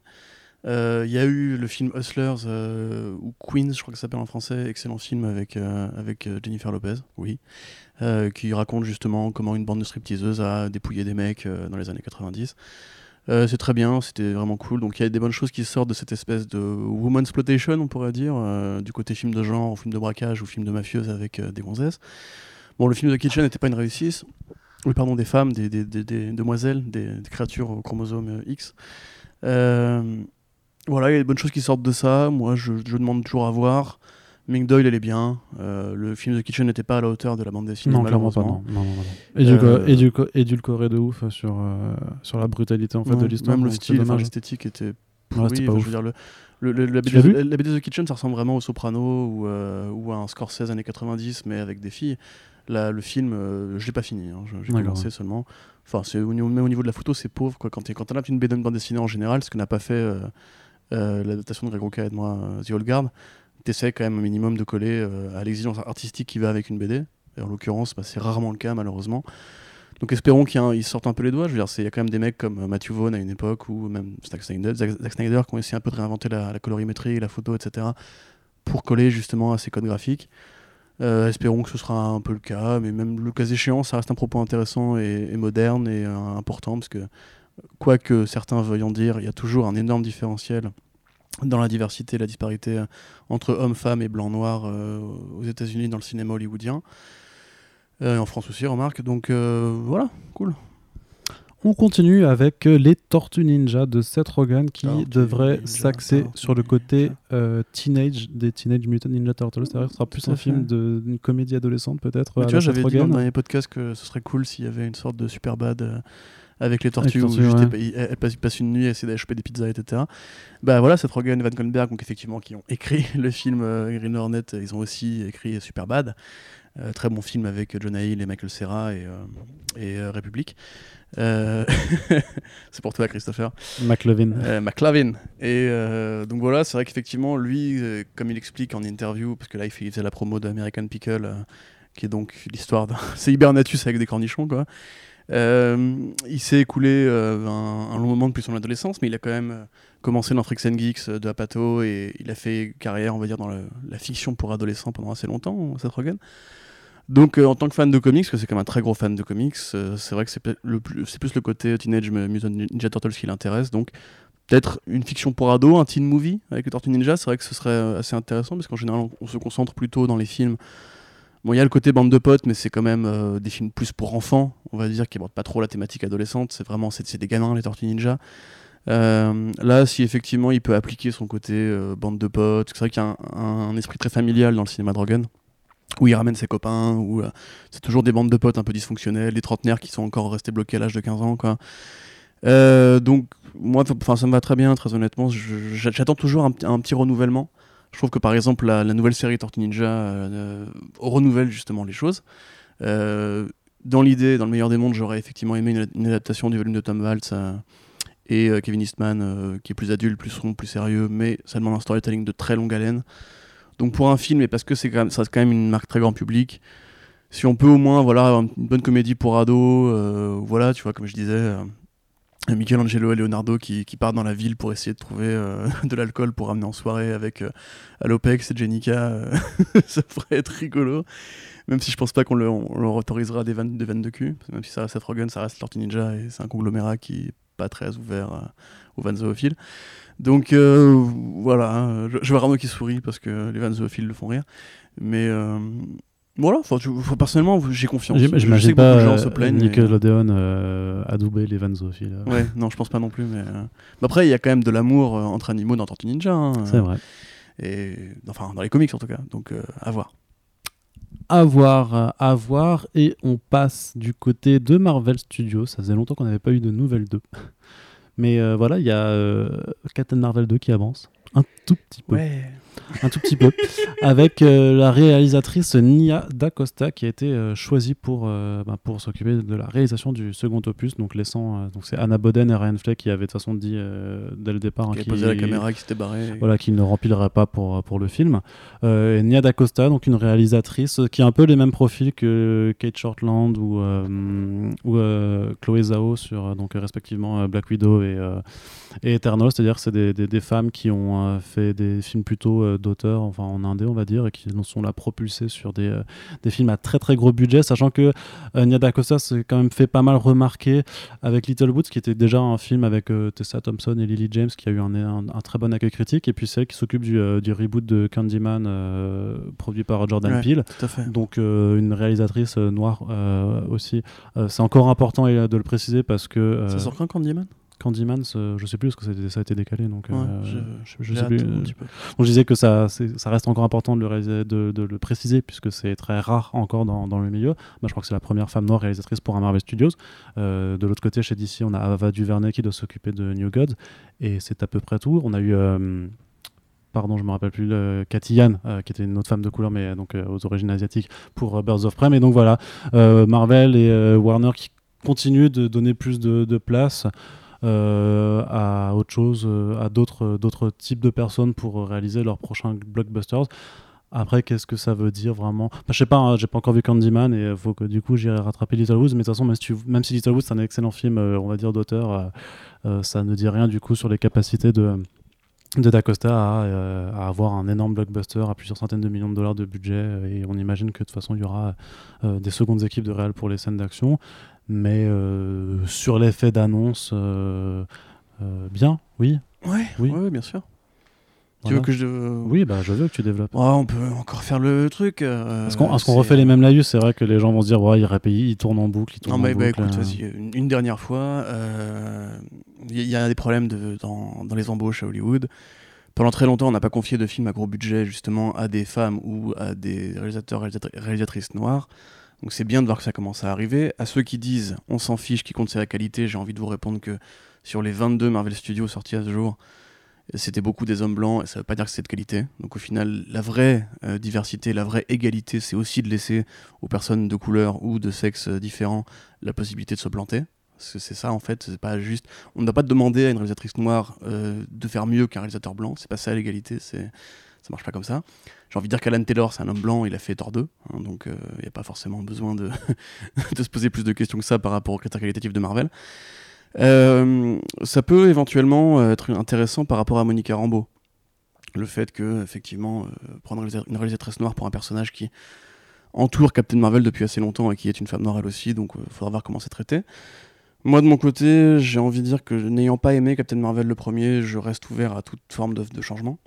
Euh, Il y a eu le film Hustlers, euh, ou Queens, je crois que ça s'appelle en français, excellent film avec, euh, avec euh, Jennifer Lopez, oui, euh, qui raconte justement comment une bande de stripteaseuses a dépouillé des mecs euh, dans les années 90. Euh, c'est très bien, c'était vraiment cool. Donc il y a des bonnes choses qui sortent de cette espèce de woman exploitation, on pourrait dire, euh, du côté film de genre, film de braquage ou film de mafieuse avec euh, des gonzesses. Bon, le film de Kitchen n'était pas une réussite. Oui, pardon, des femmes, des, demoiselles, des, créatures au chromosome euh, X. Euh, voilà, il y a des bonnes choses qui sortent de ça. Moi, je, je demande toujours à voir. Ming Doyle, elle est bien. Euh, le film de Kitchen n'était pas à la hauteur de la bande dessinée, Non, clairement pas. malheureusement. Non, non, non, non, non. Édulco- Euh, édulcoré de ouf sur, euh, sur la brutalité en fait, de l'histoire. Même le style, l'esthétique était Ouais, c'était pas ouf. je veux dire, le, le- le- la, BD, vu la BD The Kitchen, ça ressemble vraiment au Soprano ou, euh, ou à un Scorsese années 90, mais avec des filles. Là, le film, euh, je l'ai pas fini. hein, J'ai commencé ouais. seulement. Enfin, c'est au niveau, même au niveau de la photo, c'est pauvre. Quoi. Quand tu as une BD de bande dessinée en général, ce que n'a pas fait euh, l'adaptation de Greg Rucka et de moi, euh, The Old Guard, tu essaies quand même un minimum de coller euh, à l'exigence artistique qui va avec une BD. Et en l'occurrence, bah, c'est rarement le cas, malheureusement. Donc espérons qu'ils sortent un peu les doigts. Je veux dire, il y a quand même des mecs comme euh, Matthew Vaughn à une époque, ou même Zack Snyder, Snyder qui ont essayé un peu de réinventer la, colorimétrie, la photo, etc. pour coller justement à ces codes graphiques. Euh, espérons que ce sera un peu le cas, mais même le cas échéant, ça reste un propos intéressant et, moderne et euh, important, parce que quoi que certains veuillent en dire, il y a toujours un énorme différentiel dans la diversité, la disparité euh, entre hommes, femmes et blancs, noirs euh, aux États-Unis dans le cinéma hollywoodien. Euh, et en France aussi, remarque. Donc euh, voilà, cool. On continue avec les Tortues Ninja de Seth Rogen qui Tortues devrait s'axer sur le côté euh, teenage des Teenage Mutant Ninja Turtles. C'est-à-dire que ce sera plus un film fait. d'une comédie adolescente peut-être. Tu vois, j'avais dit dans le dernier podcast que ce serait cool s'il y avait une sorte de super bad euh, avec les tortues, les où tortues, ouais. passent, passent une nuit à essayer d'aller choper des pizzas, etc. Bah voilà, Seth Rogen et Van Goldberg, donc effectivement, qui ont écrit le film euh, Green Hornet, ils ont aussi écrit Super Bad. Euh, très bon film avec Jonah Hill et Michael Cera et, euh, et euh, République. C'est pour toi, Christopher. McLovin. McLavin. Et donc voilà, c'est vrai qu'effectivement, lui, comme il explique en interview, parce que là, il, fait, il faisait la promo d'American Pickle, qui est donc l'histoire d'un. c'est Hibernatus avec des cornichons, quoi. Euh, il s'est écoulé euh, un, long moment depuis son adolescence, mais il a quand même euh, commencé dans Freaks and Geeks de Apato et il a fait carrière, on va dire, dans la fiction pour adolescents pendant assez longtemps, Seth Rogen. Donc, en tant que fan de comics, parce que c'est quand même un très gros fan de comics, c'est vrai que c'est plus, le côté Teenage Mutant Ninja Turtles qui l'intéresse. Donc, peut-être une fiction pour ado, un teen movie avec les Tortues Ninja, c'est vrai que ce serait assez intéressant parce qu'en général, on se concentre plutôt dans les films. Bon, il y a le côté bande de potes, mais c'est quand même euh, des films plus pour enfants, on va dire, qui abordent pas trop la thématique adolescente. C'est vraiment c'est, des gamins, les Tortues Ninja. Euh, là, si effectivement il peut appliquer son côté euh, bande de potes, c'est vrai qu'il y a un, esprit très familial dans le cinéma de Rogen, où il ramène ses copains, où c'est toujours des bandes de potes un peu dysfonctionnelles, des trentenaires qui sont encore restés bloqués à l'âge de 15 ans, quoi. Donc, moi, ça me va très bien, très honnêtement. J'attends toujours un petit renouvellement. Je trouve que par exemple, la, nouvelle série Tortue Ninja euh, renouvelle justement les choses. Euh, dans l'idée, dans le meilleur des mondes, j'aurais effectivement aimé une, adaptation du volume de Tom Waltz euh, et euh, Kevin Eastman, euh, qui est plus adulte, plus rond, plus sérieux, mais ça demande un storytelling de très longue haleine. Donc pour un film, et parce que quand même, ça reste quand même une marque très grand public, si on peut au moins voilà une bonne comédie pour ados, euh, voilà, tu vois, comme je disais, euh, Michelangelo et Leonardo qui, partent dans la ville pour essayer de trouver euh, de l'alcool pour ramener en soirée avec euh, Alopex et Jenica, euh, ça pourrait être rigolo. Même si je pense pas qu'on le- on leur autorisera des vannes, des vannes de cul, même si ça Seth Rogen, ça reste Tortue Ninja et c'est un conglomérat qui est pas très ouvert euh, aux vannes zoophiles. Donc voilà, hein, je, vois Arnaud qui sourit parce que les vannes zoophiles le font rire. Mais, Voilà, faut, personnellement, j'ai confiance. J'imagine pas gens euh, se plaignent. mais- Nickelodeon euh, adouber les vanzophiles. euh. Ouais, non, je pense pas non plus. Mais euh, mais après, il y a quand même de l'amour euh, entre animaux dans Tortue Ninja. hein, C'est vrai. Et enfin, dans les comics en tout cas. Donc, euh, à voir. À voir, euh, à voir. Et on passe du côté de Marvel Studios. Ça faisait longtemps qu'on n'avait pas eu de nouvelles 2. Mais euh, voilà, il y a euh, Captain Marvel 2 qui avance. Un tout petit peu. Ouais. Un tout petit peu, avec euh, la réalisatrice Nia D'Acosta qui a été euh, choisie pour, euh, bah, pour s'occuper de la réalisation du second opus, donc laissant donc c'est Anna Boden et Ryan Fleck qui avaient de toute façon dit dès le départ hein, Qui a qui- posé la caméra, qui s'était barré. voilà, ne remplira pas pour, pour le film. Et Nia D'Acosta, donc une réalisatrice qui a un peu les mêmes profils que Kate Shortland ou, ou Chloé Zhao sur donc respectivement Black Widow et, et Eternal, c'est-à-dire que c'est des, des, des femmes qui ont fait des films plutôt euh, d'auteur, enfin en indé on va dire, et qui nous sont là propulsés sur des, euh, des films à très très gros budget, sachant que euh, Nia D'Acosta s'est quand même fait pas mal remarquer avec Little Woods, qui était déjà un film avec Tessa Thompson et Lily James, qui a eu un, un- un très bon accueil critique, et puis celle qui s'occupe du, du reboot de Candyman, produit par Jordan Ouais. Peele. Donc euh, une réalisatrice euh, noire euh, aussi. C'est encore important de le préciser parce que Ça sort quand Candyman? Candyman, je sais plus parce que ça a été décalé, donc Ouais, euh, je- je, je J'ai sais plus. euh, je disais que ça, reste encore important de le, réaliser- de, de le préciser puisque c'est très rare encore dans, dans le milieu. Moi, je crois que c'est la première femme noire réalisatrice pour un Marvel Studios. Euh, de l'autre côté, chez DC, on a Ava DuVernay qui doit s'occuper de New Gods et c'est à peu près tout. On a eu. euh, Pardon, je me rappelle plus, le Cathy Yan, euh, qui était une autre femme de couleur, mais euh, donc euh, aux origines asiatiques, pour euh, Birds of Prey. Mais donc voilà, euh, Marvel et euh, Warner qui continuent de donner plus de, de place euh, à autre chose, euh, à d'autres types de personnes pour réaliser leurs prochains blockbusters. Après, qu'est-ce que ça veut dire vraiment? Enfin, Je sais pas, hein, j'ai pas encore vu Candyman et il faut que du coup j'irai rattraper Little Woods. Mais de toute façon, même si, tu- Little Woods c'est un excellent film, euh, on va dire d'auteur, euh, euh, ça ne dit rien du coup sur les capacités de de D'Acosta à, euh, à avoir un énorme blockbuster à plusieurs centaines de millions de dollars de budget euh, et on imagine que de toute façon il y aura euh, des secondes équipes de réal pour les scènes d'action mais euh, sur l'effet d'annonce euh, euh, bien oui Ouais, Oui. ouais, bien sûr. Tu veux que je. oui bah je veux que tu développes on peut encore faire le truc. euh, est-ce qu'on refait les mêmes laïus c'est vrai que les gens vont se dire ouais il répayé il tourne en boucle il tourne Non, en mais bah, boucle écoute, vas-y, une, une dernière fois. euh, Il y, y a des problèmes de, dans, dans les embauches à Hollywood. Pendant très longtemps, on n'a pas confié de films à gros budget justement à des femmes ou à des réalisateurs, réalisatri- réalisatrices noires. Donc c'est bien de voir que ça commence à arriver. À ceux qui disent on s'en fiche, qui compte c'est la qualité, j'ai envie de vous répondre que sur les 22 Marvel Studios sortis à ce jour, c'était beaucoup des hommes blancs et ça veut pas dire que c'est de qualité. Donc au final, la vraie euh, diversité, la vraie égalité, c'est aussi de laisser aux personnes de couleur ou de sexe euh, différents la possibilité de se planter. Parce que c'est ça en fait, c'est pas juste. On n'a pas demandé à une réalisatrice noire euh, de faire mieux qu'un réalisateur blanc. C'est pas ça l'égalité, c'est ça marche pas comme ça. J'ai envie de dire qu'Alan Taylor, c'est un homme blanc, il a fait Thor 2, hein, donc il n'y a pas forcément besoin de, se poser plus de questions que ça par rapport aux critères qualitatifs de Marvel. Euh, ça peut éventuellement euh, être intéressant par rapport à Monica Rambeau. Le fait que, effectivement, euh, prendre une réalisatrice noire pour un personnage qui entoure Captain Marvel depuis assez longtemps et qui est une femme noire elle aussi, donc il faudra voir comment c'est traité. Moi, de mon côté, j'ai envie de dire que n'ayant pas aimé Captain Marvel le premier, je reste ouvert à toute forme de changement.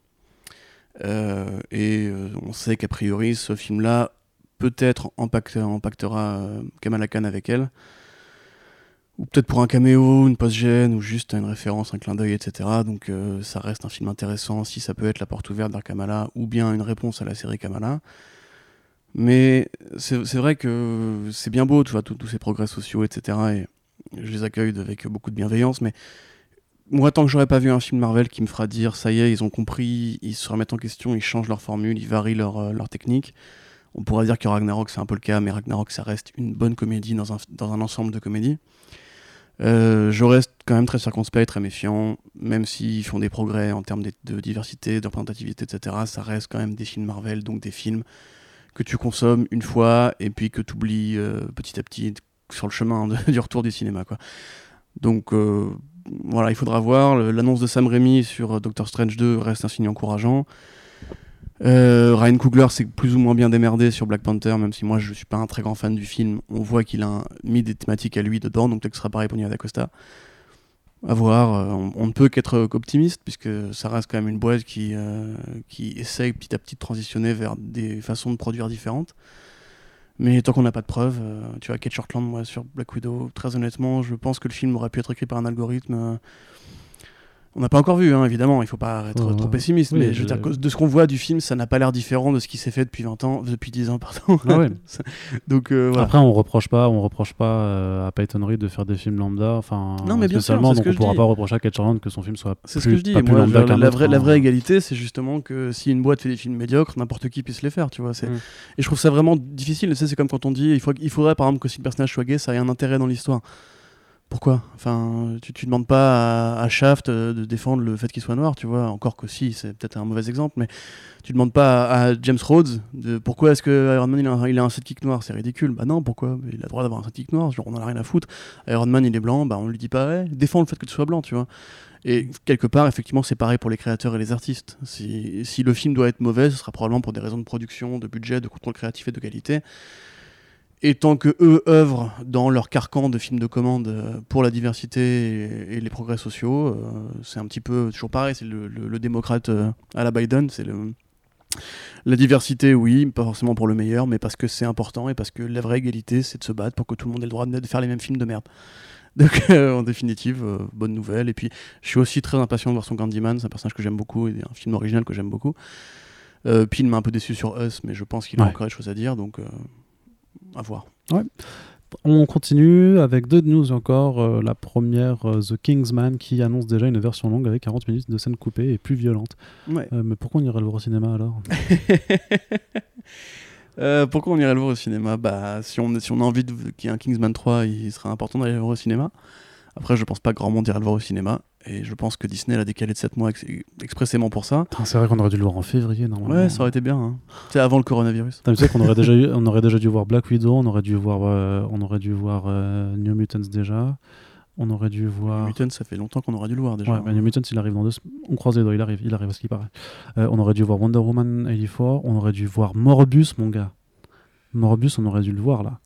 Euh, et euh, on sait qu'a priori, ce film-là peut-être impact- impactera euh, Kamala Khan avec elle. Ou peut-être pour un caméo, une post-gène, ou juste une référence, un clin d'œil, etc. Donc ça reste un film intéressant si ça peut être la porte ouverte vers Kamala, ou bien une réponse à la série Kamala. Mais c'est vrai que c'est bien beau, tu vois, tous ces progrès sociaux, etc. Et je les accueille avec beaucoup de bienveillance, mais moi, tant que j'aurais pas vu un film Marvel qui me fera dire ça y est, ils ont compris, ils se remettent en question, ils changent leur formule, ils varient leur, euh, leur technique. On pourrait dire que Ragnarok c'est un peu le cas, mais Ragnarok ça reste une bonne comédie dans un, dans un ensemble de comédies. Euh, je reste quand même très circonspect, très méfiant, même s'ils font des progrès en termes de, diversité, de etc. Ça reste quand même des films Marvel, donc des films que tu consommes une fois et puis que tu oublies petit à petit sur le chemin du retour du cinéma. Quoi. Donc euh, voilà, il faudra voir. L'annonce de Sam Raimi sur euh, Doctor Strange 2 reste un signe encourageant. Euh, Ryan Coogler s'est plus ou moins bien démerdé sur Black Panther, même si moi je suis pas un très grand fan du film. On voit qu'il a mis des thématiques à lui dedans, donc peut-être que ce sera pareil pour Nia D'Acosta. À voir, euh, on, ne peut qu'être optimiste, puisque ça reste quand même une boîte qui, qui essaye petit à petit de transitionner vers des façons de produire différentes. Mais tant qu'on n'a pas de preuves, euh, tu vois, Kate Shortland, moi, sur Black Widow, très honnêtement, je pense que le film aurait pu être écrit par un algorithme. On n'a pas encore vu, hein, évidemment, il faut pas être Ouais, trop pessimiste, Oui, mais je veux dire, de ce qu'on voit du film, ça n'a pas l'air différent de ce qui s'est fait depuis 20 ans, depuis 10 ans, pardon. Ah ouais. Donc, euh, voilà. Après, on reproche pas, on reproche pas euh, à Peyton Reed de faire des films lambda, enfin, Non, mais bien sûr, donc que on je pourra dis. pas reprocher à Kate Shortland que son film soit C'est ce que je dis. Moi, lambda la, vraie, la vraie égalité, c'est justement que si une boîte fait des films médiocres, n'importe qui puisse les faire, tu vois. Mm. Et je trouve ça vraiment difficile. Tu sais, c'est comme quand on dit, il, faut, il faudrait par exemple que si le personnage soit gay, ça ait un intérêt dans l'histoire. Pourquoi? Enfin, tu, tu demandes pas à, Shaft euh, de défendre le fait qu'il soit noir, tu vois. Encore que si, c'est peut-être un mauvais exemple, mais tu demandes pas à, James Rhodes de pourquoi est-ce que Iron Man il a, un- il a noir, c'est ridicule. Bah non, pourquoi? Il a le droit d'avoir un sidekick noir, genre on en a rien à foutre. Iron Man il est blanc, bah on lui dit pas, ouais, défends le fait que tu sois blanc, tu vois. Et quelque part, effectivement, c'est pareil pour les créateurs et les artistes. Si le film doit être mauvais, ce sera probablement pour des raisons de production, de budget, de contrôle créatif et de qualité. Et tant que eux œuvrent dans leur carcan de films de commande euh, pour la diversité et, et les progrès sociaux, euh, c'est un petit peu toujours pareil. C'est le, le- le démocrate euh, à la Biden. C'est le la diversité, oui, pas forcément pour le meilleur, mais parce que c'est important et parce que la vraie égalité, c'est de se battre pour que tout le monde ait le droit de faire les mêmes films de merde. Donc, euh, en définitive, euh, bonne nouvelle. Et puis, je suis aussi très impatient de voir son Candyman. C'est un personnage que j'aime beaucoup et un film original que j'aime beaucoup. Euh, puis, il m'a un peu déçu sur Us, mais je pense qu'il a Ouais. encore des choses à dire, donc à voir. On continue avec deux news encore. Euh, la première, euh, The Kingsman, qui annonce déjà une version longue avec 40 minutes de scènes coupées et plus violentes. Ouais. Euh, mais pourquoi on irait le voir au cinéma alors? Pourquoi on irait le voir au cinéma? Bah, si on, si on a envie qu'il y ait un Kingsman 3, il serait important d'aller le voir au cinéma. Après, je pense pas que grand monde irait le voir au cinéma. Et je pense que Disney l'a décalé de 7 mois ex- expressément pour ça. C'est vrai qu'on aurait dû le voir en février normalement. Ouais, ça aurait été bien. Hein. C'est avant le coronavirus. Tu sais qu'on aurait déjà eu, on aurait déjà dû voir Black Widow, on aurait dû voir, euh, on aurait dû voir euh, New Mutants déjà, on aurait dû voir. Mutant, ça fait longtemps qu'on aurait dû le voir déjà. Ouais, mais New Mutants, il arrive dans deux. On croise les doigts, il arrive, il arrive à ce qui paraît. Euh, on aurait dû voir Wonder Woman 84, on aurait dû voir Morbius, mon gars. Morbius, on aurait dû le voir là.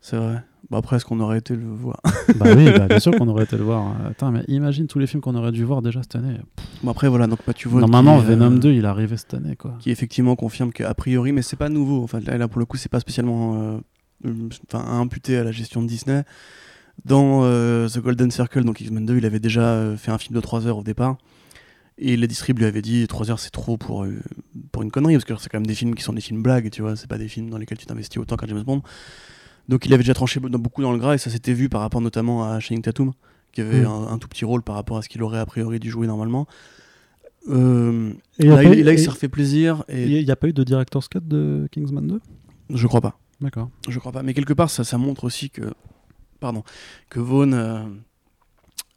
C'est vrai. Bah, après, est-ce qu'on aurait été le voir? Bah oui, bah, bien sûr qu'on aurait été le voir. Attends, mais imagine tous les films qu'on aurait dû voir déjà cette année. Bon, après, voilà. Donc, Matthew Vaughn Normalement, qui, euh, Venom 2, il est arrivé cette année, quoi. qui effectivement confirme qu'a priori, mais c'est pas nouveau. Enfin, là, là, pour le coup, c'est pas spécialement euh, enfin, imputé à la gestion de Disney. Dans euh, The Golden Circle, donc X-Men 2, il avait déjà euh, fait un film de 3 heures au départ. Et les distribs lui avaient dit 3 heures c'est trop pour, euh, pour une connerie, parce que c'est quand même des films qui sont des films blagues, tu vois, c'est pas des films dans lesquels tu t'investis autant qu'un James Bond. Donc il avait déjà tranché dans- beaucoup dans le gras, et ça s'était vu par rapport notamment à Channing Tatum, qui avait Mm. un, un tout petit rôle par rapport à ce qu'il aurait a priori dû jouer normalement. Euh, Et là, il, eu- là, il et- s'est refait plaisir, et Il n'y a pas eu de Director's Cut de Kingsman 2 je crois pas. D'accord. Je crois pas. Mais quelque part, ça, ça montre aussi que, pardon, que Vaughn euh,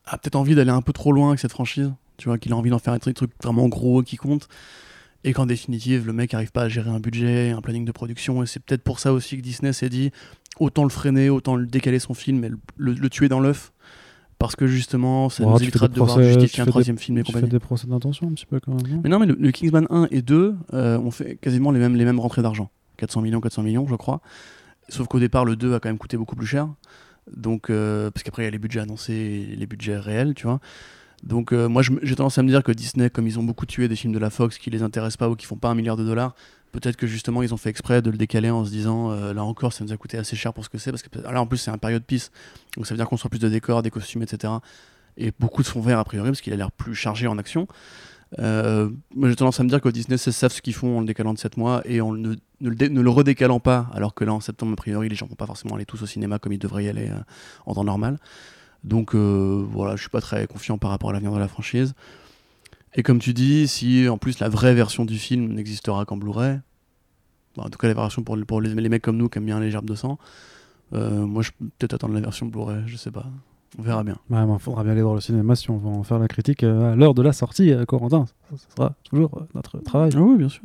a peut-être envie d'aller un peu trop loin avec cette franchise. Tu vois, qu'il a envie d'en faire un truc, truc vraiment gros qui compte. Et qu'en définitive, le mec n'arrive pas à gérer un budget, un planning de production. Et c'est peut-être pour ça aussi que Disney s'est dit autant le freiner, autant le décaler son film et le, le- le tuer dans l'œuf. Parce que justement, ça nous évitera de devoir justifier un troisième film et Tu fais compagnie. des procès d'intention un petit peu quand même, Mais non, mais le, le Kingsman 1 et 2 euh, ont fait quasiment les mêmes, les mêmes rentrées d'argent. 400 millions, 400 millions, je crois. Sauf qu'au départ, le 2 a quand même coûté beaucoup plus cher. Donc, euh, parce qu'après, il y a les budgets annoncés et les budgets réels, tu vois. Donc, euh, moi, j'ai tendance à me dire que Disney, comme ils ont beaucoup tué des films de la Fox qui les intéressent pas ou qui font pas un milliard de dollars, peut-être que justement, ils ont fait exprès de le décaler en se disant, euh, là encore, ça nous a coûté assez cher pour ce que c'est. Parce que là, en plus, c'est un période piece. Donc, ça veut dire qu'on soit plus de décors, des costumes, etc. Et beaucoup de fond vert, a priori, parce qu'il a l'air plus chargé en action. Euh, moi j'ai tendance à me dire que Disney sait- savent ce qu'ils font en le décalant de 7 mois et en ne, le, redécalant pas, alors que là en septembre, a priori, les gens vont pas forcément aller tous au cinéma comme ils devraient y aller euh, en temps normal. Donc voilà, je suis pas très confiant par rapport à l'avenir de la franchise. Et comme tu dis, si en plus la vraie version du film n'existera qu'en Blu-ray, bon, en tout cas la version pour, pour les, les mecs comme nous qui aiment bien les gerbes de sang, euh, moi je peux peut-être attendre la version Blu-ray, je sais pas. On verra bien. Ouais, il faudra bien aller voir le cinéma si on veut en faire la critique euh, à l'heure de la sortie, euh, Corentin. Ça, ça sera toujours euh, notre travail. Ah oui, bien sûr.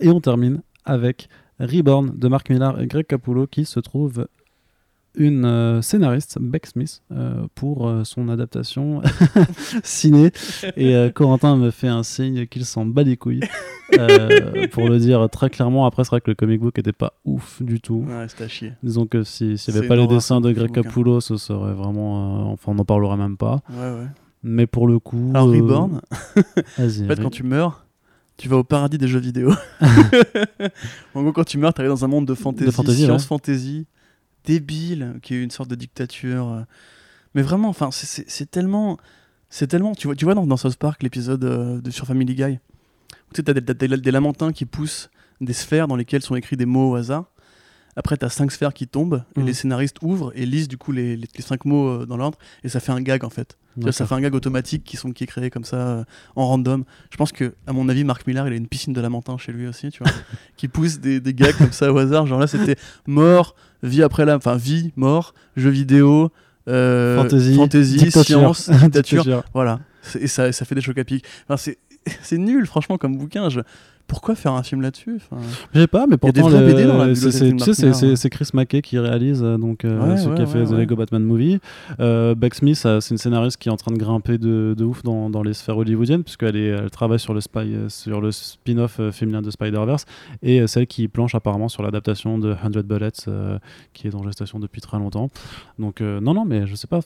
Et on termine avec Reborn de Mark Millar et Greg Capullo qui se trouve une euh, scénariste, Beck Smith, euh, pour euh, son adaptation ciné. Et Corentin me fait un signe qu'il s'en bat les couilles. Pour le dire très clairement, après, c'est vrai que le comic book était pas ouf du tout. Ouais, c'est à chier. Disons que si- s'il n'y avait pas les dessins de Greg. Capullo, ce serait vraiment. enfin, on n'en parlerait même pas. Ouais, ouais. Mais pour le coup. Alors, Reborn, Vas-y. en fait, quand tu meurs, tu vas au paradis des jeux vidéo. en gros, quand tu meurs, t'arrives dans un monde de fantasy, De fantasy, science fantasy, débile, qui est une sorte de dictature. euh. Mais vraiment, enfin, c'est- tellement, c'est tellement. Tu vois, tu vois dans, dans South Park l'épisode euh, de sur Family Guy, où tu sais, t'as des, des- des lamentins qui poussent des sphères dans lesquelles sont écrits des mots au hasard. Après, t'as cinq sphères qui tombent et Mhm. les scénaristes ouvrent et lisent du coup les, les- les cinq mots euh, dans l'ordre et ça fait un gag en fait. Tu vois, ça fait un gag automatique qui, sont, qui est créé comme ça euh, en random. Je pense que, à mon avis, Marc Millar, il a une piscine de lamentin chez lui aussi, tu vois, qui pousse des, des gags comme ça au hasard. Genre là, c'était mort, vie après la, enfin vie, mort, jeux vidéo, euh, Fantasy, fantasy, dictature. science, dictature. Voilà. Et ça, ça fait des chocs à pic. Enfin, c'est, c'est nul, franchement, comme bouquin. Je... Pourquoi faire un film là-dessus Enfin, Je sais pas, mais pourtant, c'est- Chris Mackey qui réalise, euh, donc euh, Ouais, celui qui a ouais, fait The. Lego Batman Movie. Euh, Beck Smith, c'est une scénariste qui est en train de grimper de, de ouf dans, dans les sphères hollywoodiennes, puisqu'elle elle travaille sur le, spy, euh, sur le spin-off euh, féminin de Spider-Verse, et celle qui planche apparemment sur l'adaptation de 100 Bullets, euh, qui est en gestation depuis très longtemps. Donc, non, non, mais je sais pas.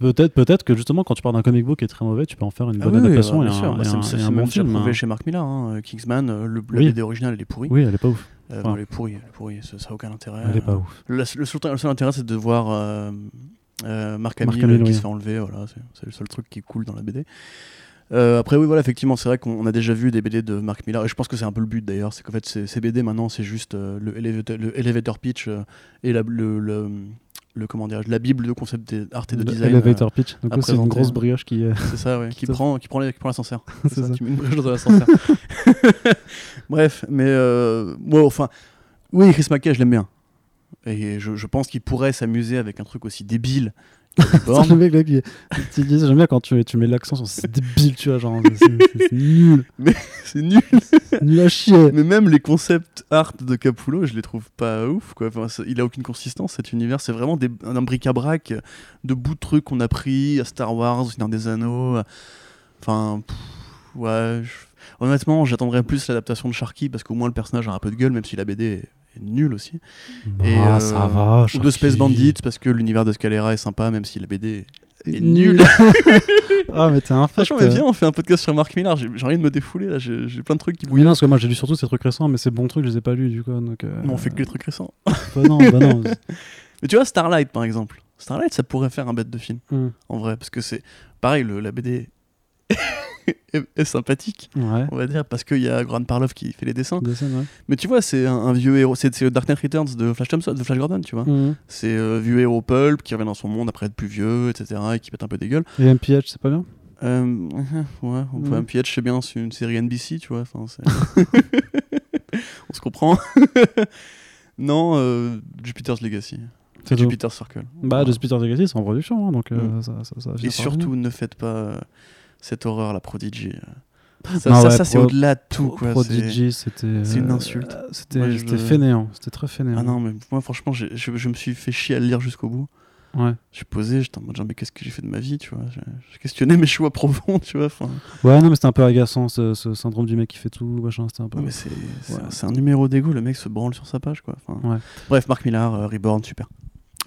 Peut-être peut que justement, quand tu pars d'un comic book qui est très mauvais, tu peux en faire une Ah bonne oui, oui, adaptation et bien un, sûr. Et c'est- un- c'est et un bon film. hein. chez Mark Millar. hein. Kingsman, euh, le, la Oui. BD originale, elle est pourrie. Oui, elle est pas ouf. Euh, Enfin, non, elle est pourrie, elle est pourrie, ça n'a aucun intérêt. Elle est pas ouf. Le, le seul, le seul intérêt, c'est de voir euh, euh, Mark Hamill, euh, qui oui. se fait enlever. Voilà, c'est, le seul truc qui est cool dans la BD. Euh, après, oui, voilà, effectivement, c'est vrai qu'on a déjà vu des BD de Mark Millar, et je pense que c'est un peu le but d'ailleurs, c'est qu'en fait, ces, ces BD maintenant, c'est juste euh, le, elevator, le elevator pitch euh, et la, le, le, le- comment dirais-je, la bible de concept art et de Le design. Elevator pitch. Donc, c'est une grosse brioche qui. euh, euh, c'est ça, ouais, qui prend, qui prend, qui prend l'ascenseur. C'est ça, ça. qui met une brioche dans l'ascenseur. Bref, mais euh, moi, enfin, oui, Chris Mackay, je l'aime bien. Et je, je pense qu'il pourrait s'amuser avec un truc aussi débile j'aime bien quand tu, tu mets l'accent sur c'est débile, tu vois, genre. C'est nul. C'est nul. Nul à chier. Mais même les concepts art de Capullo, je les trouve pas ouf. Quoi. Enfin, il a aucune consistance cet univers. C'est vraiment des, un bric-à-brac de bouts de trucs qu'on a pris à Star Wars, au Seigneur des Anneaux. Enfin, pff, ouais. je- Honnêtement, j'attendrais plus l'adaptation de Sharky parce qu'au moins le personnage a un peu de gueule, même si la BD est, est nulle aussi. Et, ah, euh, ça va. Ou de Space. Bandits parce que l'univers de Scalera est sympa, même si la BD est nulle. ah, mais t'es un. Franchement, mais viens, on fait un podcast sur Mark Millar. J'ai envie de me défouler là. J'ai plein de trucs qui Oui, non, parce que moi j'ai lu surtout ces trucs récents, mais ces bons trucs, je les ai pas lus du coup. Donc, euh, Non, on fait que les trucs récents. bah non, bah non. Mais tu vois, Starlight par exemple. Starlight, ça pourrait faire un bête de film, Hum, en vrai, parce que c'est pareil, le, la BD est, est sympathique, Ouais. on va dire, parce qu'il y a Grant Parloff qui fait les dessins. Ouais. Mais tu vois, c'est un, un vieux héros, c'est le Dark Knight Returns de Flash Thompson, de Flash Gordon, tu vois. Hum. C'est euh, vieux héros pulp qui revient dans son monde après être plus vieux, etc., et qui pète un peu des gueules. Et MPH, c'est pas bien? Euh, ouais, on peut Ouais. un PH, c'est bien, c'est une série NBC, tu vois. on se comprend. non, euh, Jupiter's Legacy. C'est tout. Jupiter's Circle. Bah, Voilà. de Peter Legacy, c'est en production, hein, donc euh, Mm. ça, ça, ça Et surtout, ne faites pas cette horreur, la Prodigy. euh. Ça, ça, ouais, ça, c'est au-delà de tout, quoi. Prodigy, c'était. c'est une euh, insulte. C'était je fainéant, c'était très fainéant. Ah non, mais moi, franchement, je, je me suis fait chier à le lire jusqu'au bout. Ouais. Je suis posé, j'étais en mode, genre, mais qu'est-ce que j'ai fait de ma vie, tu vois? Je, questionnais mes choix profonds, tu vois. enfin. ouais, non, mais c'était un peu agaçant ce, ce syndrome du mec qui fait tout, machin, c'était un peu. Non, mais c'est Ouais. un numéro d'égo, le mec se branle sur sa page, quoi. Enfin, Ouais. Bref, Marc Millar, euh, Reborn, super.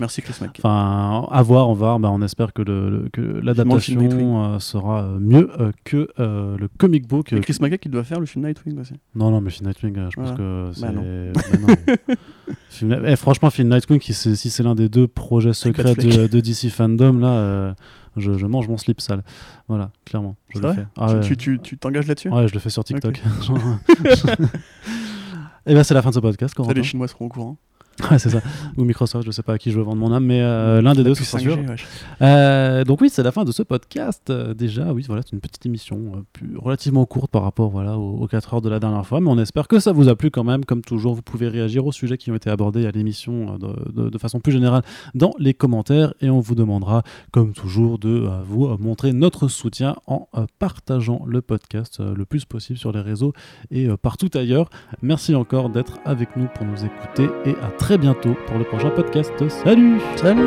Merci Chris Mack. Enfin, à voir, on va, bah, on espère que le- que film l'adaptation euh, sera euh, mieux euh, que le comic book. Et Chris Mack qui doit faire le film Nightwing aussi. Non, non, mais Phil Nightwing, je pense Voilà. que c'est. Bah non. Phil- eh, franchement, Phil Nightwing, qui si c'est l'un des deux projets secrets de, de DC Fandom, là, je, je mange mon slip sale. Voilà, clairement. Je le fais. Ah Tu- ouais. tu tu- t'engages là-dessus Ouais, je le fais sur TikTok. Et ben c'est la fin de ce podcast, Ça, les Chinois seront au courant. Ouais, c'est ça. Ou Microsoft, je sais pas à qui je veux vendre mon âme, mais euh, l'un des deux, Plus ce sera sûr. 5G, wesh. Euh, donc oui, c'est la fin de ce podcast. Euh, déjà, oui, voilà, c'est une petite émission plus, relativement courte par rapport voilà, aux, aux 4 heures de la dernière fois, mais on espère que ça vous a plu quand même. Comme toujours, vous pouvez réagir aux sujets qui ont été abordés à l'émission de, de- de façon plus générale dans les commentaires et on vous demandera, comme toujours, de vous montrer notre soutien en partageant le podcast le plus possible sur les réseaux et partout ailleurs. Merci encore d'être avec nous pour nous écouter et à très bientôt pour le prochain podcast. Salut Salut